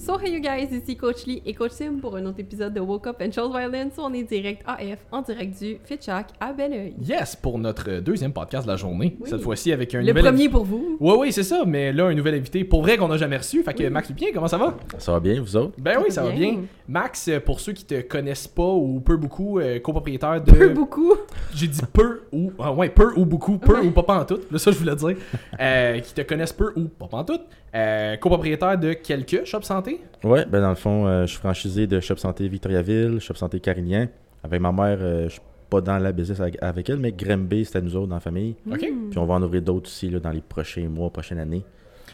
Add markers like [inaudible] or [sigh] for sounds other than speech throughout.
So hey you guys, ici Coach Lee et Coach Sim pour un autre épisode de Woke Up and Chose Violence. On est direct AF en direct du Fit Shack à Belleuil. Yes, pour notre deuxième podcast de la journée. Oui. Cette fois-ci avec un Le nouvel premier pour vous. Oui, oui, c'est ça, mais là, un nouvel invité pour vrai qu'on n'a jamais reçu. Fait que Max Lupien, comment ça va? Ça va bien, vous autres? Ben oui, ça va Bien. bien. Max, euh, pour ceux qui te connaissent pas ou peu beaucoup, euh, copropriétaire de. Peu beaucoup. J'ai dit peu ou. ah ouais, peu ou beaucoup, peu Ouais. ou pas en tout. Là, ça, je voulais dire. Euh, qui te connaissent peu ou pas en tout. Euh, copropriétaire de quelques shops santé. Ouais, ben dans le fond, euh, je suis franchisé de Shop Santé Victoriaville, Shop Santé Carignan. Avec ma mère, euh, je suis pas dans la business avec, avec elle, mais Grimby, c'était nous autres dans la famille. OK? Hmm. Puis on va en ouvrir d'autres aussi là, dans les prochains mois, prochaines années.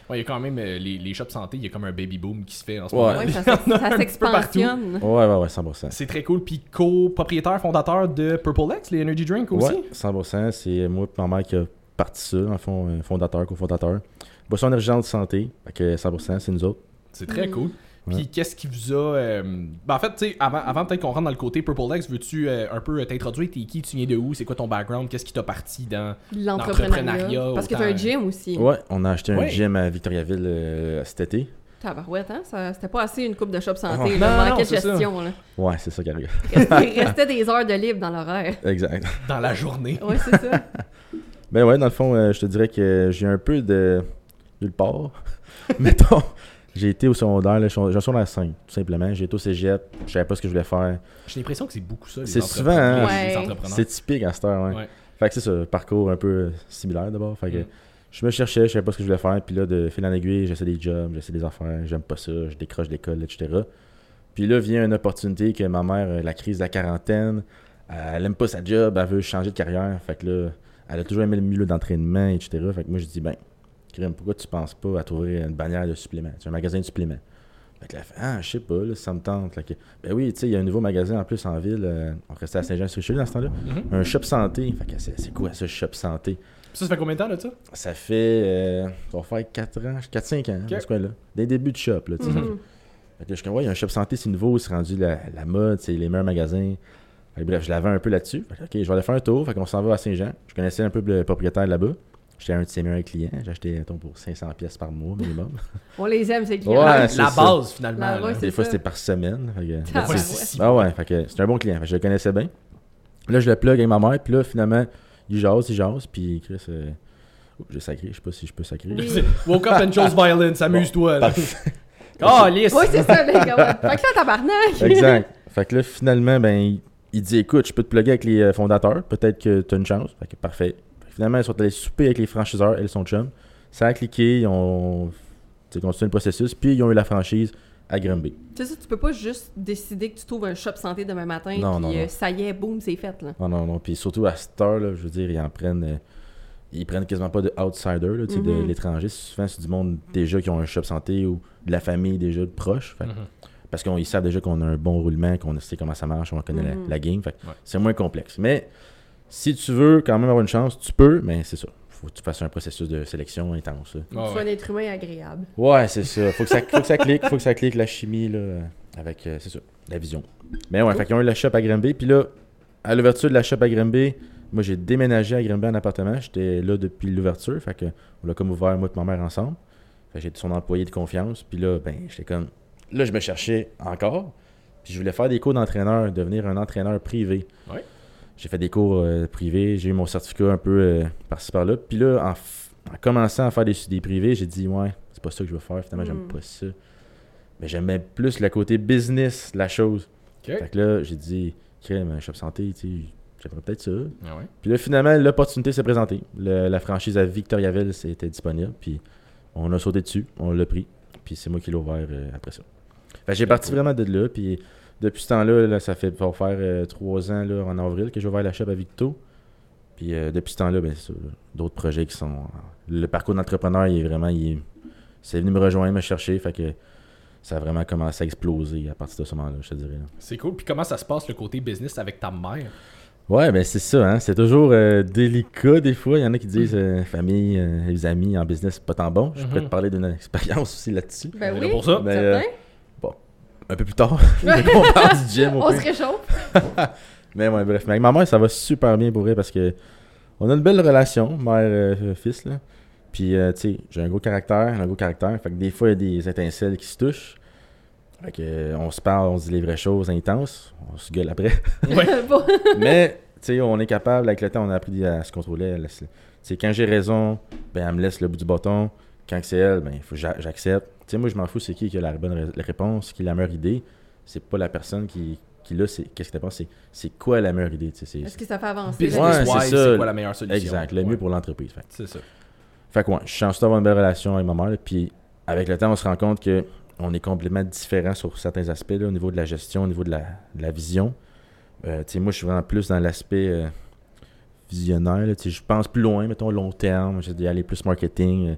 Ouais, il y a quand même euh, les, les shops santé, il y a comme un baby boom qui se fait en ce Ouais. moment. Ouais, ça, Il y en a s'ex- ça un peu s'expansionne. Ouais, ouais, ouais, 100%. C'est très cool. Puis copropriétaire, fondateur de Purple X, les energy drinks aussi. Ouais, 100%. C'est moi et ma mère qui a parti ça, en fond, euh, fondateur, cofondateur. Boisson énergisante de santé, fait que 100%, c'est nous autres. C'est très Mm. cool. Puis Ouais. qu'est-ce qui vous a. euh, ben, en fait, tu sais, avant, avant peut-être qu'on rentre dans le côté Purple X, veux-tu euh, un peu t'introduire T'es qui Tu viens de où C'est quoi ton background Qu'est-ce qui t'a parti dans. L'entrepreneuriat. L'entrepreneuriat, Parce que t'as un gym aussi. Ouais, on a acheté un Ouais. gym à Victoriaville euh, cet été. Tabarouette, hein? Ça- C'était pas assez une coupe de shop santé. Ah. là, Non, de ça. gestion. Là. Ouais, c'est ça qui arrive. Il restait- [laughs] il restait des heures de libre dans l'horaire. exact. dans la journée. Ouais, c'est ça. [laughs] Ben ouais, dans le fond, euh, je te dirais que j'ai un peu de nulle part. [laughs] Mettons, j'ai été au secondaire, là, je suis secondaire 5, tout simplement. J'ai été au cégep, je savais pas ce que je voulais faire. J'ai l'impression que c'est beaucoup ça. les C'est souvent, hein? les Ouais. entrepreneurs. C'est typique à cette heure, ouais. Ouais. Fait que c'est ça, parcours un peu euh, similaire d'abord. Fait que Mm. je me cherchais, je savais pas ce que je voulais faire. Puis là, de fil en aiguille, j'essaie des jobs, j'essaie des affaires, j'aime pas ça, je décroche d'école, etc. Puis là vient une opportunité que ma mère, euh, la crise de la quarantaine, elle aime pas sa job, elle veut changer de carrière. Fait que là, elle a toujours aimé le milieu d'entraînement, etc. Fait que moi, je dis, ben, Pourquoi tu penses pas à trouver une bannière de sais, un magasin de suppléments? Fait que là, ah, je sais pas, là, ça me tente. Là, que- Ben oui, tu sais, il y a un nouveau magasin en plus en ville. euh, on restait à Saint-Jean-sur-Richelieu dans ce temps-là. Mhm. Un shop santé. Fait que c'est quoi ce shop santé? Ça, ça fait combien de temps là, ça? Ça fait. euh, ça va faire 4 ans, 4-5 ans, Ok. dans ce coin-là. Des débuts de shop, là, tu sais. Fait que là, je suis comme, ouais, il y a un shop santé, c'est nouveau, c'est rendu la, la mode, c'est les meilleurs magasins. Fait que bref, je l'avais un peu là-dessus. Ok, je vais aller faire un tour. Fait qu'on s'en va à Saint-Jean. Je connaissais un peu le propriétaire là-bas. J'étais un de ses meilleurs clients. J'ai acheté, mettons, pour 500 pièces par mois minimum. [laughs] On les aime, ces clients. Ouais, La c'est la ça. base finalement. La- ouais, Des fois, c'était par semaine. Fait que-. Ouais, Ah ouais, fait que c'est un bon client. Fait que je le connaissais bien. Là, je le plug avec ma mère, puis là, finalement, il jase, il jase, puis Chris, euh... oups, j'ai sacré, je sais pas si je peux sacrer. Oui. Woke up and chose [laughs] violence, amuse-toi. Parfait. [laughs] Ah, lisse Ouais, c'est ça, les gars. Fait que là, tabarnak. exact. Fait que là, finalement, ben, il, il dit écoute, je peux te plugger avec les euh, fondateurs, peut-être que tu as une chance. Fait que parfait. Finalement, ils sont allés souper avec les franchiseurs, elles sont chum. Ça a cliqué, ils ont continué le processus, puis ils ont eu la franchise à. Tu sais, ça, tu peux pas juste décider que tu trouves un shop santé demain matin, Non, puis non, euh, non. ça y est, boum, c'est fait, là. Non, non, non. Puis surtout à cette heure, là, je veux dire, ils en prennent. euh, ils prennent quasiment pas de outsider, là, de Mhm. l'étranger. Souvent, c'est du monde déjà qui ont un shop santé ou de la famille déjà de proches. Fait que- Mhm. Parce qu'ils savent déjà qu'on a un bon roulement, qu'on sait comment ça marche, on connaît la- Mhm. la, game. Fait que Ouais. c'est moins complexe. Mais si tu veux quand même avoir une chance, tu peux, mais c'est ça. Faut que tu fasses un processus de sélection intense. Ah Tu sois un être humain agréable. Ouais, c'est ça. Faut que ça, faut que ça clique, faut que ça clique la chimie là, avec, euh, c'est ça, la vision. Mais ouais, fait qu'ils ont eu la shop à Granby. Puis là, à l'ouverture de la shop à Granby, moi j'ai déménagé à Granby en appartement. J'étais là depuis l'ouverture. Fait que on l'a comme ouvert moi et ma mère ensemble. Fait que j'ai été son employé de confiance. Puis là, ben, j'étais comme. Là, je me cherchais encore. Puis je voulais faire des cours d'entraîneur, devenir un entraîneur privé. Ouais. J'ai fait des cours euh, privés, j'ai eu mon certificat un peu euh, par-ci par-là. Puis là, en, f- en commençant à faire des, des privés, j'ai dit, ouais, c'est pas ça que je veux faire. Finalement, Mm. j'aime pas ça. Mais j'aimais plus le côté business de la chose. Ok. Fait que là, j'ai dit, crème, un shop santé, tu sais, j'aimerais peut-être ça. Ah ouais. Puis là, finalement, l'opportunité s'est présentée. Le- la franchise à Victoriaville c'était disponible. Puis on a sauté dessus, on l'a pris. Puis c'est moi qui l'ai ouvert euh, après ça. Fait que j'ai parti vraiment de là. Puis depuis ce temps-là, là, ça fait va faire euh, trois ans là, en avril que j'ai ouvert la shop à Victo. Puis euh, depuis ce temps-là, ben, d'autres projets qui sont. Le parcours d'entrepreneur, il est vraiment. Il c'est venu me rejoindre, me chercher. Fait que ça a vraiment commencé à exploser à partir de ce moment-là, je te dirais. C'est cool. Puis comment ça se passe le côté business avec ta mère? Ouais, ben c'est ça, hein. c'est toujours euh, délicat des fois. Il y en a qui disent euh, famille, euh, les amis en business, c'est pas tant bon. Je pourrais Mhm. te parler d'une expérience aussi là-dessus. Ben On est oui. pour ça? Mais. Un peu plus tard, [laughs] on parle du gym au On se réchauffe. [laughs] Mais ouais, bref. Mais avec ma mère, ça va super bien pour vrai parce que on a une belle relation, mère-fils. là. Puis, euh, tu sais, j'ai un gros caractère, un gros caractère. Fait que des fois, il y a des étincelles qui se touchent. Fait que, euh, on se parle, on se dit les vraies choses intenses, on se gueule après. [laughs] Mais, tu sais, on est capable, avec le temps, on a appris à se contrôler. Tu sais, quand j'ai raison, ben, elle me laisse le bout du bâton. Quand c'est elle, ben, il faut j'accepte. Tu sais, moi, je m'en fous, c'est qui qui a la bonne réponse, qui a la meilleure idée. C'est pas la personne qui, qui l'a, c'est qu'est-ce que tu penses, c'est, c'est quoi la meilleure idée, Est-ce que ça fait avancer? Ouais, c'est wise, ça. c'est quoi la meilleure solution? Exact, le Ouais. mieux pour l'entreprise. Fait. C'est ça. Fait que ouais, je suis chanceux d'avoir une belle relation avec ma mère. là, Puis avec le temps, on se rend compte que on est complètement différents sur certains aspects là, au niveau de la gestion, au niveau de la, de la vision. Euh, tu sais, moi, je suis vraiment plus dans l'aspect euh, visionnaire. là, tu sais, Je pense plus loin, mettons, long terme. Je dis aller plus marketing, euh,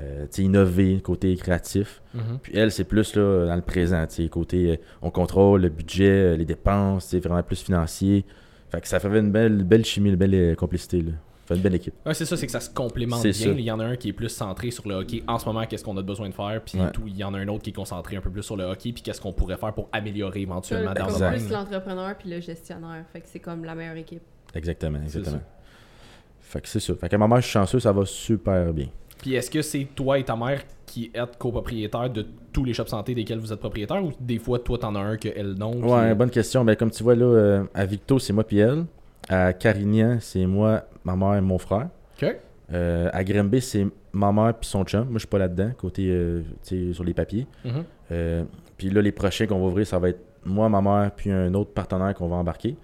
euh, innover, côté créatif. Mhm. Puis elle, c'est plus là, dans le présent. Côté, euh, on contrôle le budget, euh, les dépenses, c'est vraiment plus financier. Fait que ça fait une belle, belle chimie, une belle euh, complicité. Là. Ça fait une belle équipe. Ouais, c'est ça, c'est que ça se complémente bien. ça. Il y en a un qui est plus centré sur le hockey en ce moment, qu'est-ce qu'on a besoin de faire, puis Ouais. tout. Il y en a un autre qui est concentré un peu plus sur le hockey, puis qu'est-ce qu'on pourrait faire pour améliorer éventuellement dans le plus l'entrepreneur puis le gestionnaire. Fait que c'est comme la meilleure équipe. Exactement, C'est exactement. Fait que c'est ça. Fait qu'à ma mère, je suis chanceux, ça va super bien. Puis est-ce que c'est toi et ta mère qui êtes copropriétaires de tous les shops santé desquels vous êtes propriétaire ou des fois toi t'en as un que elle non Ouais, bonne question. Ben, comme tu vois là, euh, à Victo, c'est moi puis elle. À Carignan, c'est moi, ma mère et mon frère. Ok. Euh, à Grimby, c'est ma mère puis son chum. Moi, je suis pas là-dedans, côté euh, sur les papiers. Mhm. Euh, puis là, les prochains qu'on va ouvrir, ça va être moi, ma mère, puis un autre partenaire qu'on va embarquer.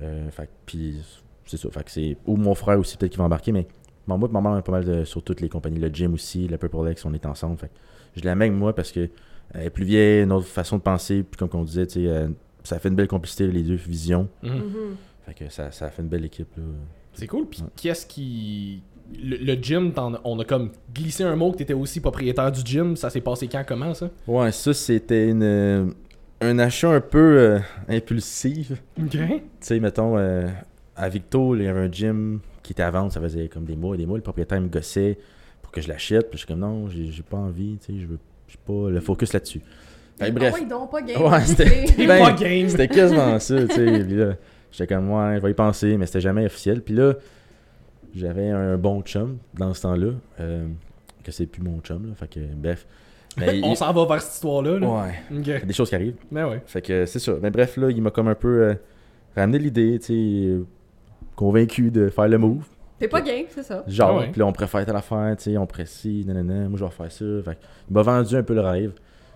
Euh, fait que- puis c'est ça. Fait que c'est ou mon frère aussi peut-être qui va embarquer, mais moi, moi, et ma mère, on est pas mal de- sur toutes les compagnies. Le gym aussi, le Purple X, on est ensemble. Fait je la mets avec moi parce que elle est plus vieille, une autre façon de penser. Puis comme on disait, tu euh, ça fait une belle complicité les deux visions. Mhm. Mhm. Fait que ça, ça fait une belle équipe là. C'est cool. Puis Ouais. qu'est-ce qui. Le, le gym, on a comme glissé un mot que t'étais aussi propriétaire du gym. Ça s'est passé quand, comment ça? Ouais, ça c'était une euh, un achat un peu euh, impulsif. Ok. Tu sais, mettons, euh, à Victo, il y avait un gym qui était à vendre, ça faisait comme des mois et des mois. Le propriétaire me gossait pour que je l'achète. Puis je suis comme non, j'ai j'ai pas envie, tu sais, je veux j'ai pas le focus là-dessus. Fait que bref. Ah ouais, donc pas game. Ouais, c'était [laughs] ben, pas game. C'était quasiment ça, tu sais. Puis là, j'étais comme ouais, je vais y penser, mais c'était jamais officiel. Puis là, j'avais un bon chum dans ce temps-là, euh, que c'est plus mon chum, là. Fait que bref. Mais [laughs] il- on s'en va vers cette histoire-là. Là. Ouais, il y a Ok. des choses qui arrivent. Mais ouais. Fait que c'est ça. Mais bref, là, il m'a comme un peu euh, ramené l'idée, tu sais, convaincu de faire le move. T'es pas game, c'est ça. Genre, Ah ouais. puis là, on préfère telle affaire, tu sais, on précise, nanana, moi je vais faire ça. Fait que, il m'a vendu un peu le rêve.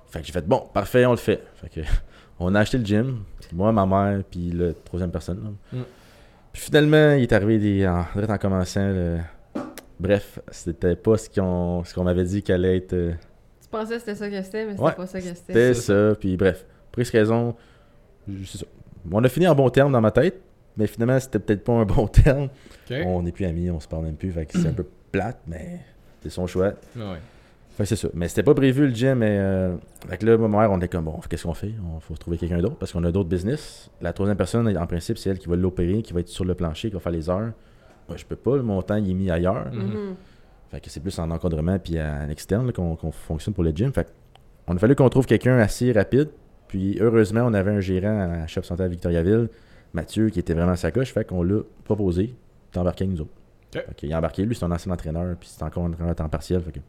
Fait que j'ai fait, bon, parfait, on le fait. Fait que, [laughs] on a acheté le gym, moi, ma mère, puis la troisième personne. Mm. Puis finalement, il est arrivé des, en, direct en commençant. le- Bref, c'était pas ce qu'on ce qu'on m'avait dit qu'elle allait être. euh, Tu pensais que c'était ça que c'était, mais c'était Ouais, pas ça que c'était. C'était c'est ça, puis bref, pour X raison, ça. On a fini en bon terme dans ma tête, mais finalement, c'était peut-être pas un bon [laughs] terme. On n'est plus amis, on se parle même plus, fait que c'est un [clears throat] peu plate, mais c'est son choix. Ouais. Fait que c'est ça. Mais c'était pas prévu le gym, mais euh, fait que là, ma mère, on était comme bon, qu'est-ce qu'on fait? On faut trouver quelqu'un d'autre parce qu'on a d'autres business. La troisième personne, en principe, c'est elle qui va l'opérer, qui va être sur le plancher, qui va faire les heures. Moi, je peux pas, le montant il est mis ailleurs. Mhm. Mhm. Fait que c'est plus en encadrement puis à l'externe là, qu'on fonctionne pour le gym. Fait que on a fallu qu'on trouve quelqu'un assez rapide. Puis heureusement, on avait un gérant à Chef Santé à Victoriaville, Mathieu, qui était vraiment à sa coche. Fait qu'on l'a proposé d'embarquer avec nous autres. Fait qu'il a embarqué, lui, c'est un ancien entraîneur, puis c'est encore un entraîneur à temps partiel. Fait que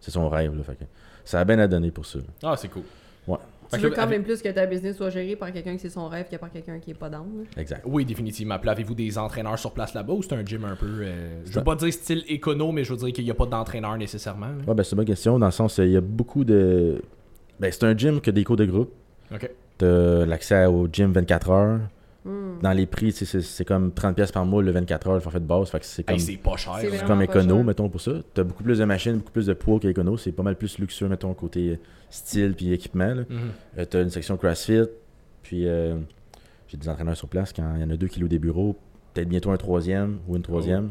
c'est son rêve. Là, fait que ça a bien à donner pour ça. Ah, c'est cool. Ouais. Tu Fait veux que quand avec- même plus que ta business soit gérée par quelqu'un qui c'est son rêve que par quelqu'un qui est pas là. Exact. Oui, définitivement. Puis avez-vous des entraîneurs sur place là-bas ou c'est un gym un peu. euh, je veux pas dire style écono, mais je veux dire qu'il n'y a pas d'entraîneur nécessairement. là? Ouais, ben, c'est une bonne question, dans le sens, il y a beaucoup de. Ben, c'est un gym qui a des cours de groupe. Ok. T'as l'accès au gym 24 heures. Hmm. Dans les prix, c'est comme 30$ pièces par mois le 24 heures, le forfait de base. Fait que c'est comme. Hey, c'est pas cher. C'est comme écono, cher. mettons, pour ça. T'as beaucoup plus de machines, beaucoup plus de poids qu'écono. C'est pas mal plus luxueux, mettons, côté style puis équipement. Mhm. Euh, t'as une section CrossFit, puis euh, j'ai des entraîneurs sur place quand il y en a deux qui louent des bureaux, peut-être bientôt un troisième ou une troisième.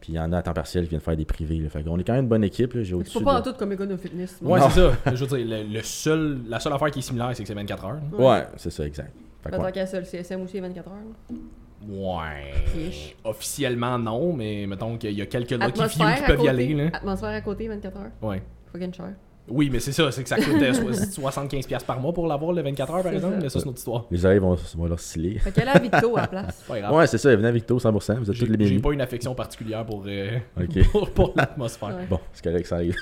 Puis il y en a à temps partiel qui viennent faire des privés. Là. Fait qu'on est quand même une bonne équipe. là. Au-dessus. pas en tout comme Econo Fitness. Ouais, c'est ça. Je veux dire, le, le seul, la seule affaire qui est similaire, c'est que c'est 24 heures. là. Ouais, c'est ça, exact. Fait tant qu'à ça, le CSM aussi est 24 heures. là. Ouais. Officiellement, non, mais mettons qu'il y a quelques Atmosphère qui à peuvent côté. y aller. Là. Atmosphère à côté, 24 heures. Ouais. Fucking cher. Oui, mais c'est ça, c'est que ça coûte euh, so- 75$ [laughs] par mois pour l'avoir le 24 heures par exemple, ça. mais ça c'est notre histoire. Les oreilles vont, vont leur sciller. Fait qu'elle a Victo à la place. Pas grave. Ouais, c'est ça, venez à Victo 100%, vous êtes tous J'ai les j'ai bienvenus. pas une affection particulière pour, euh, [laughs] Ok. [laughs] pour, pour l'atmosphère. Ouais. Bon, c'est correct, ça arrive.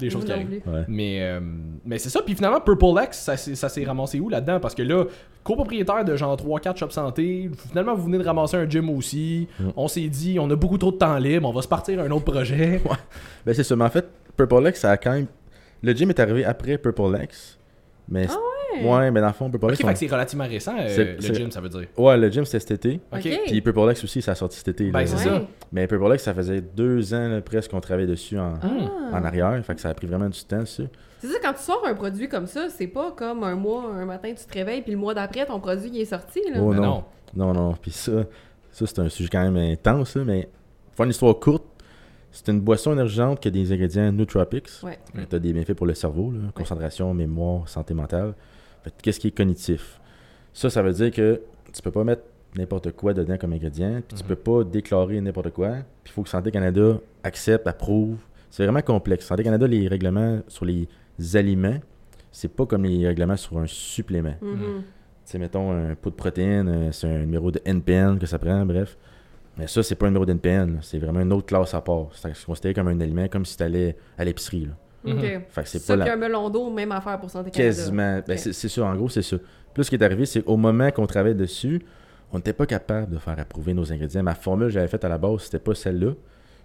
Des choses qui arrivent. Ouais. Mais, euh, mais c'est ça. Puis finalement, Purple X, ça, s'est- ça s'est ramassé où là-dedans? Parce que là, copropriétaire de genre 3-4 shops santé, finalement, vous venez de ramasser un gym aussi. Mm. On s'est dit, on a beaucoup trop de temps libre, on va se partir à un autre projet. Ben c'est ça, mais en fait, Purple X, ça a quand même. Le gym est arrivé après Purple X. Mais Ah ouais? ouais, mais dans le fond, Purple Ok, X. fait on- que c'est relativement récent, euh, le gym, ça veut dire. Ouais, le gym c'était cet été. Ok. Ok. Puis Purple X aussi, ça a sorti cet été. Ben, c'est Ouais. ça. Mais Purple X, ça faisait deux ans là, presque qu'on travaillait dessus en, Ah. en arrière. Fait que ça a pris vraiment du temps, ça. C'est ça, quand tu sors un produit comme ça, c'est pas comme un mois, un matin, tu te réveilles, puis le mois d'après, ton produit il est sorti. Là. Oh Mais non. Non, non. Puis ça, ça c'est un sujet quand même intense, mais pour faire une histoire courte, c'est une boisson énergisante qui a des ingrédients nootropics. Ouais. Tu as des bienfaits pour le cerveau, là, concentration, mémoire, santé mentale. Qu'est-ce qui est cognitif? Ça, ça veut dire que tu peux pas mettre n'importe quoi dedans comme ingrédient, puis tu Mhm. peux pas déclarer n'importe quoi, puis il faut que Santé Canada accepte, approuve. C'est vraiment complexe. Santé Canada, les règlements sur les aliments, c'est pas comme les règlements sur un supplément. Mhm. Tu sais, mettons, un pot de protéines, euh, c'est un numéro de NPN que ça prend, bref. Mais ça, c'est pas un numéro de NPN, là. c'est vraiment une autre classe à part. C'est considéré comme un aliment, comme si tu allais à l'épicerie. Fait que c'est Ça, pas puis la... un melon d'eau, même affaire pour Santé Canada. Quasiment. Ben, c'est c'est ça, en gros, c'est ça. Puis là, ce qui est arrivé, c'est qu'au moment qu'on travaillait dessus, on n'était pas capable de faire approuver nos ingrédients. Ma formule que j'avais faite à la base, c'était pas celle-là.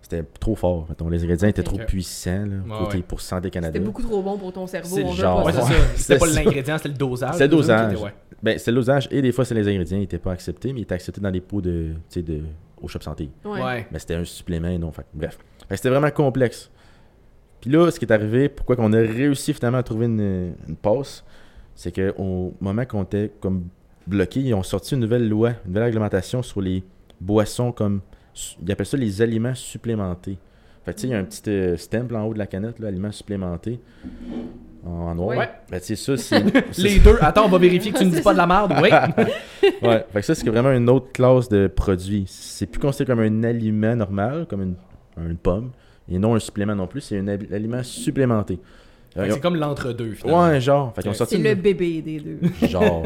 C'était trop fort. Mettons, les ingrédients étaient trop puissants là, Ouais, côté ouais. pour Santé Canada. C'était beaucoup trop bon pour ton cerveau. C'est on veut genre- pas Ouais, c'est ça. ça. C'était pas ça. l'ingrédient, c'était le dosage. C'est le dosage. était-. Ben, c'est le dosage et des fois, c'est les ingrédients qui n'étaient pas acceptés, mais ils étaient acceptés dans les pots de, au shop santé. Ouais. Mais c'était un supplément et non. Fait, bref. Fait c'était vraiment complexe. Puis là, ce qui est arrivé, pourquoi qu'on a réussi finalement à trouver une, une passe, c'est qu'au moment qu'on était comme bloqué, ils ont sorti une nouvelle loi, une nouvelle réglementation sur les boissons comme. Ils appellent ça les aliments supplémentés. Fait tu sais, il y a un petit euh, stemple en haut de la canette, là, aliments supplémentés. En, noir. Ouais. Ben, sais, ça, c'est. [laughs] Les deux. Attends, on va vérifier que tu ne dis pas de la merde. Oui. [laughs] Ouais, fait que ça, c'est vraiment une autre classe de produit. C'est plus considéré comme un aliment normal, comme une, une pomme, et non un supplément non plus, c'est un aliment supplémenté. Euh, C'est comme l'entre-deux, finalement. ouais, genre. Fait sorti C'est une- le bébé des deux. [laughs] genre.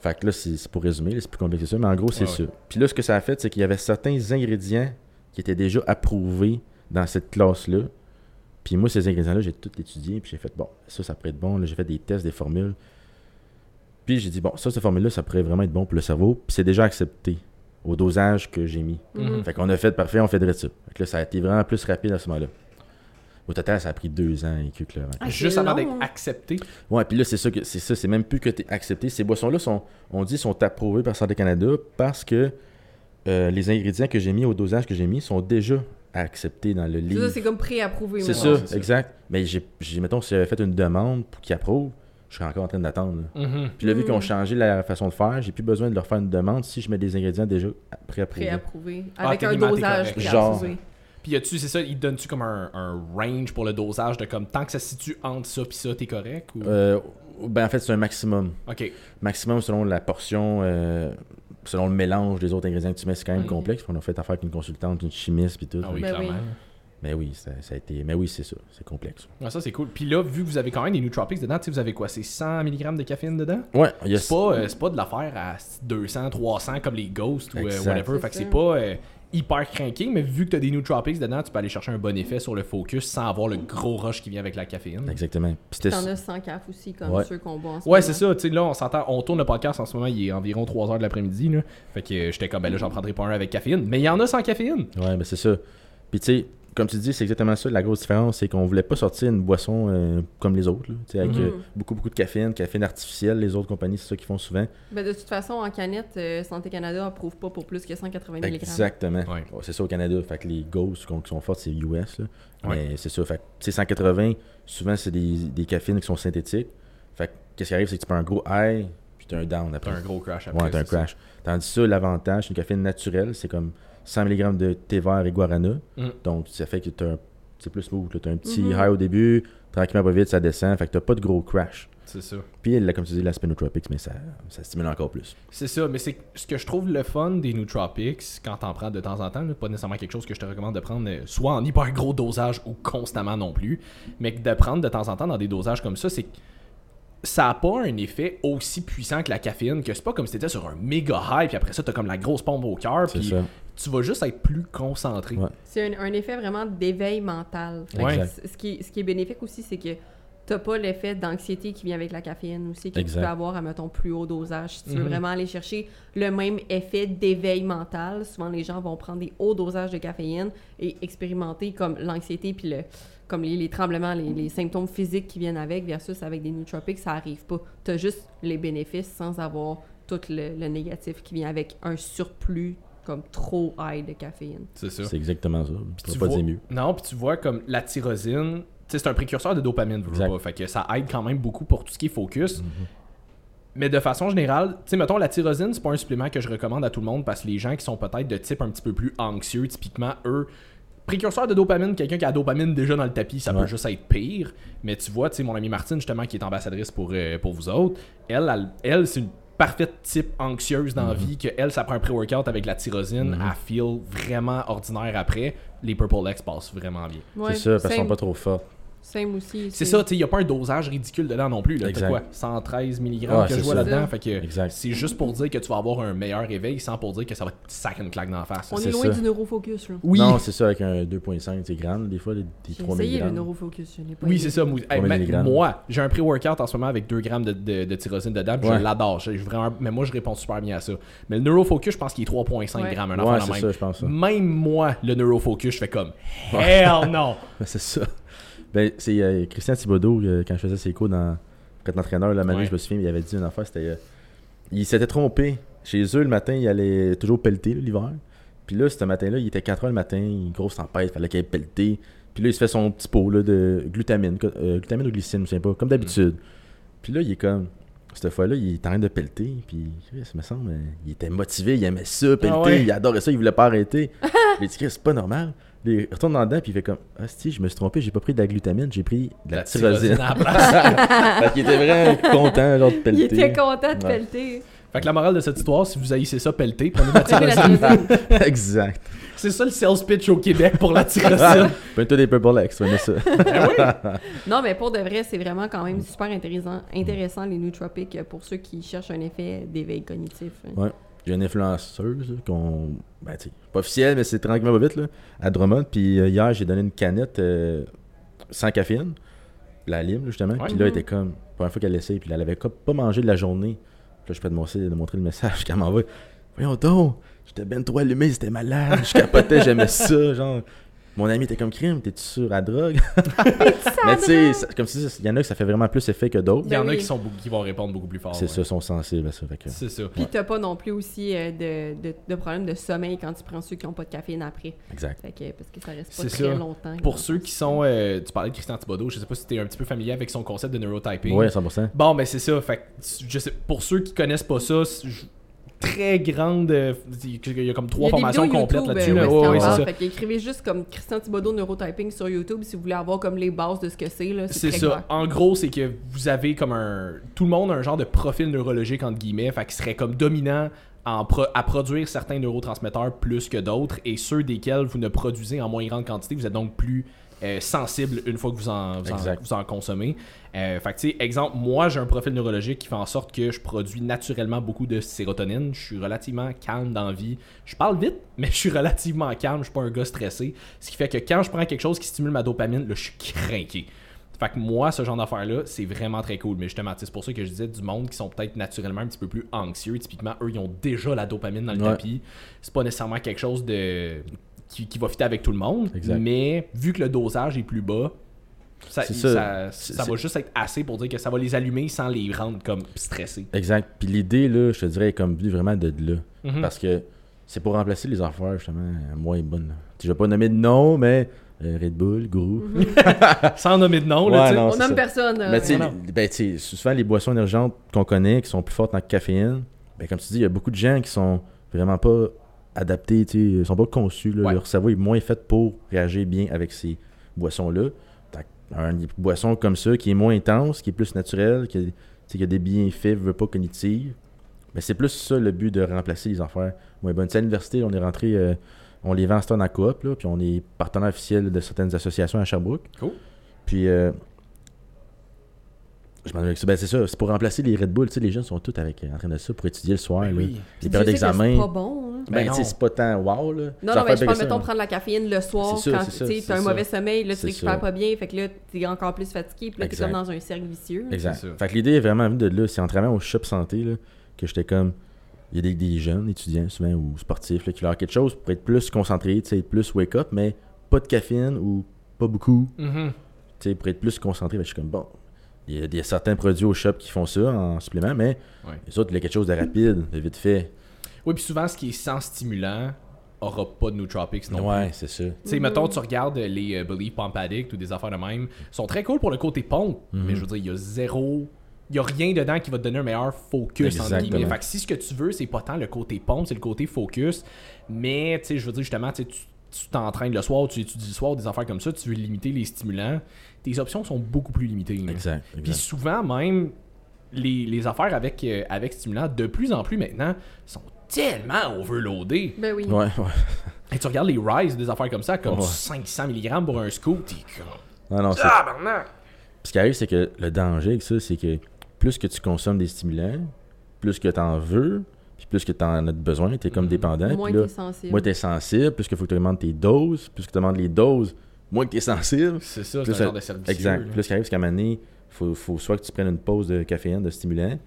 fait que là, c'est c'est pour résumer, là, c'est plus compliqué que ça, mais en gros, c'est Ouais, ça. Puis là, ce que ça a fait, c'est qu'il y avait certains ingrédients qui étaient déjà approuvés dans cette classe-là. Puis moi, ces ingrédients-là, j'ai tout étudié, puis j'ai fait, bon, ça, ça pourrait être bon. Là, j'ai fait des tests, des formules. Puis j'ai dit, bon, ça, cette formule-là, ça pourrait vraiment être bon pour le cerveau. Puis c'est déjà accepté au dosage que j'ai mis. Mhm. Fait qu'on a fait parfait, on fait de ça. Fait que là, ça a été vraiment plus rapide à ce moment-là. Au total, ça a pris deux ans et quelques là. Ah, Juste c'est avant long, d'être hein. accepté. Ouais, puis là, c'est ça que c'est ça, c'est même plus que tu accepté. Ces boissons-là sont, on dit, sont approuvées par Santé Canada parce que euh, les ingrédients que j'ai mis au dosage que j'ai mis sont déjà acceptés dans le C'est livre. ça, c'est comme préapprouvé. C'est ça, c'est ça. exact. Mais j'ai, j'ai- mettons, si j'avais fait une demande pour qu'ils approuvent, je serais encore en train d'attendre. Mhm. Puis là, vu Mm. qu'ils ont changé la façon de faire, j'ai plus besoin de leur faire une demande si je mets des ingrédients déjà préapprouvés. Préapprouvé. Ah, Avec un dosage préapprouvé. Puis y tu c'est ça, il te donne-tu comme un, un range pour le dosage de comme tant que ça se situe entre ça puis ça, t'es correct ou... Euh, ben, en fait, c'est un maximum. Ok. Maximum selon la portion, euh, selon le mélange des autres ingrédients que tu mets, c'est quand même complexe. On a fait affaire avec une consultante, une chimiste, puis tout. Ah oui, Ben clairement. Mais oui, ça, ça a été. Mais oui, c'est ça. C'est complexe. Ah, ça c'est cool. Puis là, vu que vous avez quand même des nootropics dedans, tu sais, vous avez quoi C'est 100 mg de caféine dedans? Ouais, il y a C'est pas, euh, c'est pas de l'affaire à 200, 300 comme les Ghosts ou euh, whatever. Fait que c'est pas euh, hyper cranky, mais vu que t'as des nootropics dedans, tu peux aller chercher un bon effet sur le focus sans avoir le gros rush qui vient avec la caféine. Exactement. Puis. T'en as 100 CAF aussi, comme Ouais. ceux qu'on boit en ce Ouais, c'est ça. Tu sais, là, on s'entend, on tourne le podcast en ce moment, il est environ 3h de l'après-midi. là. Fait que euh, j'étais comme, ben là, j'en prendrai pas un avec caféine. Mais il y en a sans caféine. Ouais, mais c'est ça. Puis tu sais, comme tu dis, c'est exactement ça. La grosse différence, c'est qu'on voulait pas sortir une boisson euh, comme les autres. là. Avec Mhm. euh, beaucoup, beaucoup de caféine, caféine artificielle. Les autres compagnies, c'est ça qu'ils font souvent. Ben, de toute façon, en canette, euh, Santé Canada approuve pas pour plus que 180 mg. Exactement. Ouais. C'est ça au Canada. Fait que les Ghosts qui sont fortes, c'est US. Là. Ouais. Mais c'est ça. Fait que, tu sais, 180, souvent, c'est des, des caféines qui sont synthétiques. Fait que, qu'est-ce qui arrive, c'est que tu prends un gros high, puis tu as un down après. T'as un gros crash après. Ouais, t'as un c'est ça. crash. Tandis que ça, l'avantage, c'est une caféine naturelle. C'est comme 100 mg de thé vert et guarana. Mm. Donc, ça fait que t'as un- c'est plus smooth. T'as un petit Mhm. high au début, tranquillement, pas vite, ça descend. Fait que t'as pas de gros crash. C'est ça. Puis, là, comme tu dis, l'aspect nootropics, mais ça, ça stimule encore plus. C'est ça, mais c'est ce que je trouve le fun des nootropics quand t'en prends de temps en temps, là, pas nécessairement quelque chose que je te recommande de prendre euh, soit en hyper gros dosage ou constamment non plus, mais que de prendre de temps en temps dans des dosages comme ça, c'est que ça n'a pas un effet aussi puissant que la caféine, que c'est pas comme si t'étais sur un méga high, puis après ça, t'as comme la grosse pompe au cœur, puis ça. tu vas juste être plus concentré. Ouais. C'est un, un effet vraiment d'éveil mental. Ouais. Ce, qui, est- ce qui est bénéfique aussi, c'est que t'as pas l'effet d'anxiété qui vient avec la caféine aussi, que Exact. tu peux avoir à, mettons, plus haut dosage. Si tu veux Mhm. vraiment aller chercher le même effet d'éveil mental, souvent les gens vont prendre des hauts dosages de caféine et expérimenter comme l'anxiété puis le comme les, les tremblements, les, les symptômes physiques qui viennent avec, versus avec des nootropics, ça arrive pas. T'as juste les bénéfices sans avoir tout le, le négatif qui vient avec un surplus comme trop high de caféine. C'est ça. C'est exactement ça. Puis Tu tu peux pas vois- dire mieux. Non, puis tu vois comme la tyrosine, tu c'est un précurseur de dopamine, Exact. pas. Fait que ça aide quand même beaucoup pour tout ce qui est focus. Mais de façon générale, tu sais, mettons, la tyrosine, c'est pas un supplément que je recommande à tout le monde parce que les gens qui sont peut-être de type un petit peu plus anxieux, typiquement, eux, précurseur de dopamine, quelqu'un qui a la dopamine déjà dans le tapis, ça peut juste être pire. Mais tu vois, tu sais, mon amie Martine, justement, qui est ambassadrice pour, euh, pour vous autres, elle, elle, elle, c'est une parfaite type anxieuse dans la vie, que elle, ça prend un pré-workout avec la tyrosine, Mhm. elle feel vraiment ordinaire après. Les Purple X passent vraiment bien. Ouais, c'est ça, parce qu'elles sont pas trop fortes. Same aussi. C'est ça, tu sais, il n'y a pas un dosage ridicule dedans non plus. Là. T'as Exact. quoi? 113 mg Ouais, que je vois là-dedans. Fait que Exact. c'est juste pour dire que tu vas avoir un meilleur réveil sans pour dire que ça va te sac une claque dans la face. On est loin ça. du neurofocus, là. Oui, Non, c'est ça, avec un 2.5, c'est grand, des fois, des, des J'ai 3 essayé le mg. neurofocus, oui c'est ça. Hey, ma- moi, j'ai un pré-workout en ce moment avec 2 grammes de, de, de tyrosine dedans. Ouais. Je l'adore. Mais moi, je réponds super bien à ça. Mais le neurofocus, je pense qu'il est 3,5 Ouais. grammes. Un Ouais, enfant c'est de ça, même. je pense. ça. Même moi, le neurofocus, je fais comme Hell non! [laughs] C'est ça. Ben, c'est euh, Christian Thibodeau, euh, quand je faisais ses cours dans prêtre entraîneur, la Ouais. je me souviens, il avait dit une affaire, c'était. euh, il s'était trompé. Chez eux, le matin, il allait toujours pelleter l'hiver. Puis là, ce matin-là, il était 4h le matin, une grosse tempête, il fallait qu'il aille pelleter. Puis là, il se fait son petit pot là, de glutamine, euh, glutamine ou glycine, je sais pas, comme d'habitude. Puis là, il est comme. Cette fois-là, il est en train de pelleter, puis ça me semble, il était motivé, il aimait ça, pelleter, Ah ouais. il adorait ça, il voulait pas arrêter. [laughs] il dit, c'est pas normal. Il retourne dans le dedans, puis il fait comme, ah, si, je me suis trompé, j'ai pas pris de la glutamine, j'ai pris de la, tyrosine. la [laughs] fait qu'il était vraiment content, genre, de Il pelleter. était content de Ouais. pelleter. fait que la morale de cette histoire, si vous haïssez ça, pelleter, prenez de la tyrosine. [laughs] exact. C'est ça le sales pitch au Québec pour la tyrosine. [laughs] Prends-toi des Purple X, ça. Non, mais pour de vrai, c'est vraiment quand même super intéressant, intéressant les nootropics euh, pour ceux qui cherchent un effet d'éveil cognitif. hein. Ouais. J'ai une influenceuse, qu'on. Ben, tu sais, pas officielle, mais c'est tranquillement pas vite, là, à Drummond. Puis euh, hier, j'ai donné une canette euh, sans caféine, la lime, justement. Ouais. Puis là, elle était comme, première fois qu'elle l'essaye, puis là, elle avait comme pas mangé de la journée. Puis là, je peux te montrer, de montrer le message [laughs] qu'elle m'envoie. Voyons donc, j'étais ben trop allumé, c'était malade, je capotais, j'aimais ça, genre. Mon ami était comme crime, t'es-tu sur la drogue? [laughs] [laughs] mais tu sais, ça- comme dis, il y en a que ça fait vraiment plus effet que d'autres. Il y en Ben a oui. qui, sont, beaucoup- qui vont répondre beaucoup plus fort. C'est ouais. ça, sont sensibles à ça. Fait que... C'est ça. Puis t'as pas non plus aussi euh, de, de, de problème de sommeil quand tu prends ceux qui n'ont pas de caféine après. Exact. Fait que, parce que ça reste pas C'est très ça. longtemps. Pour ceux qui sont. euh, tu parlais de Christian Thibodeau, je sais pas si tu es un petit peu familier avec son concept de neurotyping. Ouais, 100%. Bon, ben c'est ça. Fait que, je sais, pour ceux qui connaissent pas ça, je- très grande. euh, Il y a comme trois a formations complètes là-dessus. euh, là. c'est parle. ça. Fait qu'écrivez juste comme Christian Thibodeau neurotyping sur YouTube si vous voulez avoir comme les bases de ce que c'est. là. C'est ça. clair. En gros, c'est que vous avez comme un. Tout le monde a un genre de profil neurologique, entre guillemets, fait qui serait comme dominant en pro- à produire certains neurotransmetteurs plus que d'autres, et ceux desquels vous ne produisez en moins grande quantité, vous êtes donc plus euh, sensible une fois que vous en, vous en, Exact. vous en consommez. Euh, fait que, tu sais, exemple, moi, j'ai un profil neurologique qui fait en sorte que je produis naturellement beaucoup de sérotonine. Je suis relativement calme dans la vie. Je parle vite, [laughs] mais je suis relativement calme. Je suis pas un gars stressé. Ce qui fait que quand je prends quelque chose qui stimule ma dopamine, là, je suis craqué. Fait que moi, ce genre d'affaires-là, c'est vraiment très cool. Mais justement, c'est pour ça que je disais du monde qui sont peut-être naturellement un petit peu plus anxieux. Typiquement, eux, ils ont déjà la dopamine dans le Ouais. tapis. C'est pas nécessairement quelque chose de qui, qui va fitter avec tout le monde. Exact. Mais vu que le dosage est plus bas, ça, C'est il- ça. ça, C'est- ça va juste être assez pour dire que ça va les allumer sans les rendre comme stressés. Exact. Puis l'idée, là, je te dirais, est comme venue vraiment de là. Mhm. Parce que c'est pour remplacer les affaires, justement, moins bonnes. Je vais pas nommer de nom, mais euh, Red Bull, Guru. [laughs] Sans nommer de nom, là, Ouais, non, On nomme ça. personne. Mais tu ben, sais, souvent les boissons énergentes qu'on connaît, qui sont plus fortes en caféine, ben, comme tu dis, il y a beaucoup de gens qui sont vraiment pas adaptés, tu sais, ils sont pas conçus. là. Ouais. Leur cerveau est moins fait pour réagir bien avec ces boissons-là. Une boisson comme ça qui est moins intense, qui est plus naturelle, qui a, tu sais, qui a des bienfaits, veut pas cognitifs. Mais c'est plus ça le but de remplacer les affaires. Tu sais, à l'université, on est rentré, euh, on les vend en stand à coop, là, puis on est partenaire officiel de certaines associations à Sherbrooke. Cool. Puis, euh, je m'en ben, c'est ça, c'est pour remplacer les Red Bull. Tu sais, les jeunes sont tous avec, en train de ça pour étudier le soir. Ben oui. Les périodes d'examen. C'est pas bon. Ben, Ben c'est pas tant wow, là. Non, non, mais je de parle, ça, mettons, prendre la caféine le soir ça, quand tu as un mauvais sommeil, là, tu récupères pas bien, fait que là, tu es encore plus fatigué, puis là, tu es Exact. comme dans un cercle vicieux. Exact. Fait que l'idée est vraiment venue de là. C'est en travaillant au shop santé là, que j'étais comme. Il y a des, des jeunes étudiants, souvent, ou sportifs, là, qui leur quelque chose pour être plus concentrés, tu sais, être plus wake up, mais pas de caféine ou pas beaucoup, Mhm. tu sais, pour être plus concentré. Que je suis comme, bon, il y, a, il y a certains produits au shop qui font ça en supplément, mais Ouais. les autres, il y a quelque chose de rapide, de vite fait. Oui, puis souvent, ce qui est sans stimulant aura pas de nootropics non plus. ouais, c'est ça. Tu sais, mettons, tu regardes les euh, Believe Pump Addict ou des affaires de même, ils sont très cool pour le côté pompe, Mhm. mais je veux dire, il y a zéro. Il y a rien dedans qui va te donner un meilleur focus, entre Exactement. guillemets. Fait que si ce que tu veux, c'est pas tant le côté pompe, c'est le côté focus, mais tu sais, je veux dire, justement, tu t'entraînes le soir, tu étudies le soir, des affaires comme ça, tu veux limiter les stimulants, tes options sont beaucoup plus limitées. Exact. Puis souvent, même, les, les affaires avec, euh, avec stimulants, de plus en plus maintenant, sont tellement overloadées. Ben oui. Ouais, ouais. Et tu regardes les Rise, des affaires comme ça, comme Ouais. 500 mg pour un scoop, t'es comme. Non, non! Puis ce qui arrive, c'est que le danger avec ça, c'est que plus que tu consommes des stimulants, plus que tu en veux, puis plus que tu en as besoin, tu es comme Mhm. dépendant. Moins t'es sensible. moins tu es sensible, plus qu'il faut que tu demandes tes doses, plus que tu demandes les doses, moins que tu es sensible. C'est ça, Plus c'est un genre de service. Exact. Là, ce qui arrive, c'est qu'à un moment donné, faut, faut soit que tu prennes une pause de caféine, de stimulant,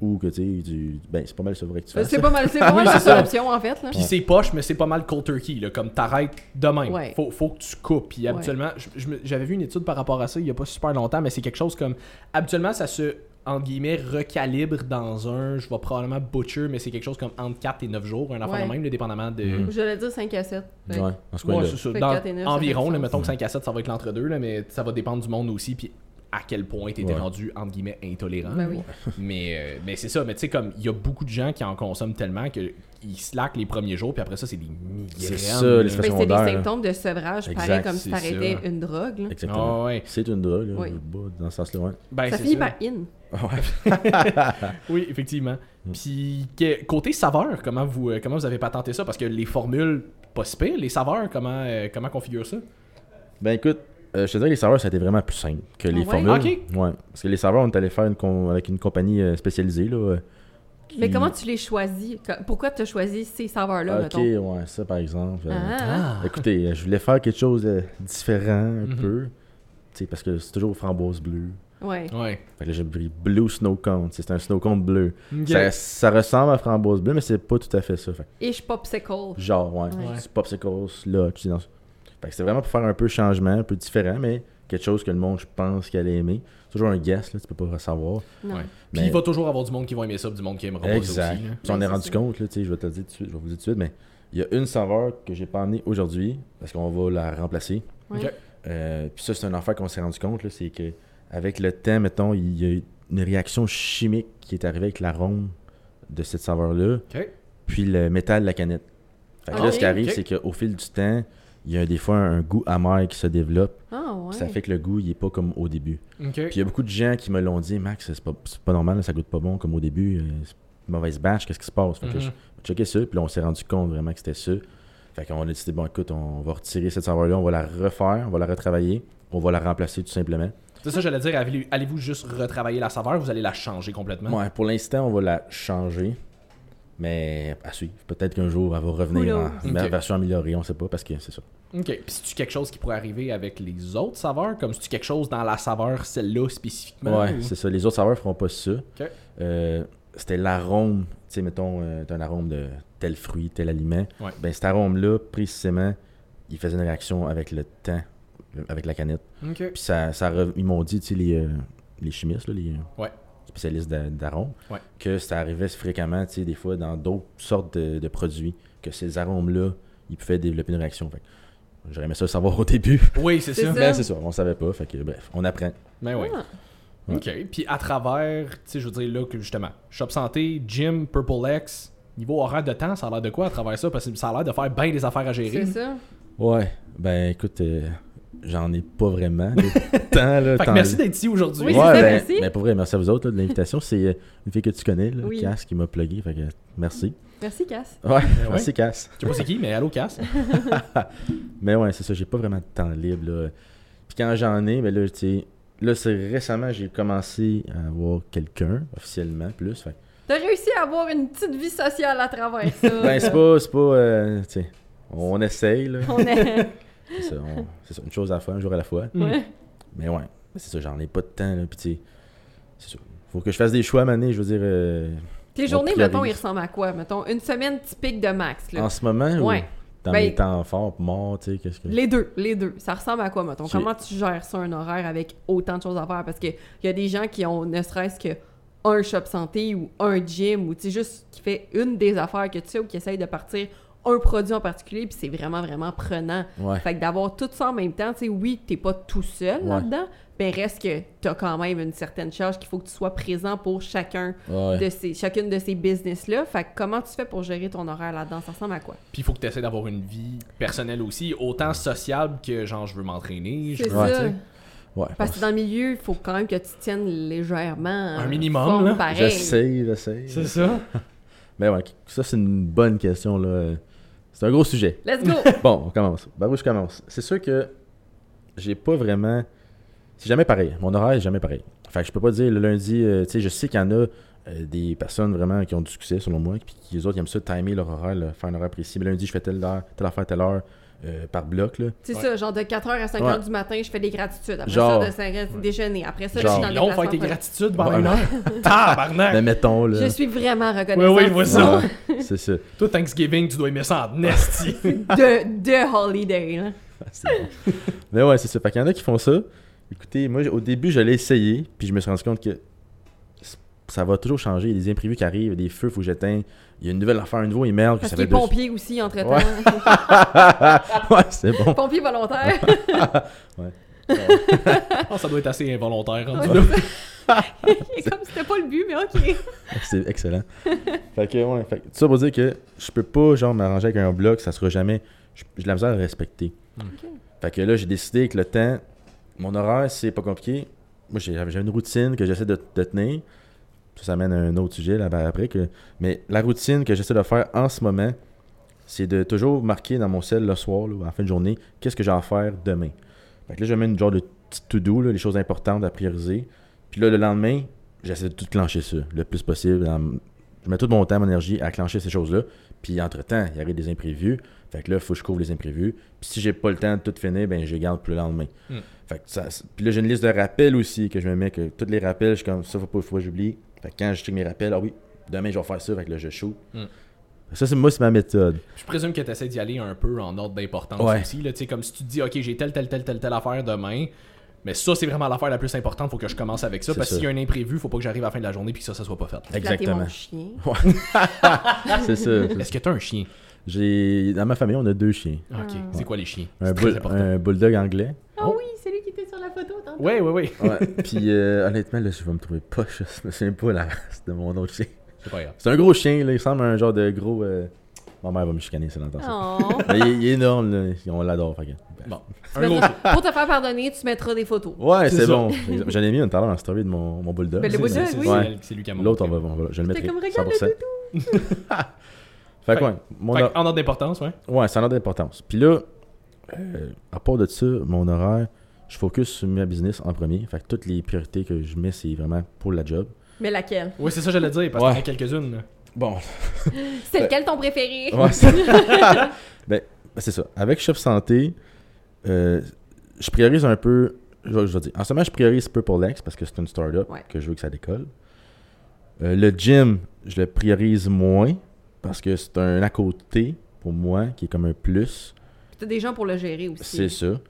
ou que tu sais, du- ben, c'est pas mal ça vrai que tu Euh, fasses. C'est pas mal, c'est [laughs] pas mal c'est la ça. option, en fait. Là. Puis c'est poche, mais c'est pas mal cold turkey, là, comme t'arrêtes de même. Ouais. Faut, faut que tu coupes. Puis habituellement, me- j'avais vu une étude par rapport à ça il y a pas super longtemps, mais c'est quelque chose comme. Habituellement, ça se, entre guillemets, recalibre dans un, je vais probablement butcher, mais c'est quelque chose comme entre 4 et 9 jours, un affaire Ouais. de même, là, dépendamment de. Mhm. J'allais dire 5 à 7. Ouais, Ouais, c'est ça. Dans- quatre et neuf, ça environ, fait là, mettons que 5 à 7, ça va être l'entre-deux, là, mais ça va dépendre du monde aussi, puis à quel point t'étais Ouais. rendu, entre guillemets, intolérant. Ben oui. Mais, euh, mais c'est ça, mais tu sais, comme il y a beaucoup de gens qui en consomment tellement qu'ils slackent les premiers jours, puis après ça, c'est des migraines. C'est ça, les Ben, c'est des là. symptômes de sevrage, pareil Exact, comme si c'est t'arrêtais une drogue. Là. Exactement. Ah ouais. C'est une drogue, là, Oui. dans ce sens-là, ouais. Ben, ça c'est finit par in. [laughs] Oui, effectivement. Mm. Puis que- côté saveur, comment vous, euh, comment vous avez patenté ça? Parce que les formules, pas si pire, les saveurs, comment, euh, comment configure ça? Ben écoute, euh, je te dirais que les serveurs, ça a été vraiment plus simple que les ouais? formules. Ok. Ouais. Parce que les serveurs, on est allé faire une com- avec une compagnie euh, spécialisée. Là, euh, qui- Mais comment tu les choisis? Pourquoi tu as choisi ces saveurs-là, Ok, mettons? ouais, ça par exemple. euh, Ah, Écoutez, je voulais faire quelque chose de différent un Mhm. peu. Tu sais, parce que c'est toujours framboise bleue. ouais. Ouais. Fait que là, j'ai pris Blue Snow Cone. C'est un snow cone bleu. Ok. Ça, ça ressemble à framboise bleue, mais c'est pas tout à fait ça. Fait Ish popsicle. genre, ouais. Ouais. C'est popsicles, là, tu sais, dans- Fait que c'était vraiment pour faire un peu changement, un peu différent, mais quelque chose que le monde, je pense, qu'il allait aimer. C'est toujours un guess, là, tu peux pas savoir. Ouais. Puis Mais- il va toujours avoir du monde qui va aimer ça, du monde qui aimera Exact. aussi. Puis on est rendu ça. compte, là, tu sais, je vais te le dire tout de suite, je vais vous le dire tout de suite, mais il y a une saveur que j'ai pas amenée aujourd'hui, parce qu'on va la remplacer. Ouais. Euh, puis ça, c'est un affaire qu'on s'est rendu compte, là, c'est que avec le temps, mettons, il y a eu une réaction chimique qui est arrivée avec l'arôme de cette saveur-là, Ok. puis le métal de la canette. Fait que là, ce qui arrive, ok. c'est qu'au fil du temps, il y a des fois un goût amer qui se développe. Ah, ouais. Ça fait que le goût, il est pas comme au début. Puis il y a beaucoup de gens qui me l'ont dit, Max, c'est pas, c'est pas normal, ça goûte pas bon comme au début. euh, c'est une mauvaise batch, qu'est-ce qui se passe? Fait que Mhm. je checké ça, puis là, on s'est rendu compte vraiment que c'était ça. Fait qu'on a décidé, bon, écoute, on va retirer cette saveur-là, on va la refaire, on va la retravailler, on va la remplacer tout simplement. C'est ça, j'allais dire, allez- allez-vous juste retravailler la saveur, vous allez la changer complètement? Ouais, pour l'instant, on va la changer, mais à suivre. Peut-être qu'un jour, elle va revenir en knows? Ok. version améliorée, on sait pas, parce que c'est ça. Ok. Puis c'est-tu quelque chose qui pourrait arriver avec les autres saveurs? Comme c'est-tu quelque chose dans la saveur, celle-là spécifiquement Ouais, ou- c'est ça. Les autres saveurs feront pas ça. Ok. Euh, c'était l'arôme, tu sais, mettons, euh, un arôme de tel fruit, tel aliment. Ouais. Ben, cet arôme-là, précisément, il faisait une réaction avec le temps, euh, avec la canette. Ok. Puis ça, ça re- ils m'ont dit, tu sais, les, euh, les chimistes, là, les Ouais. Spécialistes d'a- d'arômes, Ouais. que ça arrivait fréquemment, tu sais, des fois, dans d'autres sortes de, de produits, que ces arômes-là, ils pouvaient développer une réaction. Fait J'aurais aimé ça le savoir [laughs] au début. Oui, c'est C'est ça. Mais c'est ça, on savait pas. Fait que, bref, on apprend. Ben oui. Ah. Ouais. OK. Puis à travers, tu sais, je veux dire là que justement, Shop Santé, Gym, Purple X, niveau horaire de temps, ça a l'air de quoi à travers ça? Parce que ça a l'air de faire bien des affaires à gérer. C'est ça. Ouais, ben écoute, euh, j'en ai pas vraiment. temps, [laughs] là, Fait que merci d'être ici aujourd'hui. Oui, Ouais, c'est ça, ben, merci. ben, pour vrai, merci à vous autres là, de l'invitation. C'est euh, une fille que tu connais, là, Oui. Cass, qui m'a plugué. Fait que merci. Merci, Cass. Ouais, ouais. merci Cass. Je sais pas c'est qui, mais allô, Cass. [laughs] [laughs] Mais ouais, c'est ça, j'ai pas vraiment de temps libre. Là. Puis quand j'en ai, mais là, tu sais, là, c'est récemment, j'ai commencé à avoir quelqu'un, officiellement, plus. Fait. T'as réussi à avoir une petite vie sociale à travers ça. Ben, c'est pas, c'est pas, euh, tu sais, on essaye, là. On est... C'est ça, une chose à la fois, un jour à la fois. Ouais. Mais ouais, c'est ça, j'en ai pas de temps, là. Puis tu sais, c'est ça. Faut que je fasse des choix, mané, je veux dire. euh, Tes On journées, mettons, ils ressemblent à quoi? Mettons, une semaine typique de max, là. en ce moment, Ouais. ou dans Ben, mes temps forts, morts, tu sais, qu'est-ce que. Les deux, les deux. Ça ressemble à quoi, mettons? Comment tu gères ça, un horaire avec autant de choses à faire? Parce qu'il y a des gens qui ont ne serait-ce que un shop santé ou un gym ou tu sais, juste qui fait une des affaires que tu sais ou qui essaye de partir un produit en particulier, puis c'est vraiment, vraiment prenant. Ouais. Fait que d'avoir tout ça en même temps, tu sais, oui, t'es pas tout seul Ouais. là-dedans, mais reste que t'as quand même une certaine charge qu'il faut que tu sois présent pour chacun Ouais. de ces, chacune de ces business-là. Fait que comment tu fais pour gérer ton horaire là-dedans? Ça ressemble à quoi? Puis il faut que tu essaies d'avoir une vie personnelle aussi, autant sociable que genre je veux m'entraîner. je veux- Ouais, ça. tu sais. Ouais. Parce que dans le milieu, il faut quand même que tu tiennes légèrement. Un minimum, là. Pareil. J'essaye, j'essaye. C'est ça. [laughs] Mais ouais, ça, c'est une bonne question, là. C'est un gros sujet. Let's go! [laughs] Bon, on commence. Bah oui, je commence. C'est sûr que j'ai pas vraiment. C'est jamais pareil. Mon horaire est jamais pareil. Fait que je peux pas dire le lundi, euh, tu sais, je sais qu'il y en a euh, des personnes vraiment qui ont du succès, selon moi, puis qui les autres ils aiment ça timer leur horaire, là, faire un horaire précis. Mais lundi, je fais telle heure, telle affaire, telle heure, euh, par bloc, là. C'est Ouais. ça, genre de 4h à 5h Ouais. du matin, je fais des gratitudes. Après Genre- ça, de 5 h déjeuner. Après ça, Genre- je suis dans Ils le ont fait tes déplacement. gratitudes pendant une heure. [laughs] Tabarnak! Mais mettons, là. Je suis vraiment Oui, reconnaissante. oui, ça. Ouais, c'est ça. Toi, Thanksgiving, tu dois aimer ça en esti. [laughs] De, de holiday. Là. C'est bon. Mais ouais, c'est ça. Fait qu'il y en a qui font ça. Écoutez, moi, au début, je l'ai essayé, puis je me suis rendu compte que ça va toujours changer. Il y a des imprévus qui arrivent, des feux, il faut que j'éteins. Il y a une nouvelle affaire, un nouveau email Parce qu'il est deux- pompier aussi, entre-temps. Ouais. [laughs] ouais, c'est bon. pompier volontaire. [laughs] Oh, ça doit être assez involontaire. Ouais. [laughs] Comme c'était pas le but, mais ok. C'est excellent. fait que, ouais, fait ça pour dire que je peux pas, genre, m'arranger avec un bloc, ça sera jamais. J'ai de la misère à le respecter. Ok. Fait que là, j'ai décidé que le temps, mon horaire, c'est pas compliqué. Moi, j'ai j'ai une routine que j'essaie de, de tenir. Ça, ça mène à un autre sujet là après. Que, mais la routine que j'essaie de faire en ce moment, c'est de toujours marquer dans mon cell le soir, là, en fin de journée, qu'est-ce que j'ai à faire demain. Fait que là, je mets une genre de petit to-do, les choses importantes à prioriser. Puis là, le lendemain, j'essaie de tout clencher ça le plus possible. dans- je mets tout mon temps, mon énergie à clencher ces choses-là. Puis entre-temps, il y arrive des imprévus. Fait que là, il faut que je couvre les imprévus. Puis si j'ai pas le temps de tout finir, ben je garde pour le lendemain. Hmm. Fait que ça, puis là, j'ai une liste de rappels aussi que je me mets, que tous les rappels, je suis comme ça, faut pas, faut pas que j'oublie. Fait que quand je check mes rappels, ah oui, demain je vais faire ça, fait que là, je shoot. Hmm. Ça, c'est moi, c'est ma méthode. Je présume que tu essaies d'y aller un peu en ordre d'importance Ouais. aussi. Là, Tu sais, comme si tu te dis, OK, j'ai telle, telle, telle, telle, telle affaire demain. Mais ça, c'est vraiment l'affaire la plus importante. Faut que je commence avec ça. Parce qu'il y a un imprévu, faut pas que j'arrive à la fin de la journée puis que ça, ça soit pas fait. Exactement. mon chien. [laughs] [laughs] c'est ça. Est-ce que t'as un chien? J'ai, dans ma famille, on a deux chiens. Ok. Ah. C'est quoi les chiens? Un, C'est bull- très important. un bulldog anglais. Ah oui, Ouais, ouais, ouais. Ouais. [laughs] Puis euh, honnêtement, là, je vais me trouver poche. Je me souviens pas la race de mon autre chien. C'est pas grave. C'est un gros chien, là. Il ressemble à un genre de gros. euh, Ma mère va me chicaner, c'est ça. Oh. Mais il, il est énorme, là. On l'adore. fait que- Bon. Tu Un gros mettras- chien. pour te faire pardonner, tu mettras des photos. Ouais, C'est bon. J'en ai mis une tout à l'heure dans la story de mon, mon bulldog. Mais le bulldog, c'est- oui. Ouais. lui qui a L'autre, on va, on va- je le mettrai. comme, regarde le 100%. [laughs] fait que, ouais, mon Fait hor- que, en ordre d'importance, ouais. ouais, c'est un ordre d'importance. Puis là, euh, à part de ça, mon horaire, je focus sur ma business en premier. Fait que toutes les priorités que je mets, c'est vraiment pour la job. Mais laquelle? Oui, c'est ça, j'allais dire, parce Ouais. qu'il y en a quelques-unes. là. Bon, [laughs] C'est lequel ton préféré? Ouais, [laughs] c'est- [laughs] ben, c'est ça. Avec Chef Santé, euh, je priorise un peu. Je vais, je vais dire. En ce moment, je priorise Purple X parce que c'est une startup Ouais. que je veux que ça décolle. Euh, le gym, je le priorise moins parce que c'est un à côté pour moi qui est comme un plus. Puis T'as des gens pour le gérer aussi. C'est ça.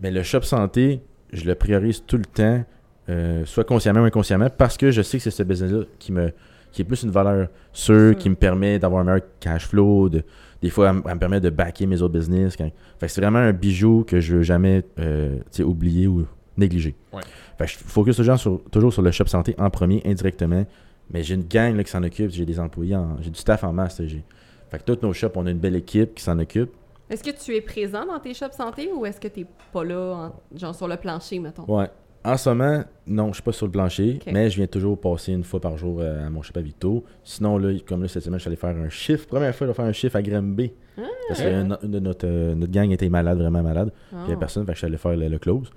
Mais le shop santé, je le priorise tout le temps, euh, soit consciemment ou inconsciemment, parce que je sais que c'est ce business-là qui me qui est plus une valeur sûre, Sûr. qui me permet d'avoir un meilleur cash flow, de, des fois, elle, me- elle me permet de backer mes autres business. quand- fait que c'est vraiment un bijou que je veux jamais euh, oublier ou négliger. Ouais. Fait que je focus toujours sur, toujours sur le shop santé en premier, indirectement. Mais j'ai une gang là, qui s'en occupe, j'ai des employés, en- j'ai du staff en masse. Fait que toutes nos shops, on a une belle équipe qui s'en occupe. Est-ce que tu es présent dans tes shops santé ou est-ce que tu pas là, en- genre sur le plancher, mettons? Ouais. En ce moment, non, je suis pas sur le plancher, mais je viens toujours passer une fois par jour euh, à mon shop à Victo. Sinon, là, comme là, cette semaine, je suis allé faire un chiffre. Première fois, je vais faire un chiffre à. Parce que Ah. une, une de notre, euh, notre gang était malade, vraiment malade. Puis il y Ah. avait personne, fait que je suis allé faire le, le close.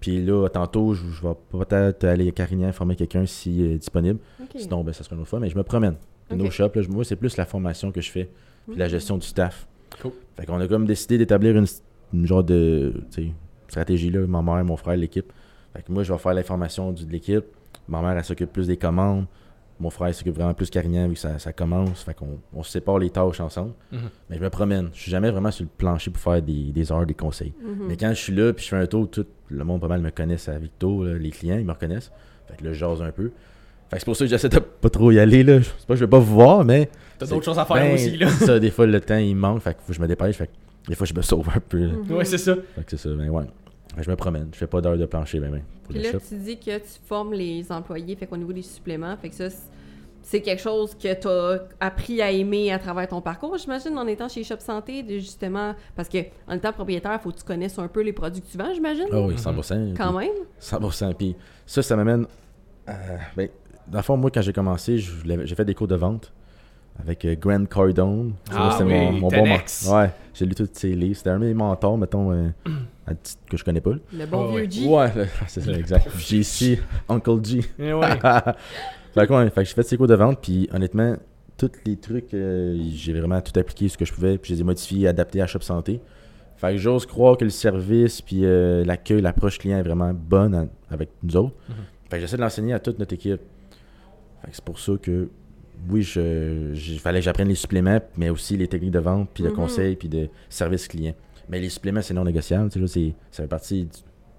Puis là, tantôt, je, je vais peut-être aller à Carignan former quelqu'un si euh, disponible. Sinon, ben, ça sera une autre fois, mais je me promène. Ok. Nos shops, là, moi, c'est plus la formation que je fais, puis la Mhm. gestion du staff. Cool. Fait qu'on a comme décidé d'établir une, une genre de sais, stratégie là, ma mère, mon frère, l'équipe. Fait que moi, je vais faire l'information du- de l'équipe. Ma mère, elle s'occupe plus des commandes. Mon frère il s'occupe vraiment plus Carignan vu que ça, ça commence. Fait qu'on on se sépare les tâches ensemble. Mhm. Mais je me promène. Je suis jamais vraiment sur le plancher pour faire des, des heures, des conseils. Mhm. Mais quand je suis là, puis je fais un tour, tout le monde pas mal me connaissent à Victo, là, les clients, ils me reconnaissent. Fait que là, je jase un peu. Fait que c'est pour ça que j'essaie de pas trop y aller, là. C'est pas que je vais pas vous voir, mais. T'as d'autres choses à faire ben, aussi, là. ça, des fois, le temps, il me manque. Fait que faut que je me dépêche. Fait que des fois, je me sauve un peu. Mhm. [laughs] Ouais, c'est ça. Fait que c'est ça, ben ouais. Je me promène. Je fais pas d'heures de plancher, ben, ben. Pour Puis là, shop. tu dis que tu formes les employés, fait qu'au niveau des suppléments, fait que ça, c'est- quelque chose que tu as appris à aimer à travers ton parcours, j'imagine, en étant chez Shop Santé, de justement, parce que en étant propriétaire, il faut que tu connaisses un peu les produits que tu vends, j'imagine, Ah oui, 100%. quand puis- même. 100%. Puis ça, ça m'amène. à- ben, dans le fond, moi, quand j'ai commencé, j'ai fait des cours de vente avec euh, Grant Cardone. Ah c'était oui, mon, mon bon 10X. mentor. Ouais, j'ai lu tous ses livres. C'était un de mes mentors, mettons, euh, que je connais pas. Le bon Ouais, vieux G. Ouais, là, c'est ça, exact. JC, Uncle G. Eh ouais. [laughs] fait que, ouais, fait que j'ai fait ces cours de vente, puis honnêtement, tous les trucs, euh, j'ai vraiment tout appliqué ce que je pouvais, puis je les ai modifiés, adaptés à Shop Santé. Fait que j'ose croire que le service, puis euh, l'accueil, l'approche client est vraiment bonne à- avec nous autres. Mhm. Fait que j'essaie de l'enseigner à toute notre équipe. Fait que c'est pour ça que, oui, je, il fallait que j'apprenne les suppléments, mais aussi les techniques de vente, puis de Mhm. conseil, puis de service client. Mais les suppléments, c'est non négociable. Tu sais, ça fait partie du,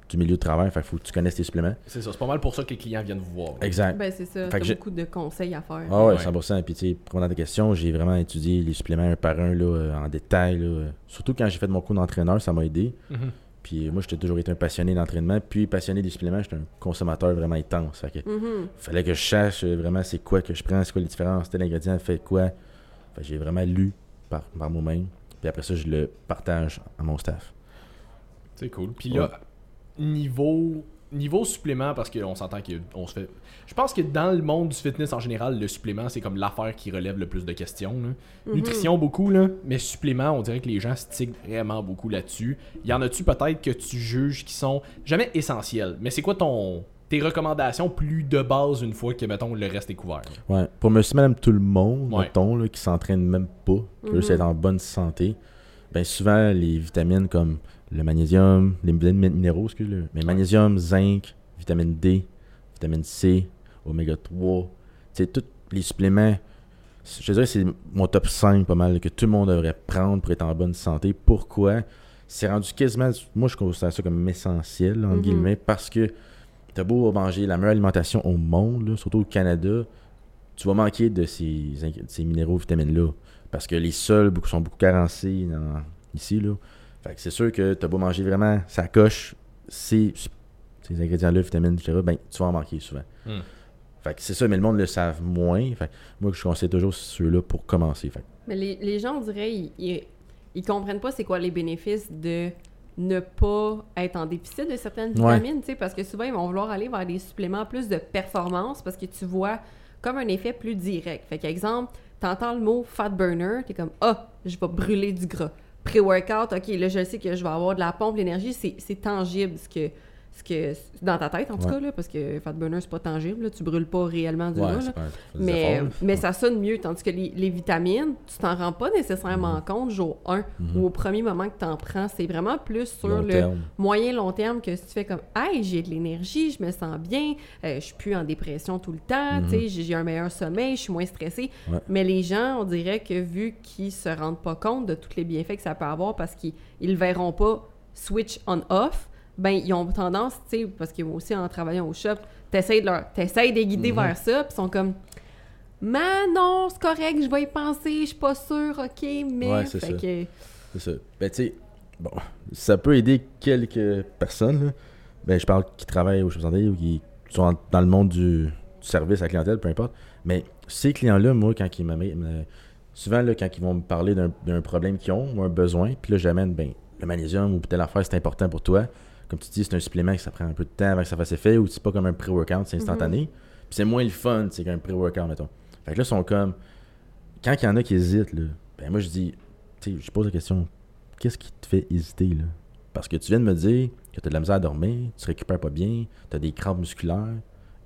du milieu de travail, fait faut que tu connaisses tes suppléments. C'est ça. C'est pas mal pour ça que les clients viennent vous voir. Exact. Ben, c'est ça, Fait t'as beaucoup de conseils à faire. Ah ouais, Ouais. 100%. Puis tu sais, pour répondre à ta question, j'ai vraiment étudié les suppléments un par un là, euh, en détail. là. Surtout quand j'ai fait mon cours d'entraîneur, ça m'a aidé. Mhm. Puis moi, j'étais toujours été un passionné d'entraînement. Puis passionné des suppléments, j'étais un consommateur vraiment intense. Fait que Mhm. fallait que je sache euh, vraiment c'est quoi que je prends, c'est quoi les différences, tel ingrédient fait quoi. Fait j'ai vraiment lu par, par moi-même. Puis après ça, je le partage à mon staff. C'est cool. Puis là, niveau, niveau supplément, parce qu'on s'entend qu'on se fait. Je pense que dans le monde du fitness en général, le supplément, c'est comme l'affaire qui relève le plus de questions. là. Mhm. Nutrition, beaucoup, là. Mais supplément, on dirait que les gens stickent vraiment beaucoup là-dessus. Y en a-tu peut-être que tu juges qui sont jamais essentiels, mais c'est quoi ton. Tes recommandations plus de base une fois que, mettons, le reste est couvert? Ouais. Pour monsieur, madame, tout le monde, Ouais. mettons, là, qui s'entraîne même pas, qui veut Mhm. juste être en bonne santé, ben souvent, les vitamines comme le magnésium, les minéraux, excusez-le, mais magnésium, zinc, vitamine D, vitamine C, oméga 3, tu sais, tous les suppléments, je dirais que c'est mon top 5 pas mal, que tout le monde devrait prendre pour être en bonne santé. Pourquoi? C'est rendu quasiment, moi je considère ça comme essentiel, entre Mhm. guillemets, parce que t'as beau manger la meilleure alimentation au monde, là, surtout au Canada, tu vas manquer de ces, ingr- de ces minéraux, vitamines-là. Parce que les sols sont beaucoup carencés dans- ici. Là. Fait que c'est sûr que tu as beau manger vraiment ça coche ces, ces ingrédients-là, vitamines, etc., ben, tu vas en manquer souvent. Hmm. Fait que c'est ça, mais le monde le savent moins. Fait que moi, je conseille toujours ceux-là pour commencer. Fait que Mais les, les gens, on dirait, ils, ils, ils comprennent pas c'est quoi les bénéfices de ne pas être en déficit de certaines vitamines, tu sais, parce que souvent, ils vont vouloir aller vers des suppléments plus de performance parce que tu vois comme un effet plus direct. Fait qu'exemple, t'entends le mot fat burner, t'es comme « Ah, je vais brûler du gras ». Pré-workout, OK, là, je sais que je vais avoir de la pompe, l'énergie, c'est tangible ce que, ce que... Dans ta tête, en tout Ouais. cas, là, parce que fat burner, c'est pas tangible, là, tu brûles pas réellement du ouais, là. Mais, efforts, mais ça sonne mieux, tandis que les, les vitamines, tu t'en rends pas nécessairement compte jour 1 ou au premier moment que tu en prends. C'est vraiment plus sur Long le terme. moyen long terme que si tu fais comme Hey, j'ai de l'énergie, je me sens bien, euh, je suis plus en dépression tout le temps, tu sais, j'ai un meilleur sommeil, je suis moins stressée. Ouais. Mais les gens, on dirait que vu qu'ils se rendent pas compte de tous les bienfaits que ça peut avoir parce qu'ils ils le verront pas switch on-off, ben ils ont tendance, tu sais, parce moi aussi en travaillant au shop, t'essayes de leur t'essayes de les guider Mhm. vers ça, puis ils sont comme Mais non, c'est correct, je vais y penser, je suis pas sûre, ok, mais. Ouais, c'est ça. que- C'est ça. Ben, tu sais, bon, ça peut aider quelques personnes. là. Ben, je parle qui travaillent au Shop Santé ou qui sont dans le monde du, du service à la clientèle, peu importe. Mais ces clients-là, moi, quand ils m'amènent, souvent, là, quand ils vont me parler d'un d'un problème qu'ils ont ou un besoin, puis là, j'amène, ben, le magnésium ou telle affaire, c'est important pour toi. Comme tu dis, c'est un supplément que ça prend un peu de temps avant que ça fasse effet, ou c'est pas comme un pré-workout, c'est instantané. Puis c'est moins le fun, c'est qu'un pré-workout, mettons. Fait que là, ils sont comme. Quand il y en a qui hésitent, là, ben moi, je dis, tu sais, je pose la question, qu'est-ce qui te fait hésiter, là? Parce que tu viens de me dire que tu as de la misère à dormir, tu récupères pas bien, tu as des crampes musculaires,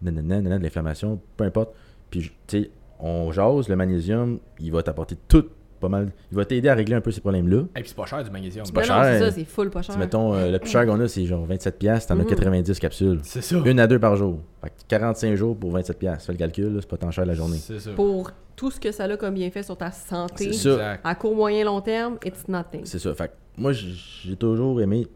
nanana, nanana, de l'inflammation, peu importe. Puis, tu sais, on jase, le magnésium, il va t'apporter tout, pas mal. Il va t'aider à régler un peu ces problèmes-là. Et puis c'est pas cher du magnésium. pas Non, non, c'est cher. ça, c'est full pas cher. Mettons, euh, le plus cher qu'on a, c'est genre 27$, piastres, t'en as Mhm. 90 capsules. C'est ça. Une à deux par jour. Fait que 45 jours pour 27$. piastres. Fais le calcul, là, c'est pas tant cher la journée. C'est ça. Pour tout ce que ça a comme bienfait sur ta santé, C'est ça. À court, moyen, long terme, it's nothing. C'est ça. Fait que moi, j'ai toujours aimé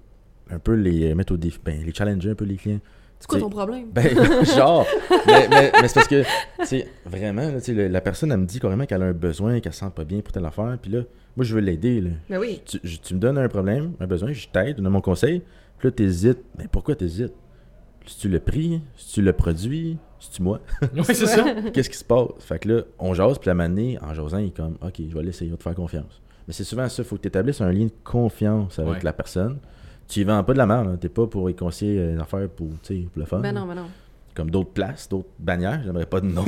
un peu les mettre au défi, ben, les challenger un peu les clients. C'est quoi ton problème? Ben, [laughs] genre. mais mais, mais c'est parce que, tu sais, vraiment, là, le- la personne, elle me dit carrément qu'elle a un besoin, qu'elle se sent pas bien pour telle affaire. Puis là, moi, je veux l'aider. là. Ben oui. Tu, je- tu me donnes un problème, un besoin, je t'aide, je donne mon conseil. Puis là, t'hésites. Mais pourquoi t'hésites? Si tu le prix, si tu le produit, si tu moi, [laughs] Oui, c'est ça. qu'est-ce qui se passe? Fait que là, on jase, puis la manée, en jasant, il est comme, OK, je vais l'essayer, je vais te faire confiance. Mais c'est souvent ça, il faut que tu établisses un lien de confiance avec Ouais. la personne. Tu y vends pas de la merde, hein. t'es pas pour y conseiller euh, une affaire pour, tu sais, pour le fun. Ben non, ben non. Comme d'autres places, d'autres bannières, j'aimerais pas de nom.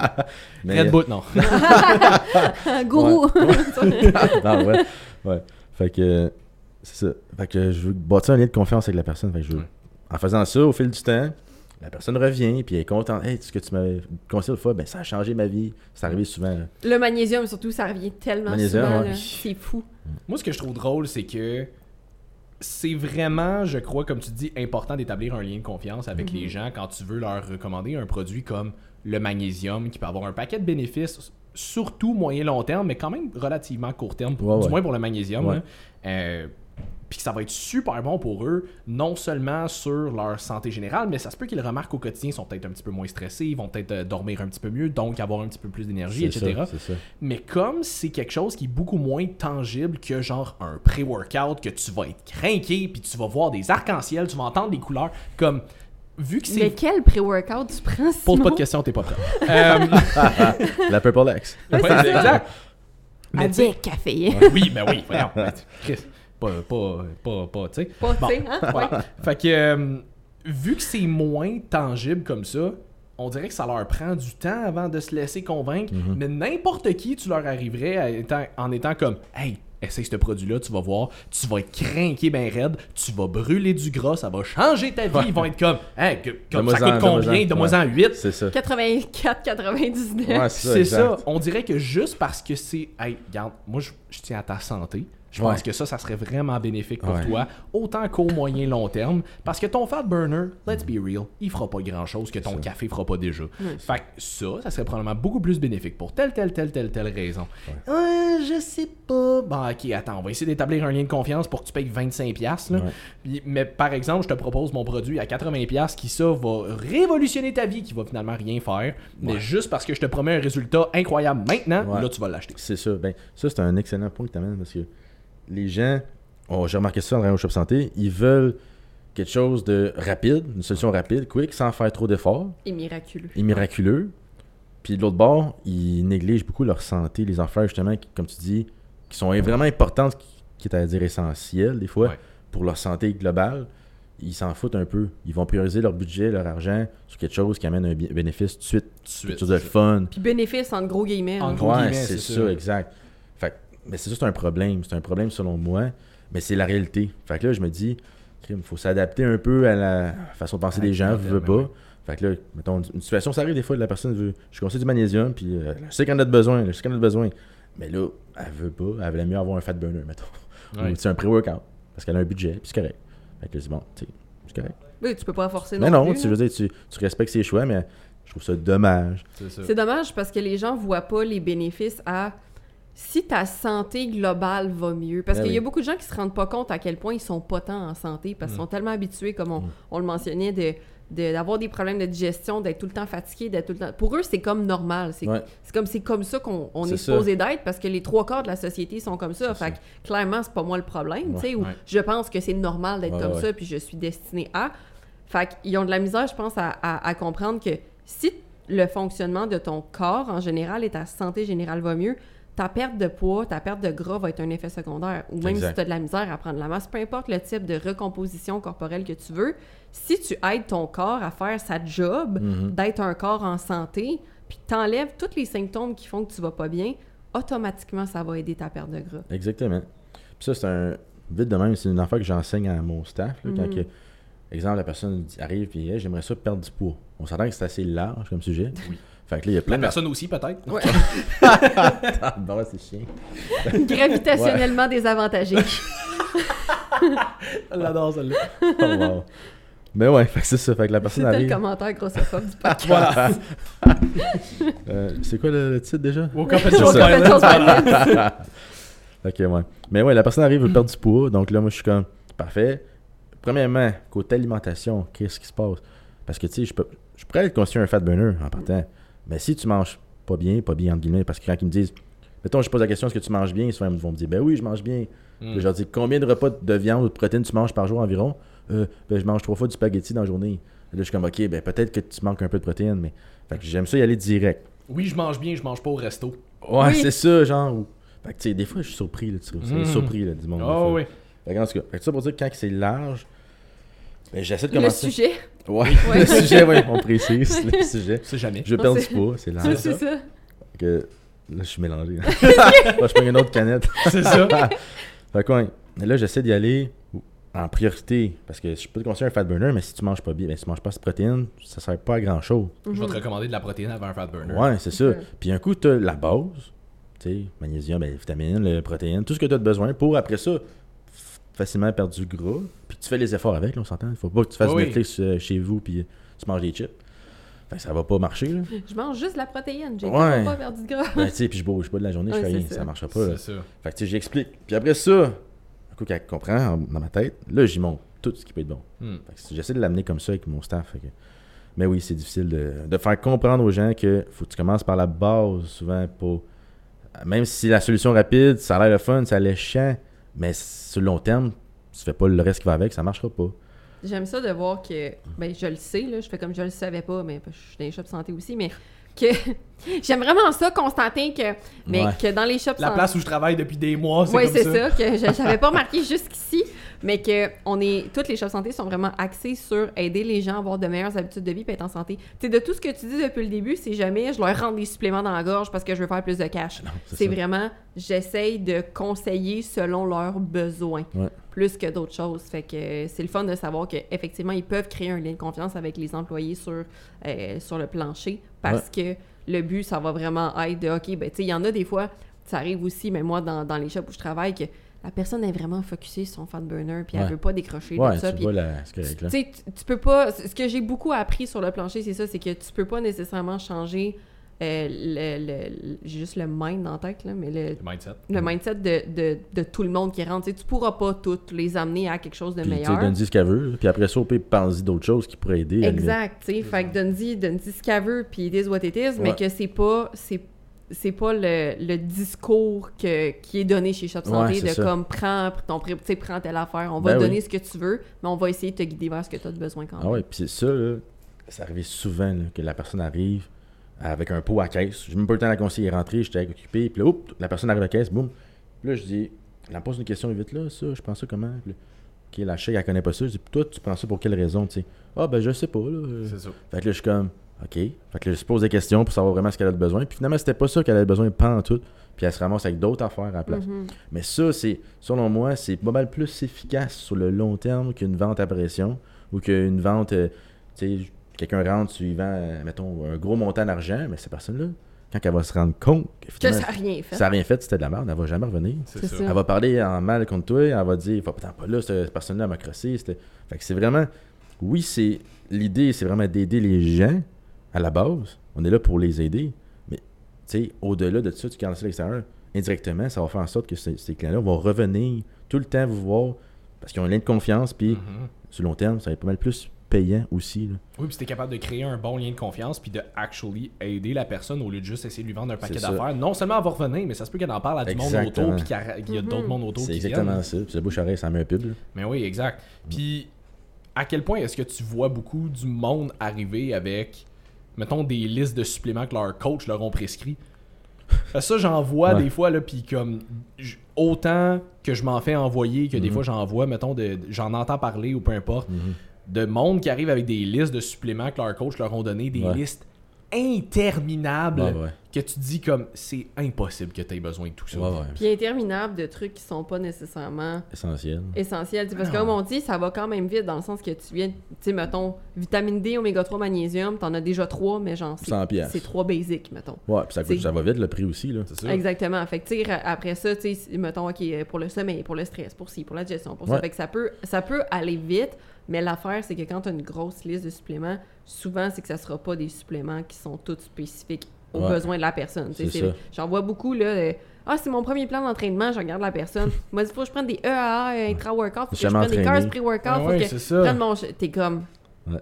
[laughs] Mais- Red Boot, non. [laughs] Gourou! [laughs] non, ouais, ouais. Fait que, c'est ça. Fait que je veux bâtir un lien de confiance avec la personne. Fait que je veux-. En faisant ça, au fil du temps, la personne revient, puis elle est contente. Hey, ce que tu m'avais conseillé l'autre fois, ben ça a changé ma vie. C'est arrivé souvent. là. Le magnésium, surtout, ça revient tellement Magnésium, souvent. ouais. C'est fou. Moi, ce que je trouve drôle, c'est que c'est vraiment, je crois, comme tu dis, important d'établir un lien de confiance avec Mhm. les gens quand tu veux leur recommander un produit comme le magnésium qui peut avoir un paquet de bénéfices, surtout moyen-long terme, mais quand même relativement court terme, Ouais, du ouais. moins pour le magnésium. Ouais. là. Euh, puis que ça va être super bon pour eux, non seulement sur leur santé générale, mais ça se peut qu'ils le remarquent au quotidien, ils sont peut-être un petit peu moins stressés, ils vont peut-être euh, dormir un petit peu mieux, donc avoir un petit peu plus d'énergie, etc. ça, c'est ça. Mais comme c'est quelque chose qui est beaucoup moins tangible que genre un pré-workout que tu vas être craqué puis tu vas voir des arcs-en-ciel, tu vas entendre des couleurs comme vu que Mais c'est quel pré-workout tu prends, pose Simon? pas de questions, t'es pas prêt. [laughs] Euh, La Purple X. ouais, exact. Mais Avec caféine. oui, ben oui, voyons. [laughs] Chris, pas pas pas pas, tu sais. Pas, Bon. tu sais, hein? Ouais. Fait que, euh, vu que c'est moins tangible comme ça, on dirait que ça leur prend du temps avant de se laisser convaincre. Mhm. Mais n'importe qui, tu leur arriverais à étant- en étant comme Hey, essaye ce produit-là, tu vas voir, tu vas être craqué ben raide, tu vas brûler du gras, ça va changer ta vie. Ils vont être comme Hey, que- comme ça coûte combien? donne-moi-en. Donne-moi-en 8. C'est ça. 84, 99. Ouais, C'est ça. On dirait que juste parce que c'est. Hey, regarde, moi, je, je tiens à ta santé. Je pense Ouais. que ça, ça serait vraiment bénéfique pour Ouais. toi, autant qu'au moyen long terme. Parce que ton fat burner, let's be real, il fera pas grand chose que ton ça. café fera pas déjà. Ouais. Fait que ça, ça serait probablement beaucoup plus bénéfique pour telle, telle, telle, telle, telle raison. Euh, je sais pas. Bon, ok, attends, on va essayer d'établir un lien de confiance pour que tu payes 25$. piastres, Là. Ouais. Puis- Mais par exemple, je te propose mon produit à 80$ piastres qui, ça, va révolutionner ta vie, qui va finalement rien faire. Mais juste parce que je te promets un résultat incroyable maintenant, Ouais. là, tu vas l'acheter. C'est ça. Ben, ça, c'est un excellent point que tu amènes parce que les gens, oh, j'ai remarqué ça en travaillant au Shop Santé, ils veulent quelque chose de rapide, une solution rapide, quick, sans faire trop d'efforts, Et miraculeux. et miraculeux. Puis de l'autre bord, ils négligent beaucoup leur santé, les affaires justement, qui, comme tu dis, qui sont vraiment importantes, qui, est à dire essentielles des fois, Ouais. pour leur santé globale. Ils s'en foutent un peu. Ils vont prioriser leur budget, leur argent sur quelque chose qui amène un bénéfice tout de suite, Tout de suite, quelque chose de fun. Puis bénéfice en gros guillemets. En hein. gros Ouais, guillemets, c'est ça. exact. Mais c'est ça, c'est un problème. C'est un problème selon moi, mais c'est la réalité. Fait que là, je me dis, il faut s'adapter un peu à la façon de penser des gens, ben pas. ouais. Fait que là, mettons, une situation, ça arrive des fois, la personne veut, je conseille du magnésium, puis euh, je sais qu'elle en a besoin, je sais qu'elle en a besoin. Mais là, elle veut pas, elle voulait mieux avoir un fat burner, mettons. [laughs] Ouais. Ou c'est un pré-workout, parce qu'elle a un budget, puis c'est correct. Fait que là, c'est bon, tu sais, c'est correct. Oui, tu peux pas forcer Mais non, non, plus, tu veux dire, tu, tu respectes ses choix, mais je trouve ça dommage. C'est dommage parce que les gens voient pas les bénéfices à si ta santé globale va mieux. Parce Ben qu'il y a beaucoup de gens qui se rendent pas compte à quel point ils sont pas tant en santé parce qu'ils Mm. sont tellement habitués, comme on, Mm. on le mentionnait, de de- d'avoir des problèmes de digestion, d'être tout le temps fatigué, d'être tout le temps... Pour eux, c'est comme normal. C'est Ouais. comme c'est comme ça qu'on on est, ça. supposé d'être parce que les trois quarts de la société sont comme ça. Fait que clairement, c'est pas moi le problème, tu sais, Ouais. je pense que c'est normal d'être comme ça, puis je suis destinée à. Fait qu'ils ont de la misère, je pense, à, à- à comprendre que si le fonctionnement de ton corps en général et ta santé générale va mieux, ta perte de poids, ta perte de gras va être un effet secondaire. Ou même Exact. si tu as de la misère à prendre la masse, peu importe le type de recomposition corporelle que tu veux, si tu aides ton corps à faire sa job, Mhm. d'être un corps en santé, puis t'enlèves tous les symptômes qui font que tu vas pas bien, automatiquement, ça va aider ta perte de gras. Exactement. Puis ça, c'est un. Vite de même, c'est une affaire que j'enseigne à mon staff. là, Quand, Mhm. que, exemple, la personne arrive et Hey, j'aimerais ça perdre du poids. On s'entend que c'est assez large comme sujet. Oui. Fait que là, il y a plein La de personne aussi, peut-être. Ouais. [laughs] Ouais, c'est chiant. [laughs] Gravitationnellement désavantagé. [laughs] J'adore celle-là. Oh, wow. Mais ouais, fait que c'est ça. Fait que la personne C'était le arrive. commentaire grossophobe du podcast. Voilà. Euh, c'est quoi le, le titre déjà? Woke up and Ok, ouais. Mais ouais, la personne arrive, veut perdre du poids. Donc là, moi, je suis comme, parfait. Premièrement, côté alimentation, qu'est-ce qui se passe? Parce que, tu sais, je peux, je pourrais être considéré un fat burner en partant. Mais si tu manges pas bien, pas bien, entre guillemets, parce que quand ils me disent, mettons, je pose la question, est-ce que tu manges bien? Souvent, ils vont me dire, ben oui, je mange bien. Puis je leur dis, combien de repas de viande ou de protéines tu manges par jour environ? Euh, ben, je mange trois fois du spaghetti dans la journée. Et là, je suis comme, ok, ben peut-être que tu manques un peu de protéines, mais. Fait que j'aime ça y aller direct. Oui, je mange bien, je mange pas au resto. Ouais, Oui. c'est ça, genre. ou- Fait que, tu sais, des fois, je suis surpris, là, tu sais, Mm. surpris, là, du monde. Oh fois. oui. Fait que, en tout cas, fait que ça pour dire que quand c'est large, ben, j'essaie de Le commencer. sujet, Ouais, Ouais. le sujet, oui, on précise le [laughs] sujet. C'est jamais. Je perds du poids, c'est large. c'est ça. Que, là, je suis mélangé. [laughs] là. Là, je prends une autre canette. C'est ça. [laughs] Fait mais là, j'essaie d'y aller en priorité. Parce que je peux te conseiller un fat burner, mais si tu manges pas bien, ben, si tu manges pas cette protéine, ça sert pas à grand chose. Je vais te recommander de la protéine avant un fat burner. Ouais, c'est ça. Puis un coup, tu as la base, tu sais, magnésium, ben, vitamines, le protéines, tout ce que tu as besoin pour après ça facilement perdre du gras. Tu fais les efforts avec, là, on s'entend. Il faut pas que tu fasses Oui. Netflix euh, chez vous puis tu manges des chips. Fait que ça va pas marcher, là. [laughs] Je mange juste la protéine, j'ai Ouais. pas perdu de gras. ben, tu sais, puis je bouge pas de la journée, je fais rien, ça. ça. marchera pas, là. Ça. Fait que tu sais, j'explique. Puis après ça, un coup qu'elle comprend en- dans ma tête, là, j'y monte tout ce qui peut être bon. Hmm. Fait que j'essaie de l'amener comme ça avec mon staff. fait que- Mais oui, c'est difficile de, de faire comprendre aux gens que faut que tu commences par la base souvent pour. Même si la solution rapide, ça a l'air le fun, ça a l'air chiant, mais sur le long terme, tu fais pas le reste qui va avec, ça marchera pas. J'aime ça de voir que, ben je le sais, là, je fais comme je le savais pas, mais je suis dans les shops santé aussi, mais que [laughs] j'aime vraiment ça, Constantin, que, mais Ouais. que dans les shops La santé. place où je travaille depuis des mois, c'est Oui, comme c'est ça. que je- j'avais pas remarqué jusqu'ici, mais que on est, toutes les shops santé sont vraiment axées sur aider les gens à avoir de meilleures habitudes de vie et être en santé. Tu de tout ce que tu dis depuis le début, c'est jamais je leur rends des suppléments dans la gorge parce que je veux faire plus de cash. C'est vraiment, j'essaye de conseiller selon leurs besoins, Ouais. Plus que d'autres choses. Fait que euh, c'est le fun de savoir qu'effectivement, ils peuvent créer un lien de confiance avec les employés sur, euh, sur le plancher parce que le but, ça va vraiment être de, OK, ben, tu sais, il y en a des fois, ça arrive aussi, mais moi, dans, dans les shops où je travaille, que la personne est vraiment focusée sur son fat burner, puis elle Ouais. veut pas décrocher Ouais, de ça. tu la... tu- tu peux pas. Ce que j'ai beaucoup appris sur le plancher, c'est ça, c'est que tu peux pas nécessairement changer euh, le, le- le- j'ai juste le mind en tête, là, mais le, Le mindset. le mindset de, de, de tout le monde qui rentre. Tu tu pourras pas toutes les amener à quelque chose de Puis, meilleur. donne-y ce qu'elle veut, puis après ça, au pire, pense-y d'autres choses qui pourraient aider. Exact, tu sais. Fait que donne-y donne ce qu'elle veut, puis it is what it is, mais que c'est pas. C'est c'est pas le, le discours que, qui est donné chez Shop Santé Ouais, de ça. comme prends ton pré- tu sais, prends telle affaire, on va Ben te oui. donner ce que tu veux, mais on va essayer de te guider vers ce que tu as besoin quand même. Ah ouais, puis c'est ça, là, ça arrive souvent là, que la personne arrive avec un pot à caisse. J'ai même pas eu le temps de la conseiller est rentrée, j'étais occupé, puis là, oups, la personne arrive à la caisse, boum. Puis là, je dis, elle me pose une question vite là, ça, je prends ça comment? Puis là, ok, la chèque, elle connaît pas ça. Je dis, toi, tu prends ça pour quelle raison, tu sais? Ah, ben, je sais pas, là. C'est ça. Fait que là, je suis comme, OK. Fait que là, je pose des questions pour savoir vraiment ce qu'elle a de besoin. Puis finalement, c'était pas ça qu'elle avait besoin, en tout. Puis elle se ramasse avec d'autres affaires à la place. Mhm. Mais ça, c'est, selon moi, c'est pas mal plus efficace sur le long terme qu'une vente à pression ou qu'une vente, euh, tu sais, quelqu'un rentre, tu lui vends, euh, mettons, un gros montant d'argent, mais cette personne-là, quand elle va se rendre compte que ça n'a rien fait. ça n'a rien fait, c'était de la merde, elle va jamais revenir. C'est C'est ça. ça. Elle va parler en mal contre toi, elle va dire, faut pas là, cette personne-là elle m'a crossé. c'était- Fait que c'est vraiment, oui, c'est l'idée, c'est vraiment d'aider les gens à la base. On est là pour les aider. Mais, tu sais, au-delà de ça, tu gardes ça à l'extérieur, indirectement, ça va faire en sorte que ces, ces clients-là vont revenir tout le temps vous voir parce qu'ils ont un lien de confiance, puis Mhm. sur le long terme, ça va être pas mal plus payant aussi. là. Oui, puis si t'es capable de créer un bon lien de confiance puis de actually aider la personne au lieu de juste essayer de lui vendre un paquet C'est d'affaires. Non seulement elle va revenir, mais ça se peut qu'elle en parle à du monde Exactement. autour puis qu'il y a, qu'il y a d'autres Mhm. mondes autour C'est qui exactement viennent. ça. Puis le bouche à oreille, ça met un pub. là. Mais oui, exact. Puis à quel point est-ce que tu vois beaucoup du monde arriver avec, mettons, des listes de suppléments que leurs coachs leur ont prescrits? Ça, j'en vois Ouais. des fois, là, puis comme. Autant que je m'en fais envoyer, que des Mhm. fois j'en vois, mettons, de, j'en entends parler ou peu importe, Mhm. De monde qui arrive avec des listes de suppléments que leurs coachs leur ont donné, des Ouais. listes interminables, Ouais, ouais. Que tu dis comme c'est impossible que tu aies besoin de tout ça. Ouais, ouais. Puis interminable de trucs qui sont pas nécessairement Essentiel. essentiels. Sais, Parce que comme on dit, ça va quand même vite dans le sens que tu viens, tu sais, mettons, vitamine D, oméga 3, magnésium, t'en as déjà trois, mais genre, c'est 100 piastres. c'est trois basiques, mettons. Ouais, puis ça, coûte, ça va vite le prix aussi, là. C'est ça. Exactement. Fait que, tu après ça, tu sais, mettons, OK, pour le sommeil, pour le stress, pour ci, pour la digestion, pour ça. Fait que ça peut, ça peut aller vite, mais l'affaire, c'est que quand tu as une grosse liste de suppléments, souvent, c'est que ça sera pas des suppléments qui sont tous spécifiques aux Ouais. besoins de la personne. J'en vois beaucoup, là. euh, ah, c'est mon premier plan d'entraînement, je regarde la personne. [laughs] Moi, il faut que je prenne des EAA, euh, intra-workout, faut que je prenne des cars pre-workout, Ah faut ouais, que c'est je ça. prenne mon... ch- T'es comme...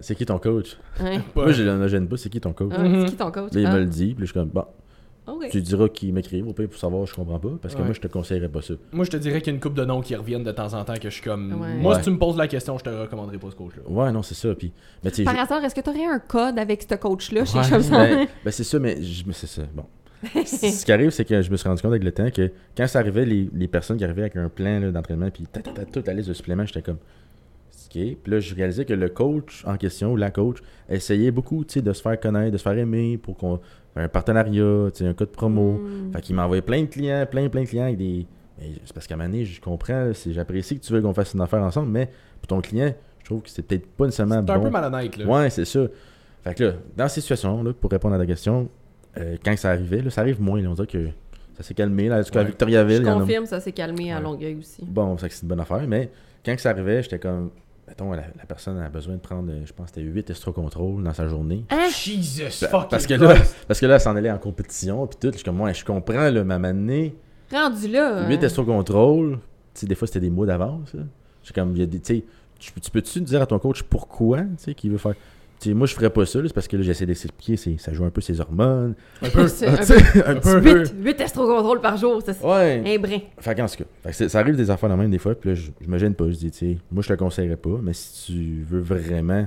C'est qui ton coach? Hein? Moi, je ne gêne pas, c'est qui ton coach? Ah. C'est qui ton coach? Là, il Ah, me le dit, puis je suis comme, bon, Tu diras qu'il m'écrive, au pire, pour savoir, je comprends pas, parce que Ouais. moi, je te conseillerais pas ça. Moi, je te dirais qu'il y a une coupe de noms qui reviennent de temps en temps que je suis comme. Ouais. Moi, Ouais. si tu me poses la question, je te recommanderais pas ce coach-là. Ouais, non, c'est ça. Puis, sais, Par je- hasard, est-ce que tu aurais un code avec ce que comme ça. ben, ben, c'est ça, mais, je- mais c'est ça. Bon. [laughs] Ce qui arrive, c'est que je me suis rendu compte avec le temps que quand ça arrivait, les, les personnes qui arrivaient avec un plan là, d'entraînement, puis ta, ta, ta, toute la liste de suppléments, j'étais comme. OK. Puis là, je réalisais que le coach en question, ou la coach, essayait beaucoup de se faire connaître, de se faire aimer pour qu'on. un partenariat, un code promo. Mm. Fait qu'il m'envoyait plein de clients, plein, plein de clients avec des. mais C'est parce qu'à un moment donné, je comprends, j'apprécie que tu veux qu'on fasse une affaire ensemble, mais pour ton client, je trouve que c'est peut-être pas nécessairement C'est un bon. peu malhonnête, là. Ouais, c'est ça. Fait que là, dans ces situations, là, pour répondre à ta question, euh, quand ça arrivait, là, ça arrive moins. là, on dirait que ça s'est calmé. Là, en tout cas, à Ouais. Victoriaville, Je en a- confirme, ça s'est calmé à Ouais. Longueuil aussi. Bon, ça, c'est une bonne affaire, mais quand ça arrivait, j'étais comme. Mettons, la, la personne a besoin de prendre, je pense que c'était 8 estrocontrôles dans sa journée. Hein? Jesus Ben, fuck parce que là, parce que là, elle s'en allait en compétition, puis tout. Je comme, ouais, je comprends, là, ma manée. Rendu là. 8 euh, estrocontrôles, tu sais, des fois, c'était des mois d'avance. J'ai comme, il y a des, tu sais, tu, tu peux-tu dire à ton coach pourquoi, tu sais, qu'il veut faire? Moi, je ferais pas ça, là, parce que là, j'essaie d'expliquer, ça joue un peu ses hormones. Un peu. [laughs] un [laughs] peu. 8, 8 estro-contrôles par jour, ça, c'est Ouais. un brin. Fait qu'en tout cas, fait que ça arrive des affaires dans même des fois, puis là, je, je me gêne pas. Je dis, tu sais, moi, je te le conseillerais pas, mais si tu veux vraiment,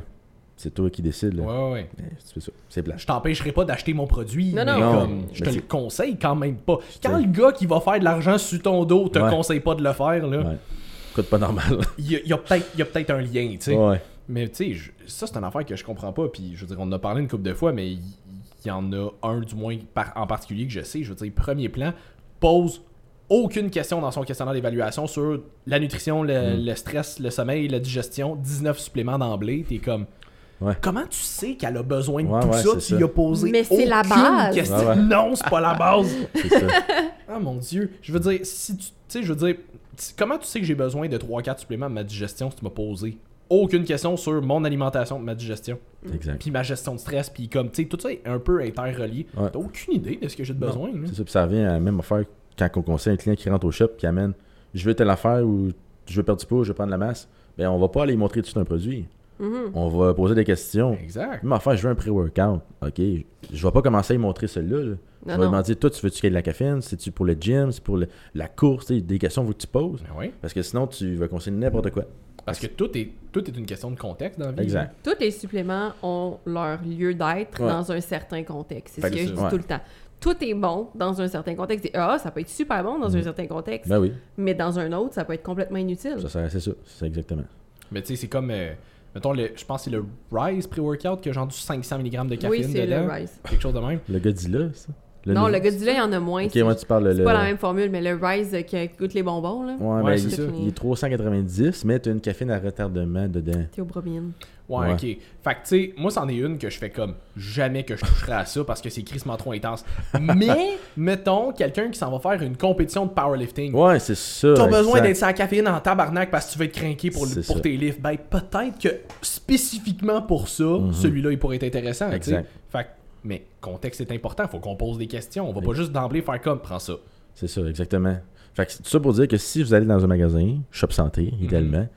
c'est toi qui décides. Là. Ouais, ouais, ouais. Mais si tu fais ça, c'est plat. Je t'empêcherai pas d'acheter mon produit. Non, mais non. comme, Non, je mais te le conseille quand même pas. Quand le gars qui va faire de l'argent sur ton dos te Ouais. conseille pas de le faire, là, Ouais. Coûte pas normal. il y a, il y a peut-être il y a peut-être un lien, tu sais. ouais. Mais tu sais, ça c'est une affaire que je comprends pas. Puis je veux dire, on en a parlé une couple de fois, mais il y, en a un du moins par- en particulier que je sais. Je veux dire, premier plan, pose aucune question dans son questionnaire d'évaluation sur la nutrition, le, Mm. le stress, le sommeil, la digestion, 19 suppléments d'emblée. T'es comme. Ouais. Comment tu sais qu'elle a besoin de Ouais, tout ouais, ça? Tu y as posé Mais c'est la base. question. Ouais, ouais. Non, c'est pas la base. [laughs] C'est ça. [laughs] Ah mon dieu. Je veux dire, si tu. Tu sais, je veux dire, comment tu sais que j'ai besoin de 3-4 suppléments de ma digestion si tu m'as posé? Aucune question sur mon alimentation, ma digestion, exact. puis ma gestion de stress, puis comme, tu sais, tout ça est un peu interrelié. Ouais. T'as aucune idée de ce que j'ai de besoin. C'est ça, puis ça revient à la même affaire quand on conseille un client qui rentre au shop qui amène je veux telle affaire ou je veux perdre du poids, je veux prendre la masse. Ben, on va pas aller montrer tout de suite un produit. Mhm. On va poser des questions. Exact. Même affaire, je veux un pré-workout. OK. Je vais pas commencer à y montrer celui-là. là. je vais demander, toi, tu veux-tu qu'il y ait de la caféine? C'est-tu pour le gym? C'est pour le- la course? Tu sais, Des questions que tu poses. Ben oui. Parce que sinon, tu vas conseiller n'importe quoi. Parce que tout est, tout est une question de contexte dans la vie. Exact. Tous les suppléments ont leur lieu d'être Ouais. dans un certain contexte. C'est ce que que je dis ouais. tout le temps. Tout est bon dans un certain contexte. Et, ah, ça peut être super bon dans un Mhm. certain contexte, Ben oui, mais dans un autre, ça peut être complètement inutile. ça, ça- c'est ça. C'est exactement. Mais tu sais, c'est comme. euh, mettons, le, je pense que c'est le Rise pre-workout qui a genre du 500 mg de caféine Oui, c'est le Rise. Quelque chose de même. Le gars dit là, ça? Non, nouveau- le Godzilla, il y en a moins. Ok, moi, tu parles le. c'est pas la même formule, mais le Rise euh, qui coûte les bonbons, là. Ouais, Ouais, mais c'est il, ça. il est 390, mais tu as une caféine à retardement dedans. Théobromine. Ouais, Ouais. ok. Fait que, tu sais, moi, c'en est une que je fais comme jamais que je toucherai à ça parce que c'est crissement trop intense. Mais, [laughs] mettons, quelqu'un qui s'en va faire une compétition de powerlifting. Ouais, c'est ça. T'as besoin d'être sur la caféine en tabarnak parce que tu veux être craqué pour, le- pour tes lifts. Ben, peut-être que spécifiquement pour ça, Mhm. celui-là, il pourrait être intéressant. tu sais. Exact. Fait que, mais contexte est important. Faut qu'on pose des questions. On va pas juste d'emblée faire comme, prends ça. C'est ça, exactement. Fait que c'est tout ça pour dire que si vous allez dans un magasin, Shop Santé, idéalement,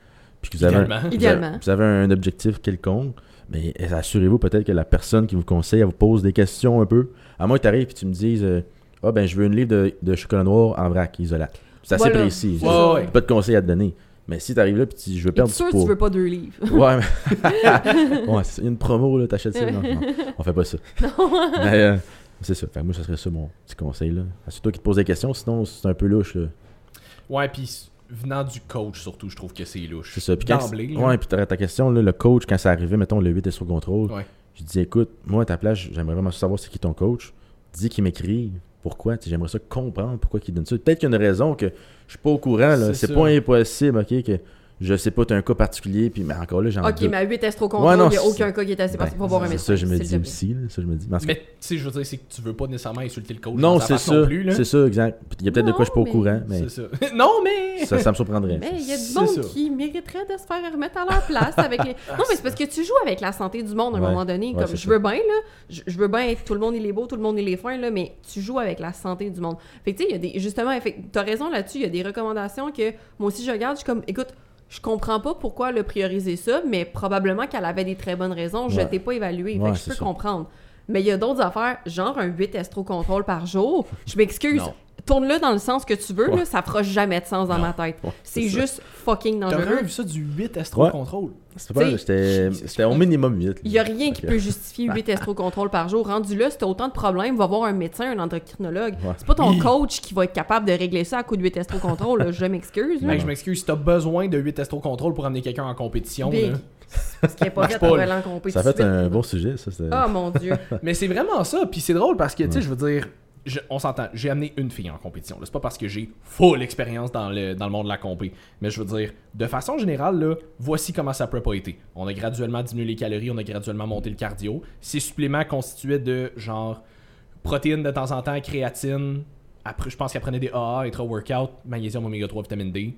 puis que vous avez, un, Idéalement. vous avez- vous avez un objectif quelconque, mais assurez-vous peut-être que la personne qui vous conseille, elle vous pose des questions un peu. À moins que tu arrives et tu me dises euh, Ah ben je veux une livre de, de chocolat noir en vrac, isolate. C'est assez Voilà. précis. Ouais, ouais. Pas de conseil à te donner. Mais si tu arrives là et tu je veux perdre sûr du que tu poids. veux pas deux livres? [laughs] Ouais, [laughs] mais... [laughs] ouais, c'est une promo, là, t'achètes ça. Non, non, on fait pas ça. Mais, euh, C'est ça. Fait que moi, ça serait ça mon petit conseil. là. Ah, C'est toi qui te poses des questions, sinon c'est un peu louche. Là. Ouais, puis venant du coach, surtout, je trouve que c'est louche. C'est ça. Puis quand- D'emblée, là. Ouais, puis t'as ta question, là, le coach, quand c'est arrivé, mettons, le 8 est sous contrôle, Ouais. je dis écoute, moi, à ta place, j'aimerais vraiment savoir c'est qui ton coach. Dis qu'il m'écrit. Pourquoi? J'aimerais ça comprendre pourquoi il donne ça. Peut-être qu'il y a une raison que je suis pas au courant. C'est pas impossible, ok, que je sais pas, t'as un cas particulier, puis mais encore là, j'en Ok, mais à 8 estro Ouais, contrôle, non, il n'y a aucun cas qui est assez Ben, pour voir un c'est médecin. ça, je me dis aussi. là. Ça, je me dis. Mais tu sais, je veux dire, c'est que tu veux pas nécessairement insulter le coach. non, c'est ça. C'est ça, exact. Il y a peut-être de quoi je suis pas au courant, mais C'est ça. [laughs] non, mais. ça, ça me surprendrait. Mais il y a du monde ça. qui mériterait de se faire remettre à leur place avec les... [laughs] Non, mais c'est parce que tu joues avec la santé du monde à un Ouais. moment donné. Ouais, Comme, je veux bien, là. Je, je veux bien être tout le monde il est beau, tout le monde il est fin, là, mais tu joues avec la santé du monde. Fait que tu sais, il y a des... Justement, fait, t'as raison là-dessus, il y a des recommandations que moi aussi je regarde, je suis comme, écoute, je comprends pas pourquoi le prioriser ça, mais probablement qu'elle avait des très bonnes raisons. Je Ouais. t'ai pas évalué. Fait Ouais, que je peux ça. comprendre. Mais il y a d'autres affaires, genre un 8 estro-contrôle par jour. Je m'excuse. Tourne-le dans le sens que tu veux, Ouais. là, ça fera jamais de sens dans Non. ma tête. Ouais, C'est juste fucking dangereux. rien vu ça du 8 Astro Control? C'est pas- T'sais, C'était au minimum 8. Il n'y a rien qui peut justifier 8 [laughs] estro-contrôles par jour. Rendu là, si t'as autant de problèmes, va voir un médecin, un endocrinologue. Ouais. C'est pas ton coach qui va être capable de régler ça à coup de 8 estro-contrôles. là. Je m'excuse. Mec, je m'excuse, si t'as besoin de 8 Astro Control pour amener quelqu'un en compétition, Big. là. Parce qu'il n'est pas fait pas, pour aller en compétition. Ça fait un bon sujet, ça. c'est- Ah mon dieu. [laughs] Mais c'est vraiment ça, puis c'est drôle parce que, tu sais, je veux dire, on s'entend, j'ai amené une fille en compétition. C'est pas parce que j'ai full expérience dans le, monde de la compé. Mais je veux dire, de façon générale, voici comment ça peut pas été. On a graduellement diminué les calories, on a graduellement monté le cardio. Ces suppléments constituaient de genre protéines de temps en temps, créatine. Après, je pense qu'elle prenait des AA, intra-workout, magnésium, oméga 3, vitamine D.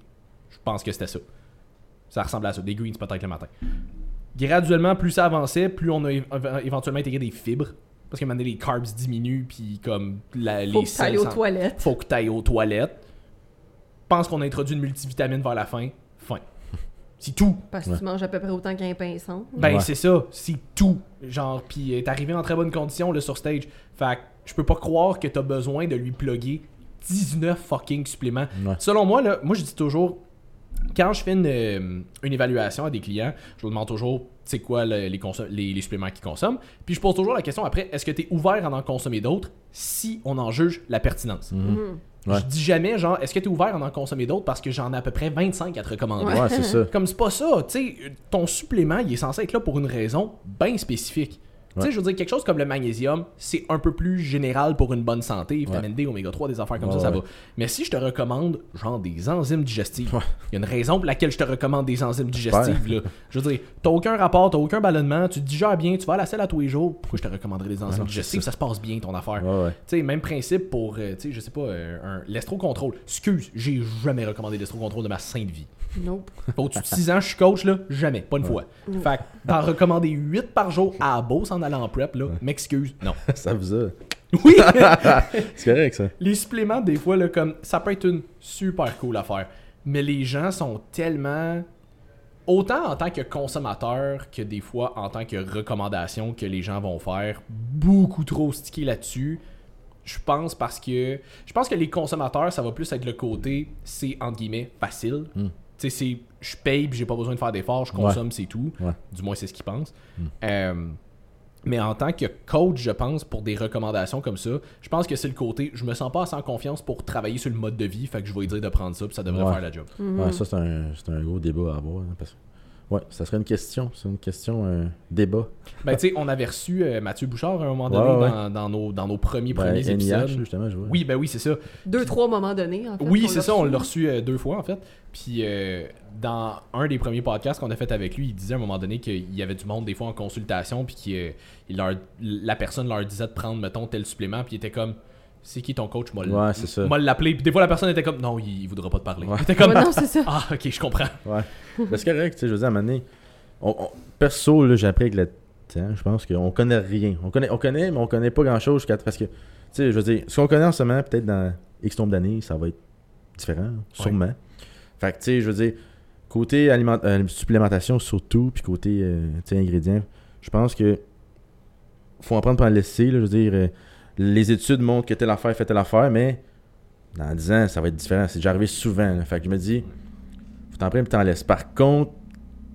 Je pense que c'était ça. Ça ressemble à ça. Des greens peut-être le matin. Graduellement, plus ça avançait, plus on a éventuellement intégré des fibres. Parce que maintenant, les carbs diminuent, puis comme la, Faut les que t'ailles aux toilettes. faut que tu ailles aux toilettes. Pense qu'on a introduit une multivitamine vers la fin. Fin. C'est tout. Parce que tu manges à peu près autant qu'un sans. Ben, Ouais. c'est ça. C'est tout. Genre, puis t'es arrivé en très bonne condition là, sur stage. Fait que je peux pas croire que t'as besoin de lui plugger 19 fucking suppléments. Ouais. Selon moi, là, moi je dis toujours, quand je fais une, euh, une évaluation à des clients, je leur demande toujours c'est quoi le- les, consom- les, les suppléments qu'ils consomment. Puis je pose toujours la question après, est-ce que tu es ouvert à en consommer d'autres si on en juge la pertinence? Mhm. Ouais. Je dis jamais, genre, est-ce que tu es ouvert à en consommer d'autres parce que j'en ai à peu près 25 à te recommander? Ouais, c'est ça. Comme c'est pas ça, tu sais, ton supplément, il est censé être là pour une raison bien spécifique. Tu sais, Ouais. je veux dire, quelque chose comme le magnésium, c'est un peu plus général pour une bonne santé, vitamine D, oméga 3, des affaires comme Ouais, ça, ça ouais. va. Mais si je te recommande, genre, des enzymes digestives, il Ouais. y a une raison pour laquelle je te recommande des enzymes digestives, là. Je veux dire, t'as aucun rapport, t'as aucun ballonnement, tu te digères bien, tu vas à la selle à tous les jours, pourquoi je te recommanderais des enzymes digestives? ça. Ça se passe bien, ton affaire. Ouais, ouais. Tu sais, même principe pour, euh, tu sais, je sais pas, euh, un l'estro-contrôle. Excuse, j'ai jamais recommandé l'estro-contrôle de ma sainte vie. Nope. Au-dessus de 6 ans, je suis coach, là, jamais, pas une fois. Fait que d'en recommander 8 par jour à Beauce en en prep, là, m'excuse, non. [laughs] Ça vous a. [laughs] Oui! [laughs] C'est correct, ça. les suppléments, des fois, là, comme, ça peut être une super cool affaire. Mais les gens sont tellement. Autant en tant que consommateur que des fois en tant que recommandation que les gens vont faire, beaucoup trop stickés là-dessus. Je pense parce que. Je pense que les consommateurs, ça va plus être le côté, c'est entre guillemets facile. Mm. Tu sais, c'est. Je paye puis j'ai pas besoin de faire d'efforts, je consomme, c'est tout. Ouais. Du moins, c'est ce qu'ils pensent. Mm. Euh, mais en tant que coach, je pense, pour des recommandations comme ça, je pense que c'est le côté, je me sens pas en confiance pour travailler sur le mode de vie, fait que je vais lui dire de prendre ça, puis ça devrait Ouais. faire la job. Mhm. Ouais, ça, c'est un, c'est un gros débat à avoir. hein, parce que- Ouais, ça serait une question. C'est une question, un débat. Ben, tu sais, on avait reçu euh, Mathieu Bouchard à un moment donné Ouais, ouais. Dans, dans nos, dans nos premiers, Ben, premiers NIH, épisodes. justement, je vois. Oui, ben oui, c'est ça. Deux, trois moments donnés, en fait. Oui, c'est ça, on l'a reçu euh, deux fois en fait. Puis euh, dans un des premiers podcasts qu'on a fait avec lui, il disait à un moment donné qu'il y avait du monde des fois en consultation, puis que la personne leur disait de prendre, mettons, tel supplément, puis il était comme. C'est qui ton coach Moi, Ouais, c'est ça. l'appeler. Puis des fois, la personne était comme. Non, il, il voudra pas te parler. Ouais. Était comme. Ouais, non, c'est ça. [laughs] Ah, ok, je comprends. Ouais. Ben, c'est correct, tu sais, je veux dire, à un moment donné, on- on- perso, là, j'ai appris avec le temps, je pense qu'on connaît rien. On connaît, on connaît, mais on connaît pas grand chose parce que, tu sais, je veux dire, ce qu'on connaît en ce moment, peut-être dans X nombre d'années, ça va être différent, sûrement. Fait que, tu sais, je veux dire, côté aliment- euh, supplémentation surtout, puis côté, euh, tu sais, ingrédients, je pense que faut en prendre pour en laisser, là, je veux dire, euh, les études montrent que telle affaire fait telle affaire, mais dans 10 ans, ça va être différent. C'est déjà arrivé souvent, là. Fait que je me dis, faut t'en prendre et t'en laisses. Par contre,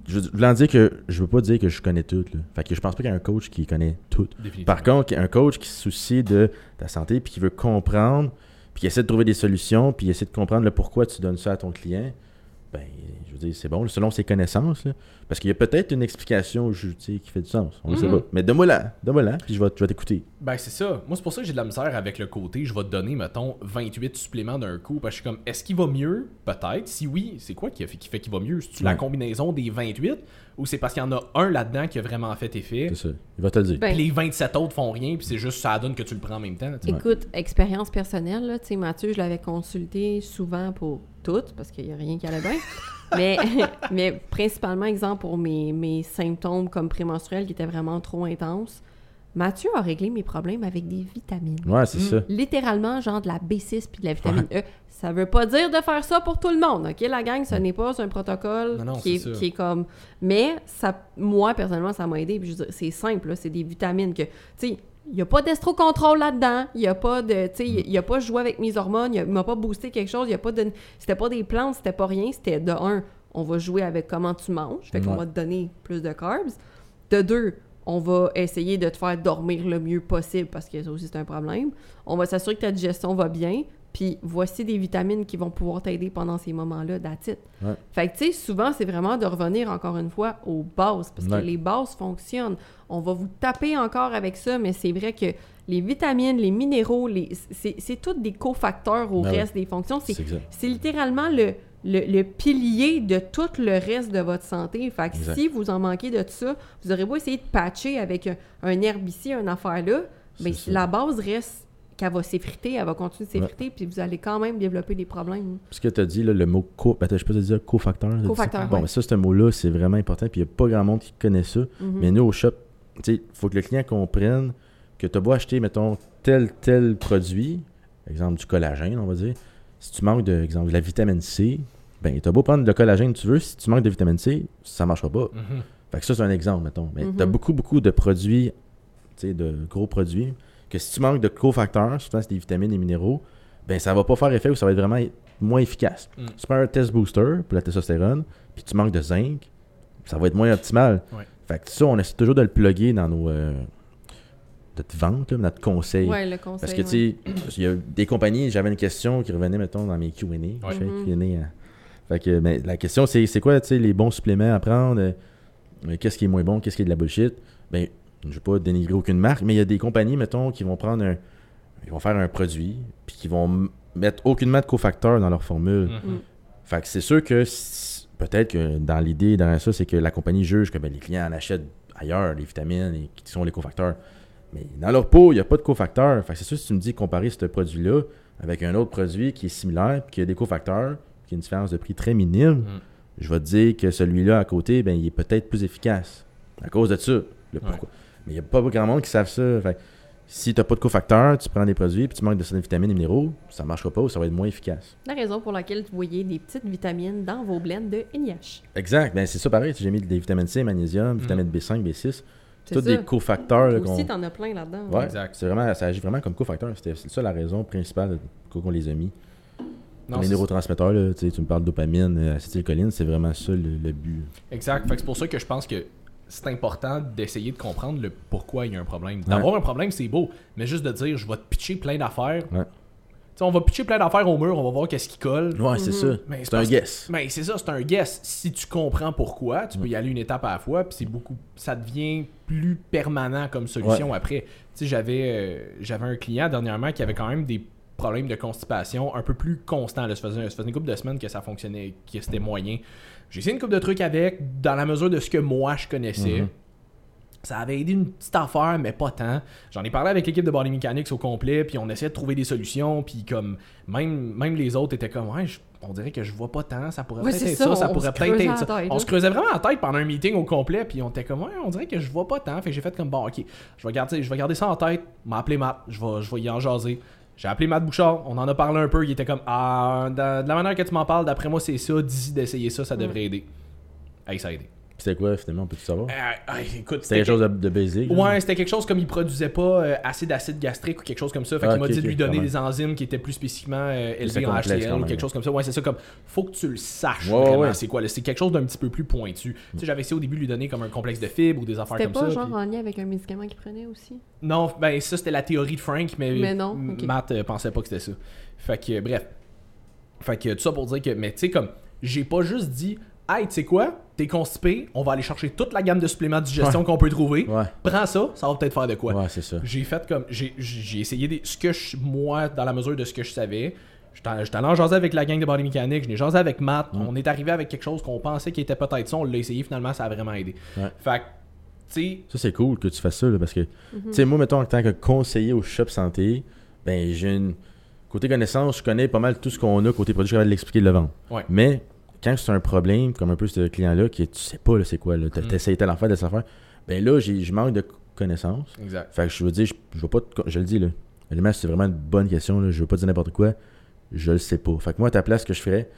je en dire que je veux pas dire que je connais tout. Là. Fait que je pense pas qu'il y a un coach qui connaît tout. Par contre, un coach qui se soucie de ta santé puis qui veut comprendre, puis qui essaie de trouver des solutions, puis essaie de comprendre le pourquoi tu donnes ça à ton client, ben, je veux dire, c'est bon, selon ses connaissances. là. Parce qu'il y a peut-être une explication je- tu sais, qui fait du sens. On ne sait Mhm. pas. Mais donne-moi là, donne-moi là, puis je vais, je vais t'écouter. Ben, c'est ça. Moi, c'est pour ça que j'ai de la misère avec le côté. Je vais te donner, mettons, 28 suppléments d'un coup. Parce que je suis comme, est-ce qu'il va mieux? Peut-être. Si oui, c'est quoi qui, a fait, qui fait qu'il va mieux? C'est-tu la combinaison des 28 ou c'est parce qu'il y en a un là-dedans qui a vraiment fait effet? C'est ça. Il va te le dire. Ben, Puis les 27 autres font rien, puis c'est juste ça donne que tu le prends en même temps. Écoute, expérience personnelle, là, tu sais, Mathieu, je l'avais consulté souvent pour tout, parce qu'il n'y a rien qui allait bien. [laughs] mais, [laughs] mais principalement, exemple, pour mes, mes symptômes comme prémenstruels qui étaient vraiment trop intenses, Mathieu a réglé mes problèmes avec des vitamines. Ouais, c'est Mm. ça. Littéralement, genre de la B6 puis de la vitamine E. Ça veut pas dire de faire ça pour tout le monde, OK? La gang, ce n'est pas un protocole Non, non, qui, est, ça. qui est comme... Mais ça, moi, personnellement, ça m'a aidé. C'est simple, c'est des vitamines que... Tu sais, il n'y a pas d'estrocontrôle là-dedans. Il n'y a pas de... Tu sais, il n'y a pas joué avec mes hormones. Il m'a pas boosté quelque chose. Il y a pas de... C'était pas des plantes, c'était pas rien. C'était de un, on va jouer avec comment tu manges. Fait qu'on Ouais. va te donner plus de carbs. De deux, on va essayer de te faire dormir le mieux possible parce que ça aussi c'est un problème. On va s'assurer que ta digestion va bien. Puis voici des vitamines qui vont pouvoir t'aider pendant ces moments-là d'attitude. Ouais. Fait que tu sais, souvent c'est vraiment de revenir encore une fois aux bases parce Ouais. que les bases fonctionnent. On va vous taper encore avec ça, mais c'est vrai que les vitamines, les minéraux, les... c'est tous des cofacteurs au Ben reste des fonctions. C'est littéralement le, le, le pilier de tout le reste de votre santé. Fait que Exact. si vous en manquez de tout ça, vous aurez beau essayer de patcher avec un, un herbe ici, une affaire là, mais ça. la base reste qu'elle va s'effriter, elle va continuer de s'effriter, puis vous allez quand même développer des problèmes. Ce que tu as dit, là, le mot co. Attends, je pas te dire cofacteur. Cofacteur, Bon, ouais. mais ça, ce mot-là, c'est vraiment important. Puis il n'y a pas grand monde qui connaît ça. Mhm. Mais nous, au shop, tu sais, il faut que le client comprenne que tu as beau acheter, mettons, tel, tel produit, exemple du collagène, on va dire. Si tu manques de, exemple, de la vitamine C, ben, tu as beau prendre le collagène que tu veux, si tu manques de vitamine C, ça marchera pas. Mhm. Fait que ça, c'est un exemple, mettons. Mais Mhm. tu as beaucoup, beaucoup de produits, tu sais, de gros produits, que si tu manques de cofacteurs, souvent c'est des vitamines et minéraux, ben ça va pas faire effet ou ça va être vraiment moins efficace. Mm. Si tu prends un test booster pour la testostérone, puis tu manques de zinc, ça va être moins optimal. Ouais. Fait que ça, on essaie toujours de le plugger dans nos. euh, notre vente, là, notre conseil. Ouais, le conseil. Parce que, ouais. tu sais, il y a des compagnies, j'avais une question qui revenait, mettons, dans mes QA. Je fais Mhm. Q&A, hein. Fait que, mais la question, c'est c'est quoi, tu sais, les bons suppléments à prendre? Euh, Qu'est-ce qui est moins bon? Qu'est-ce qui est de la bullshit? Ben, je veux pas dénigrer aucune marque, mais il y a des compagnies, mettons, qui vont prendre un. Ils vont faire un produit, puis qui vont mettre aucunement de cofacteurs dans leur formule. Mhm. Fait que c'est sûr que peut-être que dans l'idée derrière ça, c'est que la compagnie juge que ben, les clients en achètent ailleurs les vitamines et qui sont les cofacteurs. Mais dans leur pot, il n'y a pas de cofacteurs. Fait que c'est sûr si tu me dis comparer ce produit-là avec un autre produit qui est similaire, puis qui a des cofacteurs, qui a une différence de prix très minime, Mhm. je vais te dire que celui-là à côté, ben, il est peut-être plus efficace. À cause de ça. Le pourquoi. Mais il n'y a pas grand monde qui savent ça. Fait si tu n'as pas de cofacteurs, tu prends des produits puis tu manques de certaines vitamines et minéraux, ça ne marchera pas ou ça va être moins efficace. La raison pour laquelle vous voyez des petites vitamines dans vos blends de NIH. Exact. Ben, c'est ça pareil. J'ai mis des vitamines C, magnésium, vitamine B5, B6. C'est Tous ça. des cofacteurs. qu'on- aussi, t'en as plein là-dedans. Ouais, Exact. c'est vraiment, ça agit vraiment comme cofacteur. C'était c'est ça la raison principale pourquoi on les a mis. Non, les neurotransmetteurs, là, tu sais, tu me parles de dopamine, euh, acétylcholine, c'est vraiment ça le, le but. Exact. Fait que c'est pour ça que je pense que c'est important d'essayer de comprendre le pourquoi il y a un problème. D'avoir un problème, c'est beau, mais juste de dire je vais te pitcher plein d'affaires. Ouais. On va pitcher plein d'affaires au mur, on va voir qu'est-ce qui colle. Ouais, c'est ça. Mais C'est un guess. Mais c'est ça, c'est un guess. Si tu comprends pourquoi, tu peux Mm. y aller une étape à la fois, puis c'est beaucoup, ça devient plus permanent comme solution après. Tu j'avais, euh, j'avais un client dernièrement qui avait quand même des problèmes de constipation un peu plus constants. là. Ça faisait, ça faisait une couple de semaines que ça fonctionnait, que c'était moyen. J'ai essayé une couple de trucs avec, dans la mesure de ce que moi je connaissais. Mhm. Ça avait aidé une petite affaire, mais pas tant. J'en ai parlé avec l'équipe de Body Mechanics au complet, puis on essayait de trouver des solutions, puis comme même, même les autres étaient comme ouais, je- on dirait que je vois pas tant, ça pourrait Ouais, peut-être être ça, ça, pourrait se peut-être creusait être ça. tête, on là. se creusait vraiment la tête pendant un meeting au complet, puis on était comme ouais, on dirait que je vois pas tant, fait que j'ai fait comme bon, ok, je vais garder, je vais garder ça en tête, m'a appelé Matt, je vais, je vais y en jaser. J'ai appelé Matt Bouchard, on en a parlé un peu, il était comme ah, de, la manière que tu m'en parles, d'après moi c'est ça, d'ici d'essayer ça, ça devrait aider. Hey, ça a aidé. C'était quoi finalement, on peut tout savoir? Euh, ah, écoute, C'était quelque chose de, de basique. là? Ouais, c'était quelque chose comme il produisait pas euh, assez d'acide gastrique ou quelque chose comme ça. Fait Ah, qu'il m'a dit de lui donner des enzymes qui étaient plus spécifiquement euh, C'est élevés en HCl ou quelque chose comme ça. Ouais, c'est ça comme faut que tu le saches Ouais, vraiment ouais. c'est quoi. C'est quelque chose d'un petit peu plus pointu. Tu sais, j'avais essayé au début de lui donner comme un complexe de fibres ou des affaires C'était comme pas ça. genre puis- en lien avec un médicament qu'il prenait aussi? Non, ben ça c'était la théorie de Frank, mais, Mais non. Matt euh, pensait pas que c'était ça. Fait que euh, bref. Fait que tout ça pour dire que, mais tu sais comme, j'ai pas juste dit, hey, tu sais quoi, t'es constipé, on va aller chercher toute la gamme de suppléments de digestion qu'on peut trouver. Ouais, Prends ça, ça va peut-être faire de quoi. ouais, c'est ça. J'ai fait comme, j'ai j'ai essayé des, ce que je, moi, dans la mesure de ce que je savais. J'étais j'étais allé en jaser avec la gang de body mécanique, je l'ai jasé avec Matt, Mm. on est arrivé avec quelque chose qu'on pensait qui était peut-être ça, on l'a essayé finalement, ça a vraiment aidé. Ouais. Fait que, tu sais, Ça, c'est cool que tu fasses ça, là, parce que, tu sais, moi, mettons, en tant que conseiller au shop santé, ben, j'ai une. Côté connaissance, je connais pas mal tout ce qu'on a. Côté produit, je suis capable de l'expliquer de le vendre. Ouais. Mais, quand c'est un problème, comme un peu ce client-là, qui tu sais pas, c'est quoi, Mm. t'essayes telle affaire, telle affaire, ben là, je manque de connaissances. exact. Fait que je veux dire, je, je veux pas, te- je le dis, là. C'est vraiment une bonne question, là. Je veux pas dire n'importe quoi. Je le sais pas. Fait que moi, à ta place, ce que je ferais,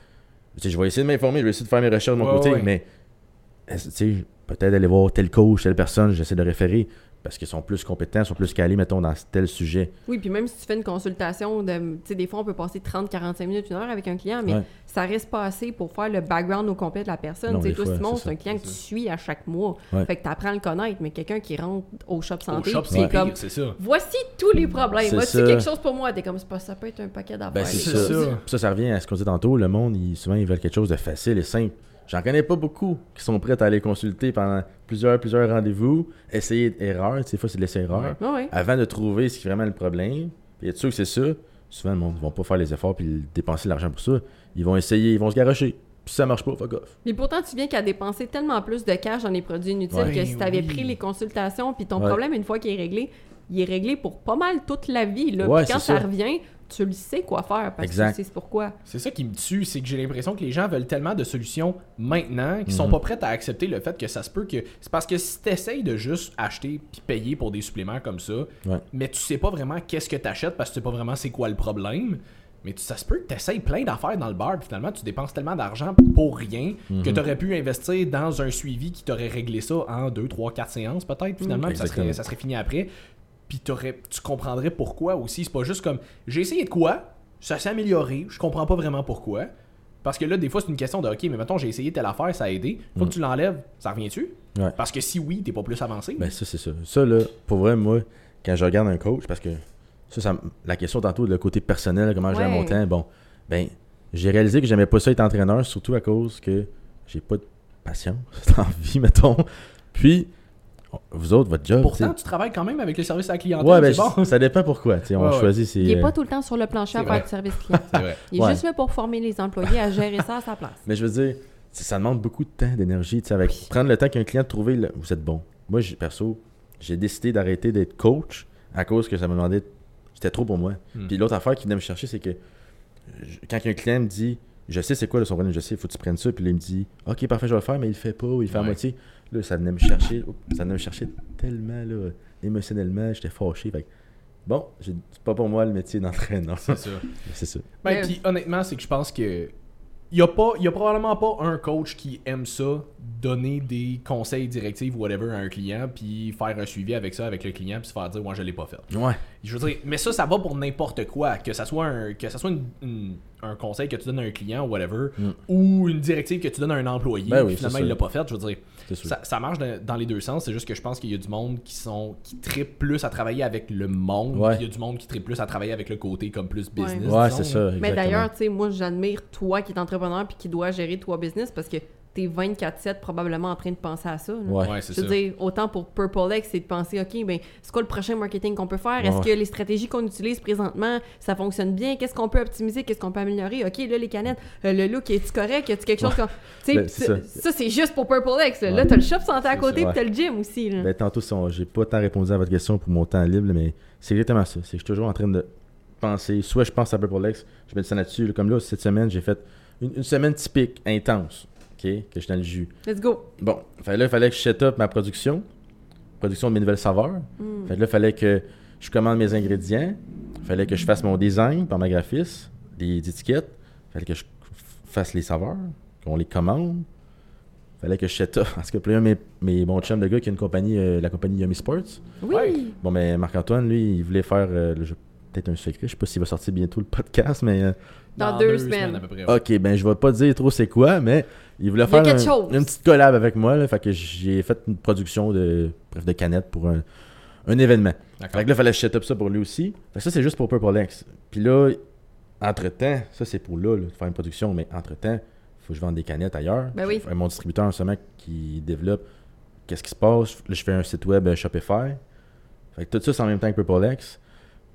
je vais essayer de m'informer, je vais essayer de faire mes recherches de mon Ouais, côté, ouais. mais, est-ce- tu sais, peut-être aller voir tel coach, telle personne, j'essaie de référer, parce qu'ils sont plus compétents, sont plus calés, mettons, dans tel sujet. Oui, puis même si tu fais une consultation, de, tu sais, des fois, on peut passer 30-45 minutes, une heure avec un client, mais Ouais. ça reste pas assez pour faire le background au complet de la personne. Non, Tu sais, des toi, Simon, c'est c'est un client que tu suis à chaque mois. Ouais. Fait que tu apprends à le connaître, mais quelqu'un qui rentre au shop santé, c'est comme, ça. voici tous les problèmes. C'est Voici ça. quelque chose pour moi. T'es comme, pas- ça peut être un paquet d'affaires. Ben, c'est ça. ça. Puis ça, ça revient à ce qu'on disait tantôt. Le monde, souvent, ils veulent quelque chose de facile et simple. J'en connais pas beaucoup qui sont prêts à aller consulter pendant plusieurs, plusieurs rendez-vous, essayer erreur. Des fois, c'est de l'essai-erreur. Ouais, ouais. avant de trouver ce qui est vraiment le problème, puis être sûr que c'est ça, souvent le monde ne va pas faire les efforts puis dépenser l'argent pour ça. Ils vont essayer, ils vont se garocher. Puis si ça marche pas, fuck off. Mais pourtant, tu viens qu'à dépenser tellement plus de cash dans les produits inutiles Ouais. que si tu avais Oui. pris les consultations, puis ton Ouais. problème, une fois qu'il est réglé, il est réglé pour pas mal toute la vie. Là. Ouais, Puis quand ça. revient, tu le sais quoi faire parce Exact. que tu sais pourquoi. C'est ça qui me tue, c'est que j'ai l'impression que les gens veulent tellement de solutions maintenant qu'ils sont Mhm. pas prêts à accepter le fait que ça se peut que. C'est parce que si t'essayes de juste acheter puis payer pour des suppléments comme ça, Ouais. mais tu sais pas vraiment qu'est-ce que t'achètes parce que tu sais pas vraiment c'est quoi le problème. Mais tu- ça se peut que t'essayes plein d'affaires dans le bar, puis finalement tu dépenses tellement d'argent pour rien que Mhm. t'aurais pu investir dans un suivi qui t'aurait réglé ça en 2, 3, 4 séances peut-être, finalement, puis ça serait, Exactement. ça serait fini après. Puis t'aurais- tu comprendrais pourquoi aussi. C'est pas juste comme j'ai essayé de quoi, ça s'est amélioré, je comprends pas vraiment pourquoi. Parce que là, des fois, c'est une question de OK, mais mettons, j'ai essayé telle affaire, ça a aidé. Faut Mm. que tu l'enlèves, ça revient-tu? Ouais. Parce que si oui, t'es pas plus avancé. Ben ça, c'est ça. Ça, là, pour vrai, moi, quand je regarde un coach, parce que ça, ça la question tantôt, le côté personnel, comment je gère Ouais. mon temps, bon, ben, j'ai réalisé que j'aimais pas ça être entraîneur, surtout à cause que j'ai pas de patience [laughs] dans la vie, mettons. Puis, vous autres, votre job, Pourtant, tu tu travailles quand même avec le service à la clientèle. Ouais, ben, bon. [laughs] ça dépend pourquoi. on Ouais, ouais. choisit ses. Il est euh, pas tout le temps sur le plancher à faire du service [laughs] client. Vrai. Il est Ouais. juste là pour former les employés à gérer ça à sa place. Mais je veux dire, ça ça demande beaucoup de temps, d'énergie. tu sais, Avec Oui. prendre le temps qu'un client de trouver, vous êtes bon. Moi, perso, j'ai décidé d'arrêter d'être coach à cause que ça me demandait. C'était trop pour moi. Hmm. Puis l'autre affaire qui venait me chercher, c'est que je- quand un client me dit, je sais c'est quoi le son problème, je sais, il faut que tu prennes ça, puis là, il me dit, ok, parfait, je vais le faire, mais il le fait pas, ou il le fait à moitié. Là, ça venait me chercher, oups, ça venait me chercher tellement, là, émotionnellement, j'étais fâché. Fait bon, c'est pas pour moi le métier d'entraîneur. C'est ça. [laughs] c'est ça. Ben, Mais- puis honnêtement, c'est que je pense que. Il y a, pas, y a probablement pas un coach qui aime ça, donner des conseils, directives, whatever à un client, puis faire un suivi avec ça, avec le client, puis se faire dire, moi, je l'ai pas fait. Ouais. Je veux dire, mais ça, ça va pour n'importe quoi. Que ça soit un, que ça soit une- une- un conseil que tu donnes à un client, whatever, Mm. ou une directive que tu donnes à un employé, Ben oui, puis finalement, il l'a pas fait. Je veux dire, ça, ça marche dans, dans les deux sens. C'est juste que je pense qu'il y a du monde qui sont qui trippe plus à travailler avec le monde, Ouais. puis il y a du monde qui trippe plus à travailler avec le côté comme plus business. Ouais, c'est ça. Mais d'ailleurs, tu sais, moi, j'admire toi qui es entrepreneur puis qui dois gérer toi business parce que t'es 24-7 probablement en train de penser à ça. là. Ouais. Ouais, c'est Je ça. veux dire, autant pour Purple X, c'est de penser, OK, ben, c'est quoi le prochain marketing qu'on peut faire? Ouais, Est-ce ouais. que les stratégies qu'on utilise présentement, ça fonctionne bien? Qu'est-ce qu'on peut optimiser? Qu'est-ce qu'on peut améliorer? OK, là, les canettes, euh, le look, est-tu correct? Y a-tu quelque chose sais, Ben, c'est ça, ça. c'est juste pour Purple X. Là, Ouais. Là, t'as le shop santé à côté, puis t'as le gym aussi. Là. Ben, tantôt, si on- j'ai pas tant répondu à votre question pour mon temps libre, mais c'est exactement ça. C'est que je suis toujours en train de penser. Soit je pense à Purple X, je mets ça là-dessus. là, Comme là, cette semaine, j'ai fait une, une semaine typique, intense, ok, que je suis dans le jus. Let's go. Bon, fait là, il fallait que je set up ma production, production de mes nouvelles saveurs. Mm. Fait que là, il fallait que je commande mes ingrédients. Il fallait que je fasse mon design par ma graphiste, les étiquettes. Il fallait que je fasse les saveurs, qu'on les commande. Fallait que je set up. [laughs] Parce que là, mes, mes bons chums de gars qui a une compagnie, euh, la compagnie Yummy Sports. Oui. Bon, mais Marc-Antoine, lui, il voulait faire. euh, Peut-être un secret. Je sais pas s'il va sortir bientôt le podcast, mais. euh, Dans deux semaines. à peu près. ouais. Ok, ben je vais pas dire trop c'est quoi, mais il voulait faire quelque un- chose. une petite collab avec moi. Là, fait que j'ai fait une production de, bref, de canettes pour un, un événement. Fait que là, il fallait que je set up ça pour lui aussi. Fait que ça, c'est juste pour Purple X. Puis là, entre-temps, ça c'est pour là, là, de faire une production, mais entre-temps, faut que je vende des canettes ailleurs. Ben oui. Mon distributeur en ce moment qui développe qu'est-ce qui se passe? Là, je fais un site web euh, Shopify. Fait que tout ça, c'est en même temps que Purple X.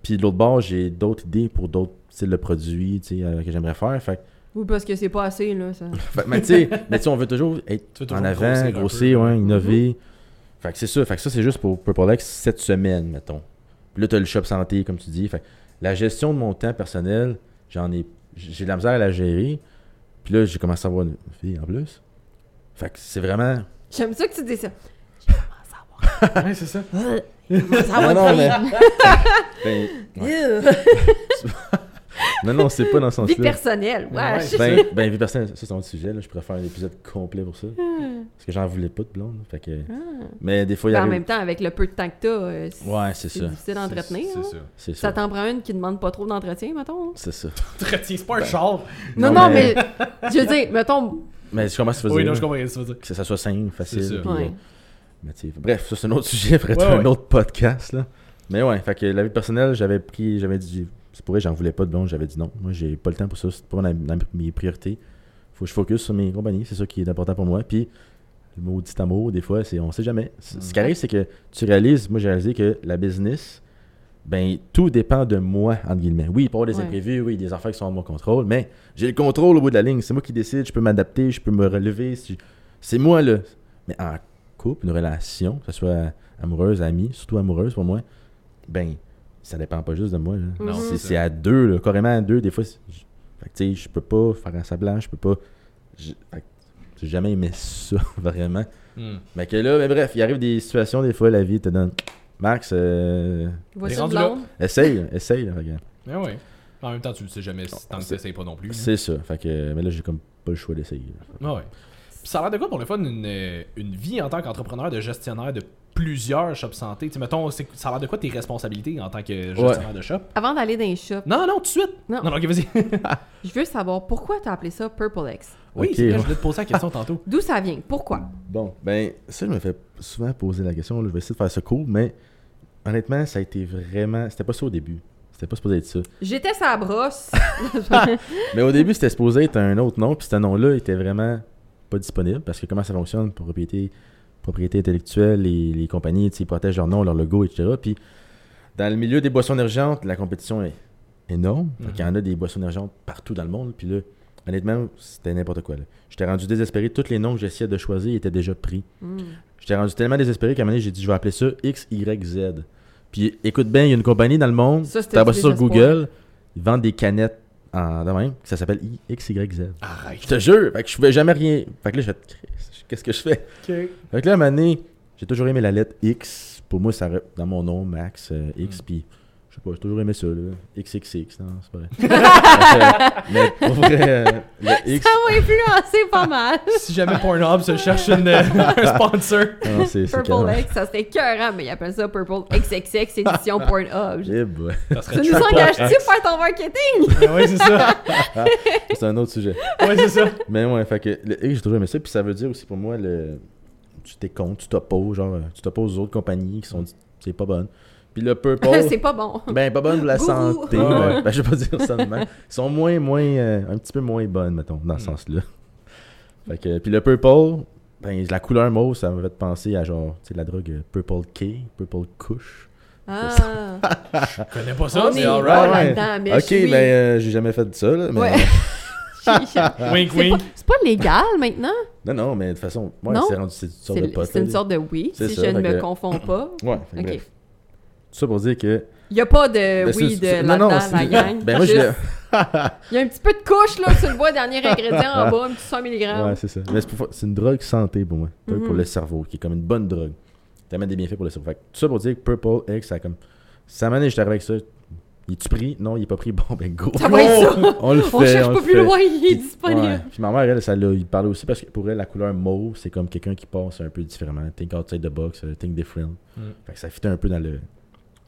Puis de l'autre bord, j'ai d'autres idées pour d'autres de tu sais, euh, que j'aimerais faire. Fait Ou parce que c'est pas assez, là. Ça... [laughs] fait- mais tu sais, [laughs] mais tu sais, on veut toujours être toujours en avant, grossir, ouais, innover. Fait que c'est ça. Fait que ça, c'est juste pour Purple X cette semaine, mettons. Puis là, t'as le shop santé, comme tu dis. Fait que la gestion de mon temps personnel, j'en ai. J'ai de la misère à la gérer. Puis là, j'ai commencé à avoir une fille en plus. Fait que c'est vraiment. J'aime ça que tu dis ça. [laughs] Ouais, c'est ça. Ça Non, non, mais-. Ben. [laughs] non, non, c'est pas dans ce Vie sens-là. personnelle, Ouais. Ben, ben, vie personnelle, ça c'est un autre sujet. Là. Je pourrais faire un épisode complet pour ça. Parce que j'en voulais pas de blonde. Fait que... Mais des fois, il y Ben, en a. même temps, avec le peu de temps que t'as, euh, c'est Ouais, difficile d'entretenir. C'est hein. ça. C'est Ça ça. t'en prend une qui demande pas trop d'entretien, mettons? C'est ça. [laughs] Retiens, c'est pas un char. Non, Non, non, mais- mais... je veux dire, mettons... Mais je commence à Oui, dire. non, je comprends ce que tu veux dire. que ça soit simple, facile. Euh, mais bref, ça c'est un autre [laughs] sujet, après Ouais, un ouais. autre podcast. Là. Mais ouais, fait que la vie personnelle, j'avais pris, j'avais dit, c'est pour vrai, j'en voulais pas de blonde, j'avais dit non. Moi, j'ai pas le temps pour ça, c'est pas dans, dans mes priorités. Faut que je focus sur mes compagnies, c'est ça qui est important pour moi. Puis, le maudit amour, des fois, c'est on sait jamais. Ce qui arrive, c'est que tu réalises, moi j'ai réalisé que la business, ben tout dépend de moi, entre guillemets. Oui, il peut y avoir des Ouais. imprévus, oui, des affaires qui sont à mon contrôle, mais j'ai le contrôle au bout de la ligne. C'est moi qui décide, je peux m'adapter, je peux me relever. si- C'est moi, là. Mais en couple, une relation, que ce soit amoureuse, amie, surtout amoureuse pour moi, ben, ça dépend pas juste de moi. là. C'est- à deux, là, carrément à deux. Des fois, je- tu peux pas faire un sablant, je peux pas. je- fait que J'ai jamais aimé ça, [laughs] vraiment. Hmm. Mais que là, mais bref, il arrive des situations, des fois, la vie te donne. Max, euh, Voici rendu là? essaye, essaye, là, regarde. Mais ouais. En même temps, tu le sais jamais si tant que t'essayes pas non plus. C'est ça. Fait que, mais là, j'ai comme pas le choix d'essayer. Ah ouais. Ça a l'air de quoi pour le fun, une, euh, une vie en tant qu'entrepreneur, de gestionnaire de plusieurs shops santé? Tu sais, mettons, c'est- ça a l'air de quoi tes responsabilités en tant que gestionnaire de shop? Avant d'aller dans les shops, Non, non, tout de suite! Non. Non, non, ok, vas-y. [laughs] je veux savoir pourquoi t'as appelé ça Purple X? oui, c'est vrai, je voulais te poser la question [laughs] tantôt. D'où ça vient? Pourquoi? Bon, ben, ça, je me fais souvent poser la question. là, je vais essayer de faire ça court, mais honnêtement, ça a été vraiment. C'était pas ça au début. C'était pas supposé être ça. J'étais sa brosse. [laughs] Mais au début, c'était supposé être un autre nom, puis ce nom-là était vraiment pas disponible parce que comment ça fonctionne, propriété, propriété intellectuelle, les, les compagnies, tu ils protègent leur nom, leur logo, etc. Puis dans le milieu des boissons énergentes, la compétition est énorme. Mhm. qu'il y en a des boissons énergentes partout dans le monde. Puis là, honnêtement, c'était n'importe quoi. J'étais rendu désespéré. Tous les noms que j'essayais de choisir étaient déjà pris. Hmm. J'étais rendu tellement désespéré qu'à un moment donné, j'ai dit je vais appeler ça XYZ. Puis écoute bien, il y a une compagnie dans le monde, ça sur. Google, ils vendent des canettes en de même, ça s'appelle XYZ. Arrête. Je te jure, fait que je pouvais jamais rien. Fait que là, je qu'est-ce que je fais? Ok. Fait que là, à un moment donné, j'ai toujours aimé la lettre X. Pour moi, ça dans mon nom, Max euh, X, Mm. puis je sais pas, j'ai toujours aimé ça, là. XXX, non, c'est pas vrai. Que, [laughs] mais pour vrai, euh, le X. Ça m'a influencé pas mal. Si jamais Pornhub se cherche une, euh, [laughs] un sponsor. Non, non, c'est c'est Purple carrément- X, ça serait écœurant, mais ils appellent ça Purple XXX édition [laughs] Pornhub. Eh boy. Ça serait Tu nous triple engages-tu pour faire ton marketing? Ah ouais, c'est ça. C'est un autre sujet. Ouais, c'est ça. Mais ouais, fait que le X, j'ai toujours aimé ça. Puis ça veut dire aussi pour moi, le... tu t'es contre, tu t'opposes, genre, euh, tu t'opposes aux autres compagnies qui sont c'est pas bonnes. Puis le Purple. [laughs] c'est pas bon. Ben, pas bonne pour la santé. Ouais, ben, ben, je vais pas dire ça de même. Ils sont moins, moins, euh, un petit peu moins bonnes, mettons, dans ce Mm. sens-là. Fait que, puis le purple, ben, la couleur mauve, ça m'a fait penser à genre, tu sais, la drogue euh, Purple K, Purple Kush. Ah, [laughs] Je connais pas ça, on mais est alright. Ouais. ok, je suis... ben, euh, j'ai jamais fait de ça, là. Mais, Ouais. [laughs] Wink, C'est wink. pas, c'est pas légal maintenant? Non, non, mais de toute façon, ouais, c'est rendu, c'est une sorte C'est de pote. c'est une sorte de oui, C'est si ça, je ne me que- confonds pas. Ouais, fait que Ok. bref. Tout ça pour dire que. Il n'y a pas de Ben, oui c'est- de non, non, là-dedans, la gang. Ben, moi, je Juste- [laughs] Il y a un petit peu de couche, là, sur le bois, dernier [laughs] ingrédient en bas, un petit 100 mg. Ouais, c'est ça. Mais c'est pour- c'est une drogue santé pour moi. Mhm. pour le cerveau, qui est comme une bonne drogue. T'amènes des bienfaits pour le cerveau. Fait que tout ça pour dire que Purple X, ça a comme. Ça m'a j'étais arrivé avec ça. Il est-tu pris? Non, il est pas pris. [laughs] Bon, ben go. Ça va être ça. On le On fait. cherche on pas le plus fait. loin, il est Puis- disponible. Ouais. Puis ma mère, elle, ça l'a il parlait aussi parce que pour elle, la couleur mauve, c'est comme quelqu'un qui pense un peu différemment. Think outside the box, euh, think different. Mm. Fait que ça fitait un peu dans le.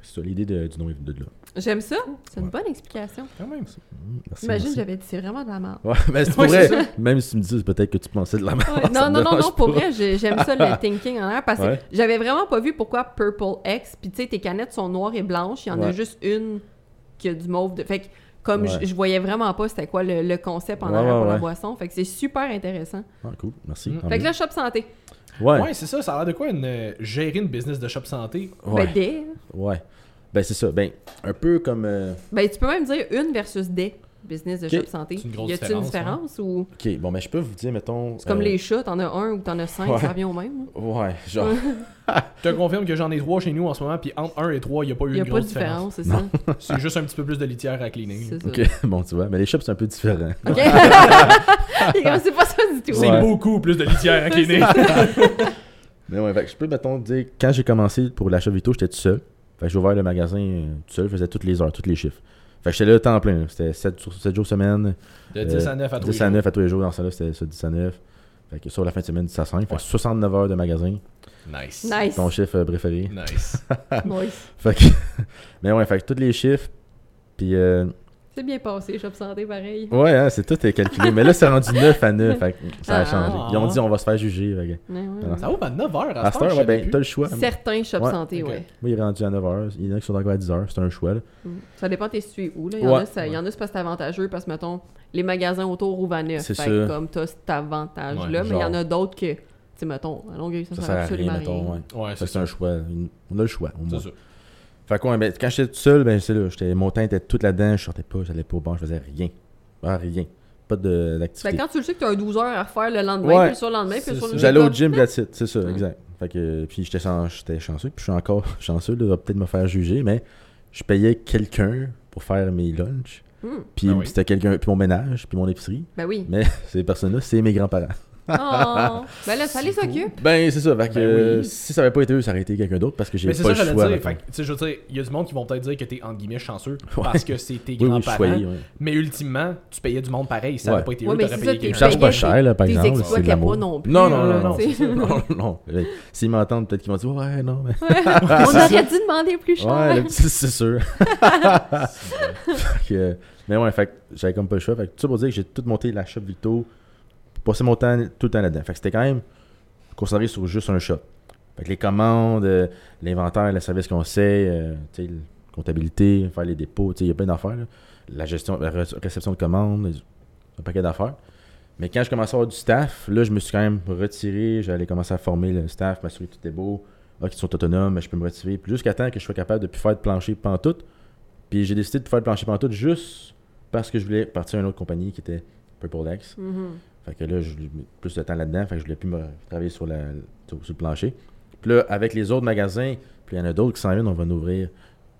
C'est ça, l'idée de- du nom est venue de là. J'aime ça. C'est une Ouais. bonne explication. Quand même. Mm, merci, Imagine, merci. j'avais dit c'est vraiment de la merde. Ouais, mais c'est Ouais, pour c'est vrai. Même si tu me dis peut-être que tu pensais de la merde. Ouais, ça Non, me non, non, dérange non, pour pas. vrai, j'ai- j'aime ça le [laughs] thinking en l'air parce que Ouais. j'avais vraiment pas vu pourquoi Purple X. Puis tu sais, tes canettes sont noires et blanches. Il y en a Ouais. juste une qui a du mauve. De... Fait que comme Ouais. je, je voyais vraiment pas c'était quoi le, le concept en Ouais, arrière ouais, pour la ouais. boisson. Fait que c'est super intéressant. Ah, cool, merci. Mm. tant Fait que mieux. là, Shop Santé. Ouais, Ouais, c'est ça. Ça a l'air de quoi une, euh, gérer une business de shop santé? Ouais, Ben, des. ouais. Ben, c'est ça. Ben, un peu comme. euh, Ben, tu peux même dire une versus des business de Ok. Shop Santé. C'est une grosse y a-t-il une différence, différence ou? Ok, bon, ben, je peux vous dire, mettons. c'est comme euh, les chats, t'en as un ou t'en as cinq, Ouais. ça revient au même. là? Ouais, genre. [laughs] Je te confirme que j'en ai trois chez nous en ce moment, puis entre 1 et 3, il n'y a pas eu Il y a une pas de grosse différence. différence, c'est ça. [laughs] C'est juste un petit peu plus de litière à cleaner. C'est ça. Ok, [laughs] bon, tu vois. Mais les shops, c'est un peu différent. Ok. Comme, c'est pas ça du tout. C'est Ouais. beaucoup plus de litière à cleaner. Mais ouais, fait que je peux, mettons, dire, quand j'ai commencé pour l'achat Vito, j'étais tout seul. Fait que j'ai ouvert le magasin euh, tout seul, je faisais toutes les heures, tous les chiffres. Fait que j'étais là temps plein. C'était 7, jours- 7 jours semaine, De 10 à 9 à 3 10 à 9 à tous les jours. Dans ce là c'était ça, 10 à 9. Fait que sur la fin de semaine, 10 à 5. Fait que Ouais. 69 heures de magasin. Nice. Nice. Ton chiffre euh, préféré. Nice. [laughs] Nice. Fait que. [laughs] Mais ouais, fait que tous les chiffres. Puis, euh, C'est bien passé, Shop Santé, pareil. ouais, hein, c'est tout est calculé. Mais là, c'est rendu 9 à 9. Fait que ça a Ah. changé. Ils ont dit, on va se faire juger. fait Ouais, ouais, Ah. Ça ouvre à 9 h à, À cette heure, ouais, ben, t'as le choix. Certains Shop Ouais. Santé, Ok. ouais. Moi, il est rendu à 9h. Il y en a qui sont encore à 10h. C'est un choix. Là. Mm. Ça dépend t'es situé où. Là. Il, y en a, ça- il y en a, c'est parce que c'est avantageux, parce que, mettons, les magasins autour ouvrent à neuf. C'est Fait que ça. comme t'as cet avantage-là, Ouais, mais il y en a d'autres que, tu sais, mettons, à Longueuil, ça, Ça sert à rien, absolument mettons. Ouais. Ouais, Fait c'est ça. un choix. On a le choix, au moins. Fait que ouais, ben, quand j'étais tout seul, ben, c'est là. j'étais- Mon temps était tout là-dedans. Je sortais pas, j'allais pas au banc, je faisais rien. Ah, rien. Pas de- d'activité. quand tu le sais que t'as un 12 heures à refaire le lendemain, Ouais. puis sur le lendemain, puis sur le. J'allais au gym, that's it. C'est ça, exact. Fait que, puis j'étais j'étais chanceux, puis je suis encore [laughs] chanceux, là, de peut-être me faire juger, mais je payais quelqu'un pour faire mes lunchs, Hmm. puis Ben oui. c'était quelqu'un, puis mon ménage, puis mon épicerie. Ben oui. Mais [laughs] ces personnes-là, c'est mes grands-parents. Oh. Ben là, ça les occupe. Ben, c'est ça. Fait que Ben euh, oui. si ça avait pas été eux, ça aurait été quelqu'un d'autre parce que j'ai Mais c'est pas ça le choix. dire. Fait que, tu sais, je veux dire, il y a du monde qui vont peut-être dire que t'es entre guillemets chanceux [laughs] Ouais. parce que c'est tes Oui, oui, grands-parents. ouais. mais ultimement, tu payais du monde pareil. Si ça Ouais. n'avait pas été Ouais, eux, mais t'aurais payé ça, t'es Ils quelqu'un chargent pas cher, là, par T'es exemple. L'amour. pas non plus. Non, non, non, [laughs] non. non, non. S'ils m'entendent, peut-être qu'ils vont dire Ouais, non, mais. [laughs] On aurait dû demander plus cher. Ouais, c'est c'est sûr. Mais ouais, fait que j'avais comme pas le choix. Fait que tout ça pour dire que j'ai tout monté la shop Victo, passé mon temps tout le temps là-dedans. Fait que c'était quand même concentré sur juste un shop. Fait que les commandes, euh, l'inventaire, le service conseil, euh, la comptabilité, faire les dépôts, il y a plein d'affaires. La gestion, la ré- réception de commandes, un paquet d'affaires. Mais quand je commençais à avoir du staff, là, je me suis quand même retiré. J'allais commencer à former le staff, m'assurer que tout est beau, ah, qu'ils sont autonomes, je peux me retirer. Jusqu'à temps que je sois capable de faire de plancher pantoute. Puis j'ai décidé de faire de plancher pantoute juste parce que je voulais partir à une autre compagnie qui était Purple X. Mhm. Fait que là, je plus de temps là-dedans. Fait que je voulais plus me travailler sur, la, sur, sur le plancher. Puis là, avec les autres magasins, puis il y en a d'autres qui s'en viennent, on va en ouvrir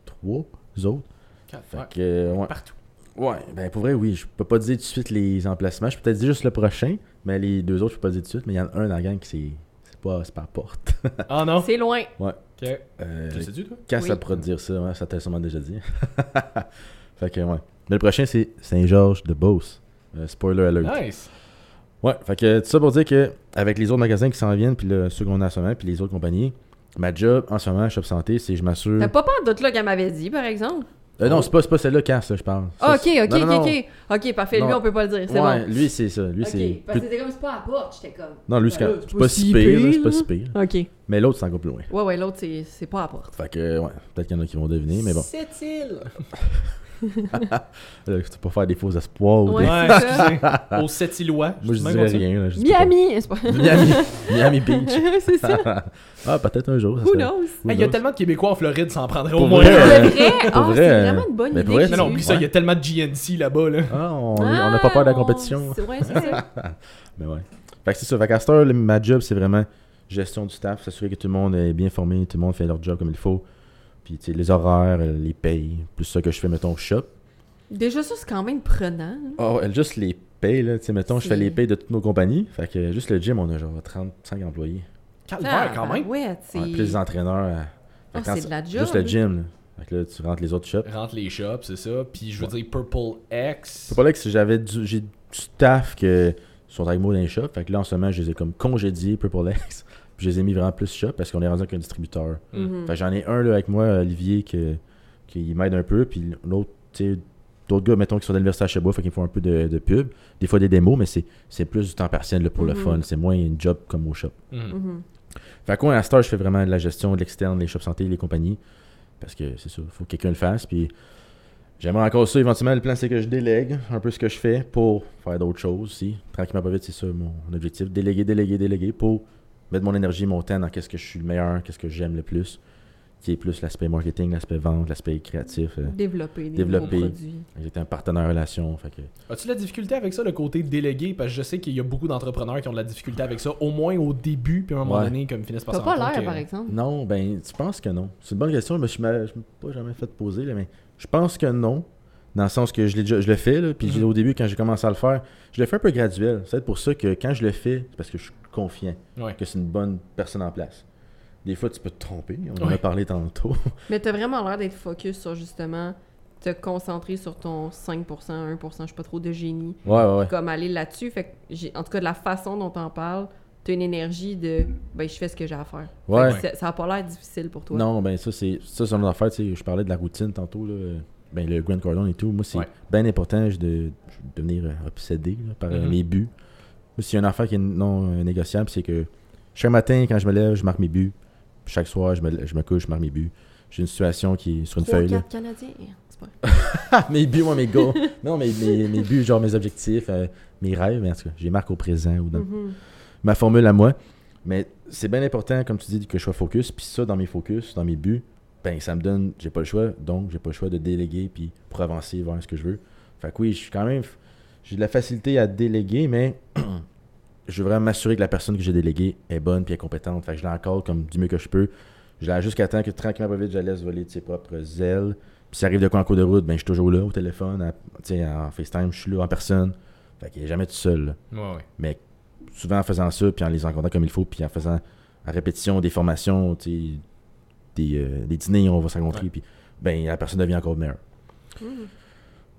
trois autres. Fait Ouais. que, euh, ouais. Partout. Ouais, ben pour vrai, oui. Je peux pas dire tout de suite les emplacements. Je peux peut-être dire juste le prochain, mais les deux autres, je peux pas dire tout de suite. Mais il y en a un dans la gang qui c'est. C'est pas, c'est pas à porte. [laughs] Ah non? C'est loin. Ok. Euh, Tu le sais-tu, toi? quand Oui. ça pourra te dire ça, ouais, ça t'a sûrement déjà dit. [laughs] fait que, ouais. Mais le prochain, c'est Saint-Georges de Beauce. Euh, spoiler alert. Nice. Ouais, fait que tout ça pour dire que avec les autres magasins qui s'en viennent, puis le, a en ce moment, puis les autres compagnies, ma job en ce moment, Shop Santé, c'est je m'assure. T'as pas peur d'autre là qu'elle m'avait dit, par exemple? Euh, non, c'est pas, pas celle-là, Cass, là, je parle. Ah, Ça, ok, ok, non, non, ok, ok. Ok, parfait. Lui, on peut pas le dire. C'est Ouais, bon. lui, c'est ça. Lui, c'est. parce que c'était comme c'est pas à porte, j'étais comme. Non, lui, c'est là, c'est pas si pire, c'est pas si pire. Ok. Mais l'autre, c'est encore plus loin. Ouais, ouais, l'autre, c'est pas à porte. Fait que, ouais, peut-être qu'il y en a qui vont deviner, mais bon. Là, [laughs] c'est pour faire des faux espoirs. ou Ouais, des- excusez. Au Sept-Îlois. Moi, je dirais rien. Là. Miami, c'est pas. Miami. Miami [laughs] Beach. c'est ça. [laughs] ah, peut-être un jour. ça Who serait- knows? Who Hey, Il y a tellement de Québécois en Floride, ça en prendrait au moins vrai, un. C'est euh, vrai? pour Ah, vrai, c'est vraiment une bonne mais idée. vrai, non, eue. oublie ça, il y a tellement de GNC là-bas. Là. Ah, on on n'a pas peur de la Ah, compétition. C'est vrai, c'est ça. [laughs] Mais ouais. Fait que c'est ça. Fait le- ma job, c'est vraiment gestion du staff, s'assurer que tout le monde est bien formé, tout le monde fait leur job comme il faut. Puis, tu sais, les horaires, euh, les payes, plus ça que je fais, mettons, au shop. Déjà, ça, c'est quand même prenant. hein. Oh, elle, juste les payes, là. Tu sais, mettons, je fais les payes de toutes nos compagnies. Fait que juste le gym, on a genre 35 employés. Calvaire, quand même. Ouais, c'est. Ouais, plus les entraîneurs. fait Ah, que quand c'est de la job. Juste le gym, là. Fait que là, tu rentres les autres shops. Rentre les shops, c'est ça. Puis je veux dire, Purple X. C'est pas là que j'avais du, j'ai du staff que sont avec moi dans les shops. Fait que là, en ce moment, je les ai comme congédiés, Purple X. Puis je les ai mis vraiment plus shop parce qu'on est rendu avec un distributeur. Mhm. Fait que j'en ai un là avec moi, Olivier, que, qui m'aide un peu. Puis l'autre, tu sais, d'autres gars, mettons, qui sont à l'université à Sherbrooke, fait qu'ils font un peu de, de pub. Des fois des démos, mais c'est, c'est plus du temps partiel là, pour le Mhm. fun. C'est moins une job comme au shop. Mhm. Fait à Star, je fais vraiment de la gestion de l'externe, les shops santé, les compagnies. Parce que c'est ça, il faut que quelqu'un le fasse. Puis j'aimerais encore ça. Éventuellement, le plan, c'est que je délègue un peu ce que je fais pour faire d'autres choses aussi. Tranquillement, pas vite, c'est ça mon objectif. Déléguer, déléguer, déléguer pour mettre mon énergie, mon temps dans qu'est-ce que je suis le meilleur, qu'est-ce que j'aime le plus. Qui est plus l'aspect marketing, l'aspect vente, l'aspect créatif. euh, Développer des Développer. produits. J'étais un partenaire relation. Fait que... As-tu de la difficulté avec ça, le côté délégué? Parce que je sais qu'il y a beaucoup d'entrepreneurs qui ont de la difficulté avec ça, au moins au début, puis à un moment Ouais. donné, comme ils finissent par se pas l'air, par exemple. Non, ben, tu penses que non. C'est une bonne question, mais je ne me suis pas jamais fait poser, là, mais je pense que non. Dans le sens que je, l'ai déjà- je le fais, là, puis Mhm. au début, quand j'ai commencé à le faire, je le fais un peu graduel. C'est peut-être pour ça que quand je le fais, c'est parce que je suis confiant Ouais. que c'est une bonne personne en place. Des fois, tu peux te tromper. On en Ouais. a parlé tantôt. [laughs] Mais t'as vraiment l'air d'être focus sur justement te concentrer sur ton 5%, 1%, je sais pas trop, de génie. ouais, ouais, ouais. Comme aller là-dessus. Fait que j'ai, en tout cas, de la façon dont t'en parles, t'as une énergie de ben je fais ce que j'ai à faire. Ouais. Ça- ça a pas l'air difficile pour toi. Non, ben ça, c'est ça, c'est une affaire. tu sais, Je parlais de la routine tantôt. Là. Ben, le Grand Cordon et tout. Moi, c'est Ouais. bien important je de, je devenir euh, obsédé là, par euh, Mhm. mes buts. Moi, s'il y a une affaire qui est non euh, négociable, c'est que chaque matin, quand je me lève, je marque mes buts. Chaque soir, je me, je me couche, je marque mes buts. J'ai une situation qui est sur une feuille. Canadiens. C'est pas... [laughs] Mes buts, moi, mes goals. [laughs] non, mes, mes, mes buts, genre mes objectifs, euh, mes rêves, mais en tout cas, je les marque au présent ou dans Mhm. ma formule à moi. Mais c'est bien important, comme tu dis, que je sois focus. Puis ça, dans mes focus, dans mes buts, ben ça me donne, j'ai pas le choix. Donc, j'ai pas le choix de déléguer puis pour avancer vers ce que je veux. Fait que oui, je suis quand même, j'ai de la facilité à déléguer, mais [clears throat] je veux vraiment m'assurer que la personne que j'ai déléguée est bonne puis est compétente. Fait que je l'encadre comme du mieux que je peux. Je la jusqu'à temps que tranquillement, pas vite, je la laisse voler de ses propres ailes. Puis s'il arrive de quoi en cours de route, ben je suis toujours là au téléphone, à- tu sais, en FaceTime, je suis là en personne. Fait qu'il est jamais tout seul. Ouais, ouais. Mais souvent en faisant ça, puis en les encadrant comme il faut, puis en faisant à répétition des formations, tu sais, des, euh, des dîners, on va se rencontrer, puis ben la personne devient encore meilleure. Mhm.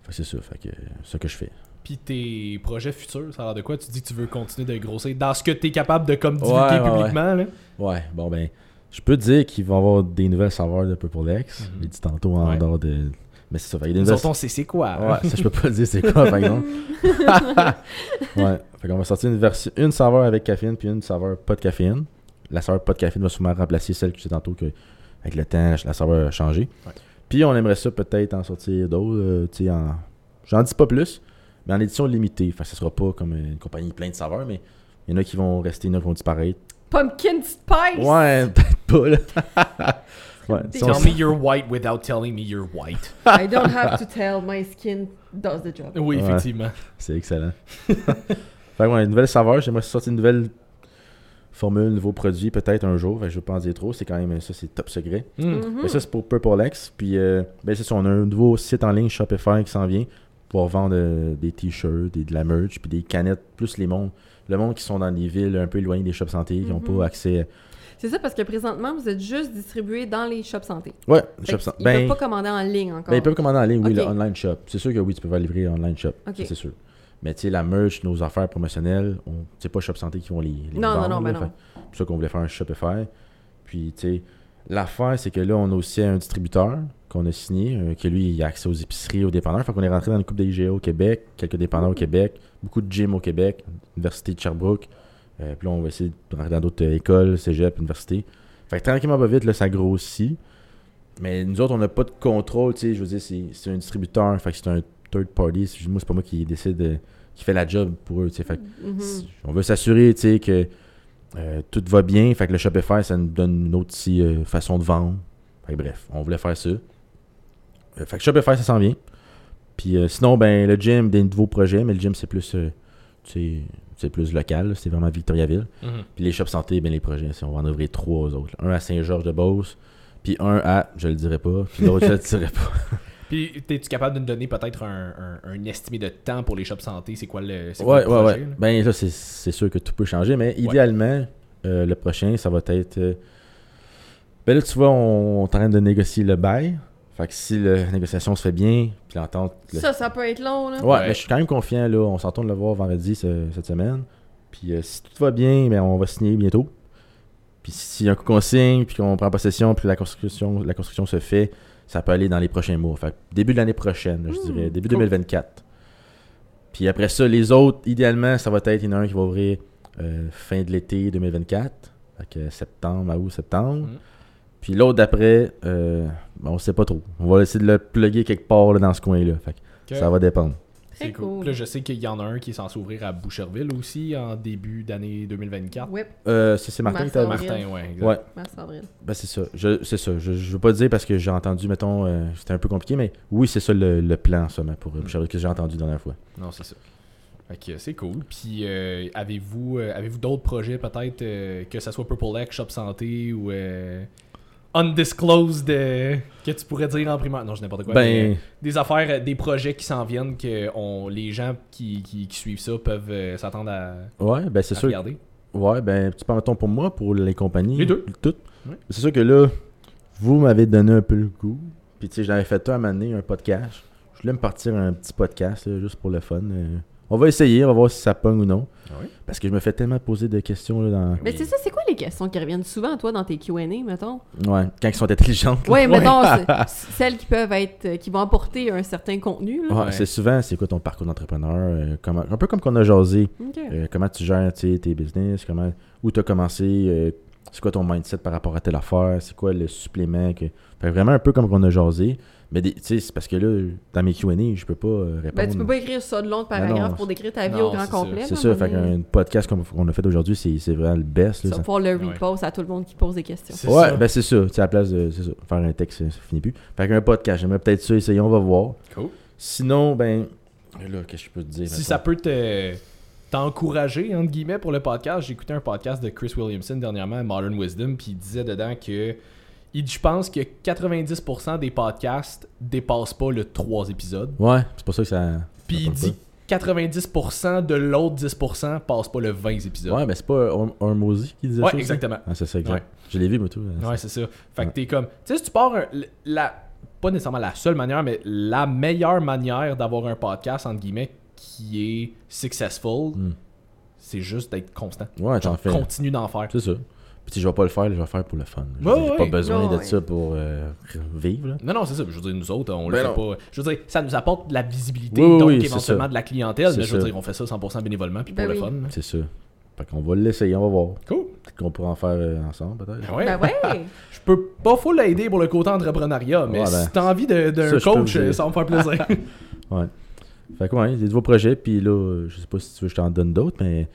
Fait que c'est ça, fait que c'est ça que je fais. Puis tes projets futurs, ça a l'air de quoi? Tu dis que tu veux continuer de grossir dans ce que tu es capable de comme divulguer Ouais, ouais, publiquement. Là? Ouais, bon ben, je peux te dire qu'il va y avoir des nouvelles saveurs de Purple X. Mhm. Je l'ai dit tantôt en Ouais. dehors de. Mais c'est ça, fait a des Nous nouvelles. c'est quoi. hein? Ouais, ça je peux pas le [laughs] dire c'est quoi par exemple. [laughs] ouais, fait qu'on va sortir une version une saveur avec caféine puis une saveur pas de caféine. La saveur pas de caféine va sûrement remplacer celle que disais tantôt que avec le temps la saveur a changé. Ouais. Puis on aimerait ça peut-être en sortir d'autres, euh, tu sais en j'en dis pas plus, mais en édition limitée. Fait que ça sera pas comme une compagnie pleine de saveurs mais il y en a qui vont rester, il y en a qui vont disparaître. Pumpkin spice! Ouais, [laughs] peut-être pas là. [laughs] ouais, Tell me you're white without telling me you're white. [laughs] I don't have to tell, my skin does the job. Oui, Ouais. effectivement. C'est excellent. fait que ouais, une nouvelle saveur, j'aimerais sortir une nouvelle formule, nouveau produit, peut-être un jour. Je veux pas en dire trop, c'est quand même ça, c'est top secret. Hmm. Mais ça, c'est pour Purple X. Puis, euh, ben, c'est ça, on a un nouveau site en ligne Shopify qui s'en vient pour vendre euh, des t-shirts, des, de la merch, puis des canettes, plus les mondes. Le monde qui sont dans des villes un peu éloignées des shops santé, qui n'ont Mhm. pas accès. C'est ça parce que présentement, vous êtes juste distribué dans les shops santé. Ouais, Fait shop que santé. Ils Ben, peuvent pas commander en ligne encore. ben, ils peuvent commander en ligne, oui, le online shop. C'est sûr que oui, tu peux pas livrer online shop. C'est sûr. Mais tu sais, la merch, nos affaires promotionnelles, on- c'est pas Shop Santé qui vont les, les Non, non, vendre, non, ben non. Fait- C'est pour ça qu'on voulait faire un Shopify. Puis, tu sais, l'affaire, c'est que là, on a aussi un distributeur qu'on a signé, euh, que lui, il a accès aux épiceries, aux dépanneurs. Fait qu'on est rentré dans une coupe d'IGA au Québec, quelques dépanneurs au Québec, beaucoup de gyms au Québec, Université de Sherbrooke. Euh, puis là, on va essayer de rentrer dans d'autres euh, écoles, cégep, universités. Fait que tranquillement, pas vite, là, ça grossit. Mais nous autres, on n'a pas de contrôle, tu sais, je veux dire, c'est un distributeur, fait que c'est un third party. Moi, c'est pas moi qui décide, de- qui fait la job pour eux. Fait Mhm. si- on veut s'assurer, tu sais, que euh, tout va bien. Fait que le Shopify, ça nous donne une autre si, euh, façon de vendre. Fait que bref, on voulait faire ça. Euh, fait que Shopify, ça s'en vient. Puis euh, sinon, ben, le gym, des nouveaux projets, mais le gym, c'est plus, euh, tu sais, c'est plus local, c'est vraiment Victoriaville. Mhm. Puis les shops santé, ben les projets, on va en ouvrir trois autres. là. Un à Saint-Georges-de-Beauce, puis un à, je le dirai pas, puis l'autre, je le dirai pas. [laughs] Puis, es-tu capable de nous donner peut-être un, un, un estimé de temps pour les shops santé? C'est quoi le, c'est quoi Ouais, le ouais, projet, ouais. là? Ben là, c'est- c'est sûr que tout peut changer, mais idéalement, euh, le prochain, ça va être. euh, Ben là, tu vois, on, on est en train de négocier le bail. Fait que si la négociation se fait bien, puis l'entente. le- Ça, ça peut être long, là. Ouais, Ouais. mais je suis quand même confiant, là. On s'entend de le voir vendredi ce- cette semaine. Puis euh, si tout va bien, ben, on va signer bientôt. Puis s'il y a un coup qu'on signe, puis qu'on prend possession, puis la construction, la construction se fait, ça peut aller dans les prochains mois. Fait début de l'année prochaine, je Hmm, dirais. Début cool. 2024. Puis après ça, les autres, idéalement, ça va être, il y en a un qui va ouvrir euh, fin de l'été 2024. Fait que septembre, à août, septembre. Mhm. Puis l'autre d'après, euh, ben, on sait pas trop. On va essayer de le plugger quelque part là, dans ce coin-là. Fait que Ok. ça va dépendre. C'est Très cool. cool. Puis Là, je sais qu'il y en a un qui est censé ouvrir à Boucherville aussi en début d'année 2024. Ouais, Euh, c'est c'est Martin qui Mars. Martin, ouais, exact. Ouais, mars-avril. ben c'est ça. Je, c'est ça. Je, je veux pas dire parce que j'ai entendu, mettons, euh, c'était un peu compliqué, mais oui, c'est ça le, le plan, ça, mais pour euh, Mm. Boucherville, que j'ai entendu la dernière fois. Non, c'est ça. Fait que c'est cool. Puis euh, avez-vous euh, avez-vous d'autres projets peut-être euh, que ça soit Purple X, Shop Santé ou euh, undisclosed euh, que tu pourrais dire en primaire Non, je n'importe quoi. mais, euh, Ben, des affaires, euh, des projets qui s'en viennent que on, les gens qui, qui, qui suivent ça peuvent euh, s'attendre à, ouais, ben c'est sûr. regarder. Ouais, ben, tu parles, pour moi, pour les compagnies. Les deux. Toutes. Ouais. C'est sûr que là, vous m'avez donné un peu le goût. Puis, tu sais, j'avais fait un à donné, un podcast. Je voulais me partir un petit podcast, là, juste pour le fun. euh. On va essayer, on va voir si ça pogne ou non. Ah oui? Parce que je me fais tellement poser de questions là, dans. Mais c'est ça, c'est quoi les questions qui reviennent souvent, toi, dans tes Q&A, mettons? Ouais, quand ils sont intelligentes. là. Ouais, mettons, c'est- celles qui peuvent être, euh, qui vont apporter un certain contenu, là. Ouais, Ouais. c'est souvent, c'est quoi ton parcours d'entrepreneur, euh, comment, un peu comme qu'on a jasé, Ok. euh, comment tu gères tes business, comment, où tu as commencé, euh, c'est quoi ton mindset par rapport à telle affaire, c'est quoi le supplément, que, fait vraiment un peu comme qu'on a jasé, mais tu sais, c'est parce que là, dans mes Q&A, je peux pas euh, répondre. Ben, tu peux pas écrire ça de long de Ben paragraphe non, pour décrire ta vie non, au grand complet. C'est ça, fait qu'un podcast comme qu'on a fait aujourd'hui, c'est c'est vraiment le best. Là, ça- pouvoir le Ouais. repost à tout le monde qui pose des questions. Ouais, ça. ben c'est ça, tu à la place de ça, faire un texte, ça, finit plus. Fait qu'un podcast, j'aimerais peut-être ça, essayer, on va voir. Cool. Sinon, ben, là, qu'est-ce que je peux te dire? Si ça peut te t'encourager entre guillemets pour le podcast, j'ai écouté un podcast de Chris Williamson dernièrement, Modern Wisdom, puis il disait dedans que il dit, je pense que 90% des podcasts dépassent pas le 3 épisodes. Ouais, c'est pour ça que ça. Puis il dit 90% de l'autre 10% passe pas le 20 épisodes. Ouais, mais c'est pas un, Mozy qui disait Ouais, ça. exactement. Ah, c'est ça, exact. Ouais. Je l'ai vu, moi, tout. Ouais, c'est ça. Fait que t'es comme. Tu sais, si tu pars. un- la, pas nécessairement la seule manière, mais la meilleure manière d'avoir un podcast, entre guillemets, qui est successful, Hmm. c'est juste d'être constant. Ouais, t'en fais. continue d'en faire. C'est ça. Puis si je vais pas le faire, je vais le faire pour le fun. Ouais, j'ai ouais. pas besoin Ouais, de ça pour euh, vivre. Là. Non, non, c'est ça. Je veux dire, nous autres, on le Ben fait non. pas. Je veux dire, ça nous apporte de la visibilité, Oui, donc oui, éventuellement de la clientèle, mais je veux ça. dire, on fait ça 100% bénévolement, puis Ben pour oui. le fun. C'est ça. Fait qu'on va l'essayer, on va voir. Cool. Peut-être qu'on pourra en faire euh, ensemble, peut-être. Ben ouais. Ben ouais! [laughs] Je peux pas full l'aider pour le côté entrepreneuriat, mais Ouais, ben, si t'as envie d'un coach, dire. ça va me faire plaisir. [laughs] Ouais. Fait que ouais, il y a de nouveaux projets, puis là, euh, je sais pas si tu veux que je t'en donne d'autres, mais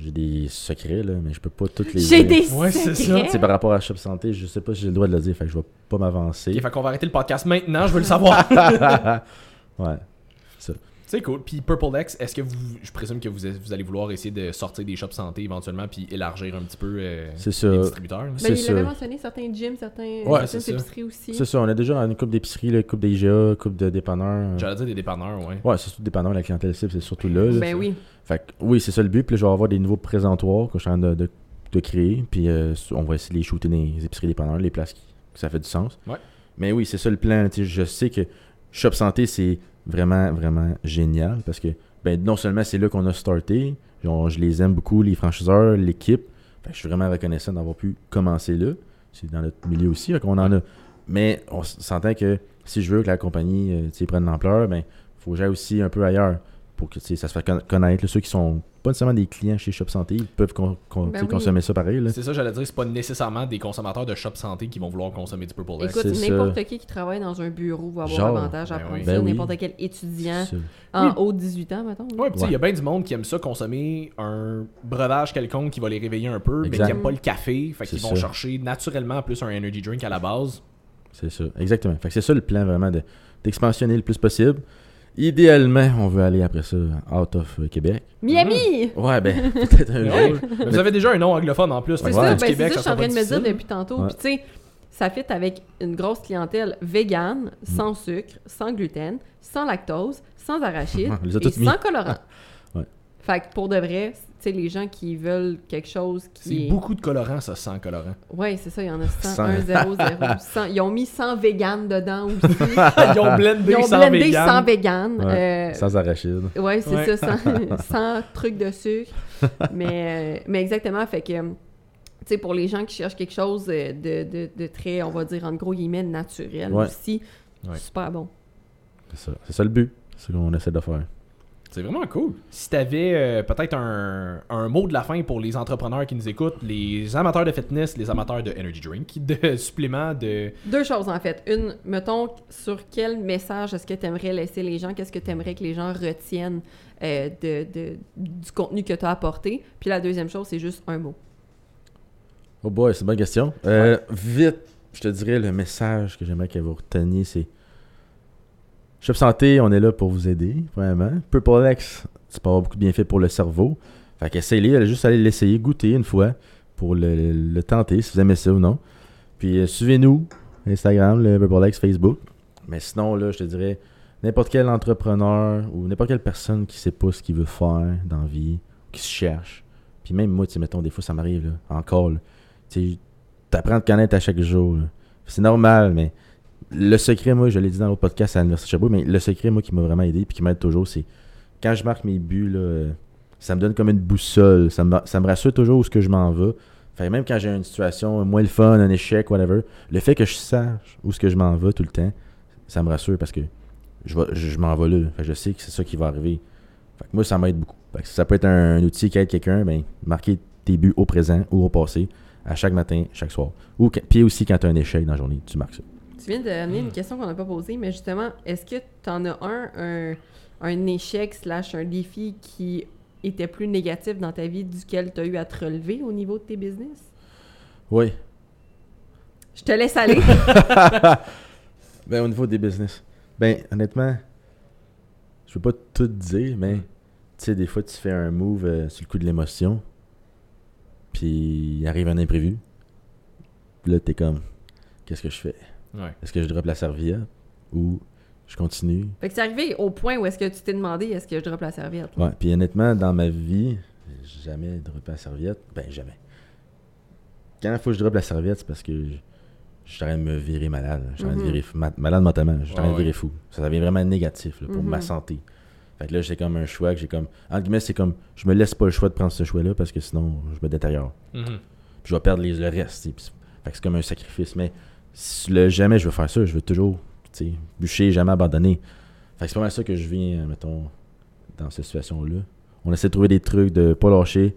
j'ai des secrets, là, mais je peux pas toutes les J'ai dire. des Ouais, c'est ça. secrets. C'est par rapport à Shop Santé, je sais pas si j'ai le droit de le dire, fait que je vais pas m'avancer. Ok, fait qu'on va arrêter le podcast maintenant, je veux le savoir. [laughs] ouais. C'est cool. Puis Purple X, est-ce que vous, je présume que vous, vous allez vouloir essayer de sortir des shops santé éventuellement, puis élargir un petit peu euh, les distributeurs. Ben, il ça. avait mentionné certains gyms, certains, Ouais, certaines épiceries aussi. C'est ça, on a déjà une coupe d'épicerie, une coupe d'IGA, coupe de dépanneurs. J'allais dire des dépanneurs, ouais. Ouais, c'est surtout dépanneurs, la clientèle cible, c'est surtout là. là. Ben oui. Fait que, oui, c'est ça le but. Puis là, je vais avoir des nouveaux présentoirs que je suis en train de, de, de créer. Puis euh, on va essayer de les shooter dans les épiceries dépanneurs, les places qui, que ça fait du sens. Ouais. Mais oui, c'est ça le plan. Je sais que Shop Santé, c'est vraiment, vraiment génial parce que ben, non seulement c'est là qu'on a starté, on- je les aime beaucoup, les franchiseurs, l'équipe. Je suis vraiment reconnaissant d'avoir pu commencer là. C'est dans notre milieu aussi qu'on en a. Mais on s'entend que si je veux que la compagnie euh, prenne l'ampleur, ben faut que j'aille aussi un peu ailleurs pour que ça se fasse conna- connaître. là. ceux qui sont pas nécessairement des clients chez Shop Santé, ils peuvent con- con- Ben oui. consommer ça pareil. C'est ça, j'allais dire, c'est pas nécessairement des consommateurs de shop santé qui vont vouloir consommer du Purple X. Écoute, n'importe qui qui travaille dans un bureau va avoir Genre, avantage à ben prendre oui. ça. Ben oui. N'importe quel étudiant en Oui. haut de 18 ans, mettons. Ouais, pis tu sais, il y a bien du monde qui aime ça consommer un breuvage quelconque qui va les réveiller un peu, mais qui aime pas le café, fait qu'ils vont chercher naturellement plus un energy drink à la base. C'est ça, exactement. Fait que c'est ça le plan vraiment de- d'expansionner le plus possible. Idéalement, on veut aller après ça out of Québec. Miami! Ouais, ben, [laughs] peut-être un Ouais. jour. Mais vous avez déjà un nom anglophone en plus. C'est fait que Ouais. ça, du ben, c'est Québec, ça que je suis en train de me dire depuis tantôt. Ouais. Puis tu sais, ça fit avec une grosse clientèle végane, Mm. sans sucre, sans gluten, sans lactose, sans arachide [laughs] et sans colorant. Ouais. Fait que pour de vrai, sais, les gens qui veulent quelque chose C'est qui est. beaucoup de colorants, ça, sans colorant. Ouais, c'est ça, il y en a 100, 100. 1, 0, 0. 100. Ils ont mis 100 vegan dedans aussi. [laughs] Ils ont blendé Ils ont sans blendé vegan. 100 vegan. Ouais, euh, Sans arachide. Ouais, c'est Ouais. ça, sans, [laughs] [laughs] sans trucs de sucre. mais, euh, mais exactement, fait que, tu sais, pour les gens qui cherchent quelque chose de, de, de très, on va dire, en gros guillemets, naturel Ouais. aussi, Ouais. super bon. C'est ça. C'est ça le but. C'est ce qu'on essaie de faire. C'est vraiment cool. Si t'avais euh, peut-être un, un mot de la fin pour les entrepreneurs qui nous écoutent, les amateurs de fitness, les amateurs de energy drink, [laughs] de suppléments, de... Deux choses, en fait. Une, mettons, sur quel message est-ce que tu aimerais laisser les gens? Qu'est-ce que tu aimerais que les gens retiennent euh, de, de- du contenu que tu as apporté? Puis la deuxième chose, c'est juste un mot. Oh boy, c'est une bonne question. Euh, Vite, je te dirais le message que j'aimerais que vous reteniez, c'est Shop Santé, on est là pour vous aider, vraiment. Purple X, ça peut avoir beaucoup de bienfaits pour le cerveau. Fait qu'essayez, allez juste aller l'essayer, goûter une fois pour le, tenter, si vous aimez ça ou non. Puis euh, suivez-nous, Instagram, le Purple X, Facebook. Mais sinon, là, je te dirais, n'importe quel entrepreneur ou n'importe quelle personne qui sait pas ce qu'il veut faire dans la vie, qui se cherche. Puis même moi, tu mettons, des fois, ça m'arrive, là, encore, là. Tu sais, t'apprends à te connaître à chaque jour. C'est normal, mais le secret, moi, je l'ai dit dans l'autre podcast à l'Université Sherbrooke, mais le secret, moi, qui m'a vraiment aidé puis qui m'aide toujours, c'est quand je marque mes buts, ça me donne comme une boussole. Ça me, rassure toujours où ce que je m'en vais. Fait même quand j'ai une situation moins le fun, un échec, whatever, le fait que je sache où ce que je m'en vais tout le temps, ça me rassure parce que je, je, m'en vais là. Je sais que c'est ça qui va arriver. Fait que moi, ça m'aide beaucoup. Ça peut être un, outil qui aide quelqu'un, ben, marquer tes buts au présent ou au passé, à chaque matin, chaque soir. Ou, puis aussi quand tu as un échec dans la journée, tu marques ça. Tu viens d'amener Hmm. une question qu'on n'a pas posée, mais justement, est-ce que tu en as un, un, un échec slash un défi qui était plus négatif dans ta vie duquel tu as eu à te relever au niveau de tes business? Oui. Je te laisse aller. [laughs] Ben, au niveau des business. Ben, honnêtement, je veux pas tout dire, mais Mm. tu sais, des fois, tu fais un move euh, sur le coup de l'émotion, puis il arrive un imprévu. Puis là, t'es comme, qu'est-ce que je fais? Ouais. Est-ce que je drop la serviette ou je continue? Fait que c'est arrivé au point où est-ce que tu t'es demandé est-ce que je drop la serviette? Ouais, puis honnêtement, dans ma vie, j'ai jamais droppé la serviette. Ben, jamais. Quand il faut que je droppe la serviette, c'est parce que je, je suis en train de me virer malade. Je suis en train de Mhm. virer fou- malade mentalement. Je suis en train de virer fou. Ça devient vraiment négatif là, pour Mhm. ma santé. Fait que là, c'est comme un choix que j'ai comme. Entre guillemets, c'est comme. Je me laisse pas le choix de prendre ce choix-là parce que sinon, je me détériore. Mhm. Puis je vais perdre les, le reste. puis Fait que c'est comme un sacrifice. Mais le, jamais je veux faire ça, je veux toujours tu sais, bûcher, jamais abandonner. Fait que c'est pas mal ça que je viens, euh, mettons, dans cette situation-là. On essaie de trouver des trucs, de pas lâcher.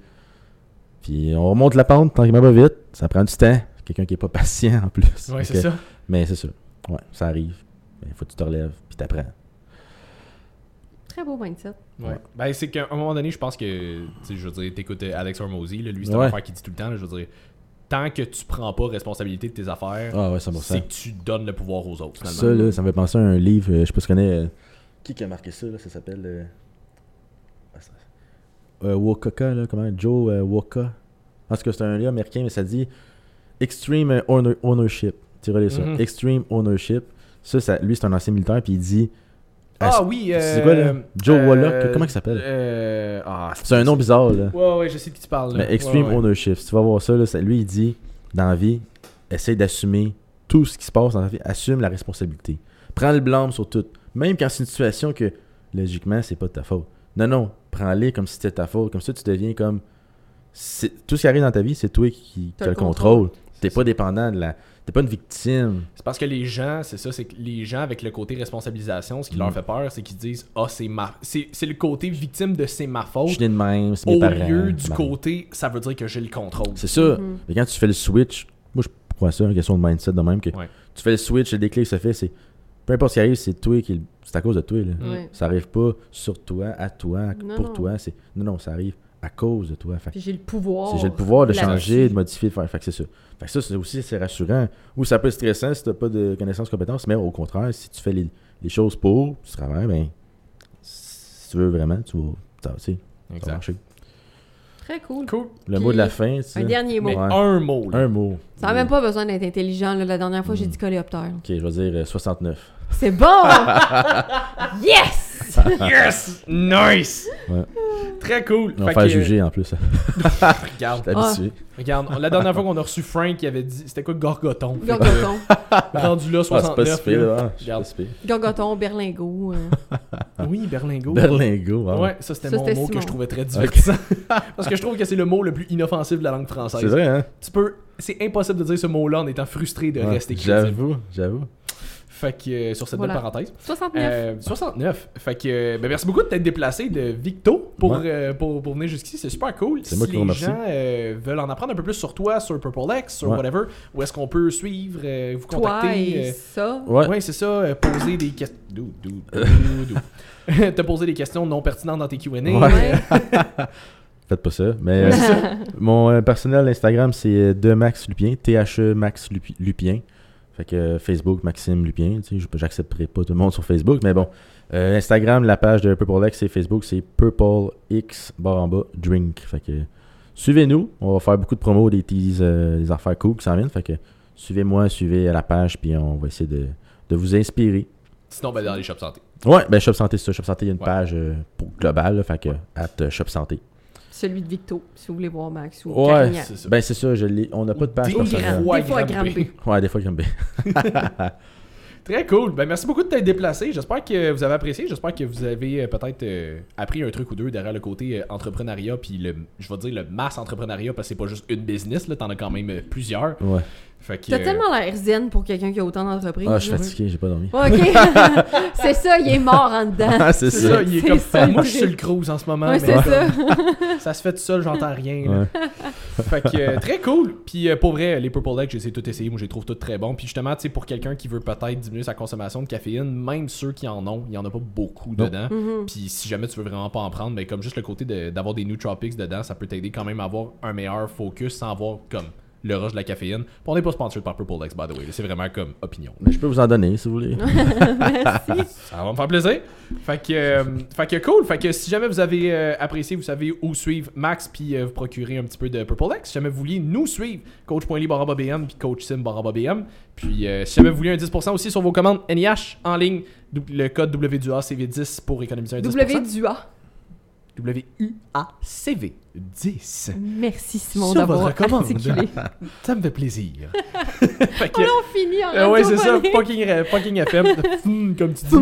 Puis on remonte la pente tranquillement pas vite. Ça prend du temps. Quelqu'un qui est pas [laughs] patient en plus. Ouais, c'est ça. Mais c'est ça. Ouais, ça arrive. Il faut que tu te relèves, puis t'apprends. Très beau mindset. Ouais. Ouais. Ben, c'est qu'à un moment donné, je pense que, tu sais, je veux dire, t'écoutes Alex Hormozy, lui, c'est une Ouais. affaire qu'il dit tout le temps, là, je veux dire, tant que tu prends pas responsabilité de tes affaires, Ah ouais, 100%. c'est que tu donnes le pouvoir aux autres, finalement. Ça, là, ça me fait penser à un livre, euh, je sais pas si tu connais. euh, qui qui a marqué ça, là Ça s'appelle. Euh, ah, euh, Wakaka, là, comment? Joe euh, Waka. En tout cas, c'est un livre américain, mais ça dit Extreme Owner- Ownership. Tu relais ça. Mhm. Extreme Ownership. Ça, ça, lui, c'est un ancien militaire, puis il dit. Ah oui, euh, C'est quoi, là? Joe euh, Wallach, comment il s'appelle? euh, ah, C'est un nom bizarre, là. Ouais, ouais, je sais de qui tu parles. là. Mais Extreme Ouais, ouais. Ownership, si tu vas voir ça, là, ça- lui il dit dans la vie, essaye d'assumer tout ce qui se passe dans la vie, assume la responsabilité. Prends le blâme sur tout. Même quand c'est une situation que logiquement c'est pas de ta faute. Non, non, prends-les comme si c'était ta faute. Comme ça, tu deviens comme. Tout ce qui arrive dans ta vie, c'est toi qui, qui as le contrôle. T'es pas dépendant de la. T'es pas une victime. C'est parce que les gens, c'est ça, c'est que les gens avec le côté responsabilisation, ce qui Mm. leur fait peur, c'est qu'ils disent Ah, c'est ma. C'est c'est le côté victime de c'est ma Je faute. suis né de même, c'est mes Au parents. lieu du côté, ça veut dire que j'ai le contrôle. C'est ça. Mhm. Mais quand tu fais le switch, moi je crois ça, une question de mindset de même, que Ouais. tu fais le switch, le déclic se fait, c'est. Peu importe ce qui arrive, c'est toi qui. C'est à cause de toi, là. Mm. Ça arrive pas sur toi, à toi, Non, pour non. toi. C'est non, non, ça arrive à cause de toi. Fait j'ai le pouvoir. j'ai le pouvoir de changer, de modifier, de faire. Fait que c'est ça. Fait que ça, c'est aussi c'est rassurant. Ou ça peut être stressant si t'as pas de connaissances, compétences, mais au contraire, si tu fais les, les choses pour, tu travailles, ben, si tu veux vraiment, tu vas, ça, tu sais, ça va marcher. Très cool. Cool. Le Puis, mot de la fin, c'est Un dernier mot. Mais Ouais. un mot. là. un mot. Ça n'a même pas besoin d'être intelligent. là. La dernière fois, j'ai Mm. dit coléoptère. Ok, je vais dire euh, 69. C'est bon! [laughs] yes! Yes! Nice! Très cool. On va faire que, juger en plus. [laughs] Regarde, habitué. regarde. La dernière fois qu'on a reçu Frank, il avait dit. C'était quoi Gorgoton? Gorgoton. Rendu là, Ah, c'est pas 69. si pire, là. là. Ah, Regarde. pas si pire. Gorgoton, Berlingot. euh. [laughs] Oui, Berlingo. Berlingo, wow. Ouais, ça c'était mon mot que je trouvais très divertissant. Parce que je trouve que c'est le mot le plus inoffensif de la langue française. C'est vrai, hein? Tu peux. C'est impossible de dire ce mot-là en étant frustré de Ouais, rester crédible. J'avoue, j'avoue. Fait que euh, sur cette Voilà. belle parenthèse. 69. Euh, 69. Fait que euh, ben, merci beaucoup de t'être déplacé de Victo pour, Ouais. euh, pour, pour venir jusqu'ici. C'est super cool. C'est si moi qui les remercie. gens euh, veulent en apprendre un peu plus sur toi, sur Purple X, sur Ouais. whatever, où est-ce qu'on peut suivre, euh, vous Toi contacter et euh, ça. Ouais. Ouais, c'est ça, euh, poser des questions. [laughs] Te poser des questions non pertinentes dans tes QA. [laughs] Faites pas ça. Mais euh, mon euh, personnel Instagram, c'est euh, de Max Lupien. T-H-E Max Lupi- Lupien. Fait que euh, Facebook, Maxime Lupien. Tu sais, j'accepterai pas tout le monde sur Facebook, mais bon. Euh, Instagram, la page de Purple X, c'est Facebook, c'est Purple X barre en bas drink. Fait que suivez-nous. On va faire beaucoup de promos, des teas, euh, des affaires cool qui s'en viennent. Fait que suivez-moi, suivez la page, puis on va essayer de, de vous inspirer. Sinon, ben, dans les shops santé. Ouais, ben Shop Santé, c'est ça. Shop Santé, il y a une Ouais. page euh, pour globale. là, fait que, at euh, Shop Santé. Celui de Victo, si vous voulez voir Max ou Ouais, Carignan. C'est ça. Ben c'est ça, je l'ai- on n'a pas de page Des personnelle. fois Des fois. Ouais, des fois, Grimby. [laughs] Très cool. Ben, merci beaucoup de t'être déplacé. J'espère que vous avez apprécié. J'espère que vous avez euh, peut-être euh, appris un truc ou deux derrière le côté euh, entrepreneuriat. Puis, le, je vais dire le mass entrepreneuriat parce que c'est pas juste une business. Là, t'en as quand même plusieurs. Ouais. Fait que. T'as euh, tellement l'air zen pour quelqu'un qui a autant d'entreprises. Ah, je suis fatigué, j'ai pas dormi. Ok. [laughs] c'est ça, il est mort en dedans. Ah, c'est C'est ça. ça, il est [laughs] C'est comme ça, Moi, je suis le cruise en ce moment. Ouais, mais c'est comme- ça. [laughs] ça se fait tout seul, j'entends rien. là. Ouais. Fait que euh, très cool. Puis euh, pour vrai, les Purple Legs, j'ai tout essayé. Moi, je les trouve toutes très bons. Puis justement, tu sais, pour quelqu'un qui veut peut-être diminuer sa consommation de caféine, même ceux qui en ont, il y en a pas beaucoup Non. dedans. Mhm. Puis si jamais tu veux vraiment pas en prendre, ben comme juste le côté de- d'avoir des nootropics dedans, ça peut t'aider quand même à avoir un meilleur focus sans avoir comme le rush de la caféine. Puis on n'est pas sponsored par Purple Legs, by the way. C'est vraiment comme opinion. Mais je peux vous en donner si vous voulez. [laughs] [laughs] Ça va me faire plaisir. Fait que, euh, fait que cool. Fait que si jamais vous avez euh, apprécié, vous savez où suivre Max puis euh, vous procurer un petit peu de Purple X. Si jamais vous vouliez nous suivre, coach.ly BM puis coach sim BM. Puis euh, si jamais vous voulez un 10% aussi sur vos commandes NIH en ligne, le code WDUACV10 pour économiser un 10%. W du A. WUACV 10. Merci Simon d'avoir articulé. [laughs] Ça me fait plaisir. [laughs] fait que, On finit en Euh, ouais, c'est ça, fucking, fucking FM, [laughs] comme tu dis.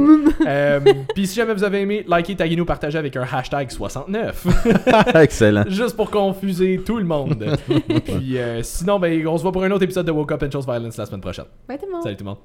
Euh, Puis si jamais vous avez aimé, likez, taguez-nous, partagez avec un hashtag 69, Excellent. juste pour confuser tout le monde. Puis euh, sinon, ben, on se voit pour un autre épisode de Woke Up and Chose Violence la semaine prochaine. Bye tout le monde. Salut tout le monde.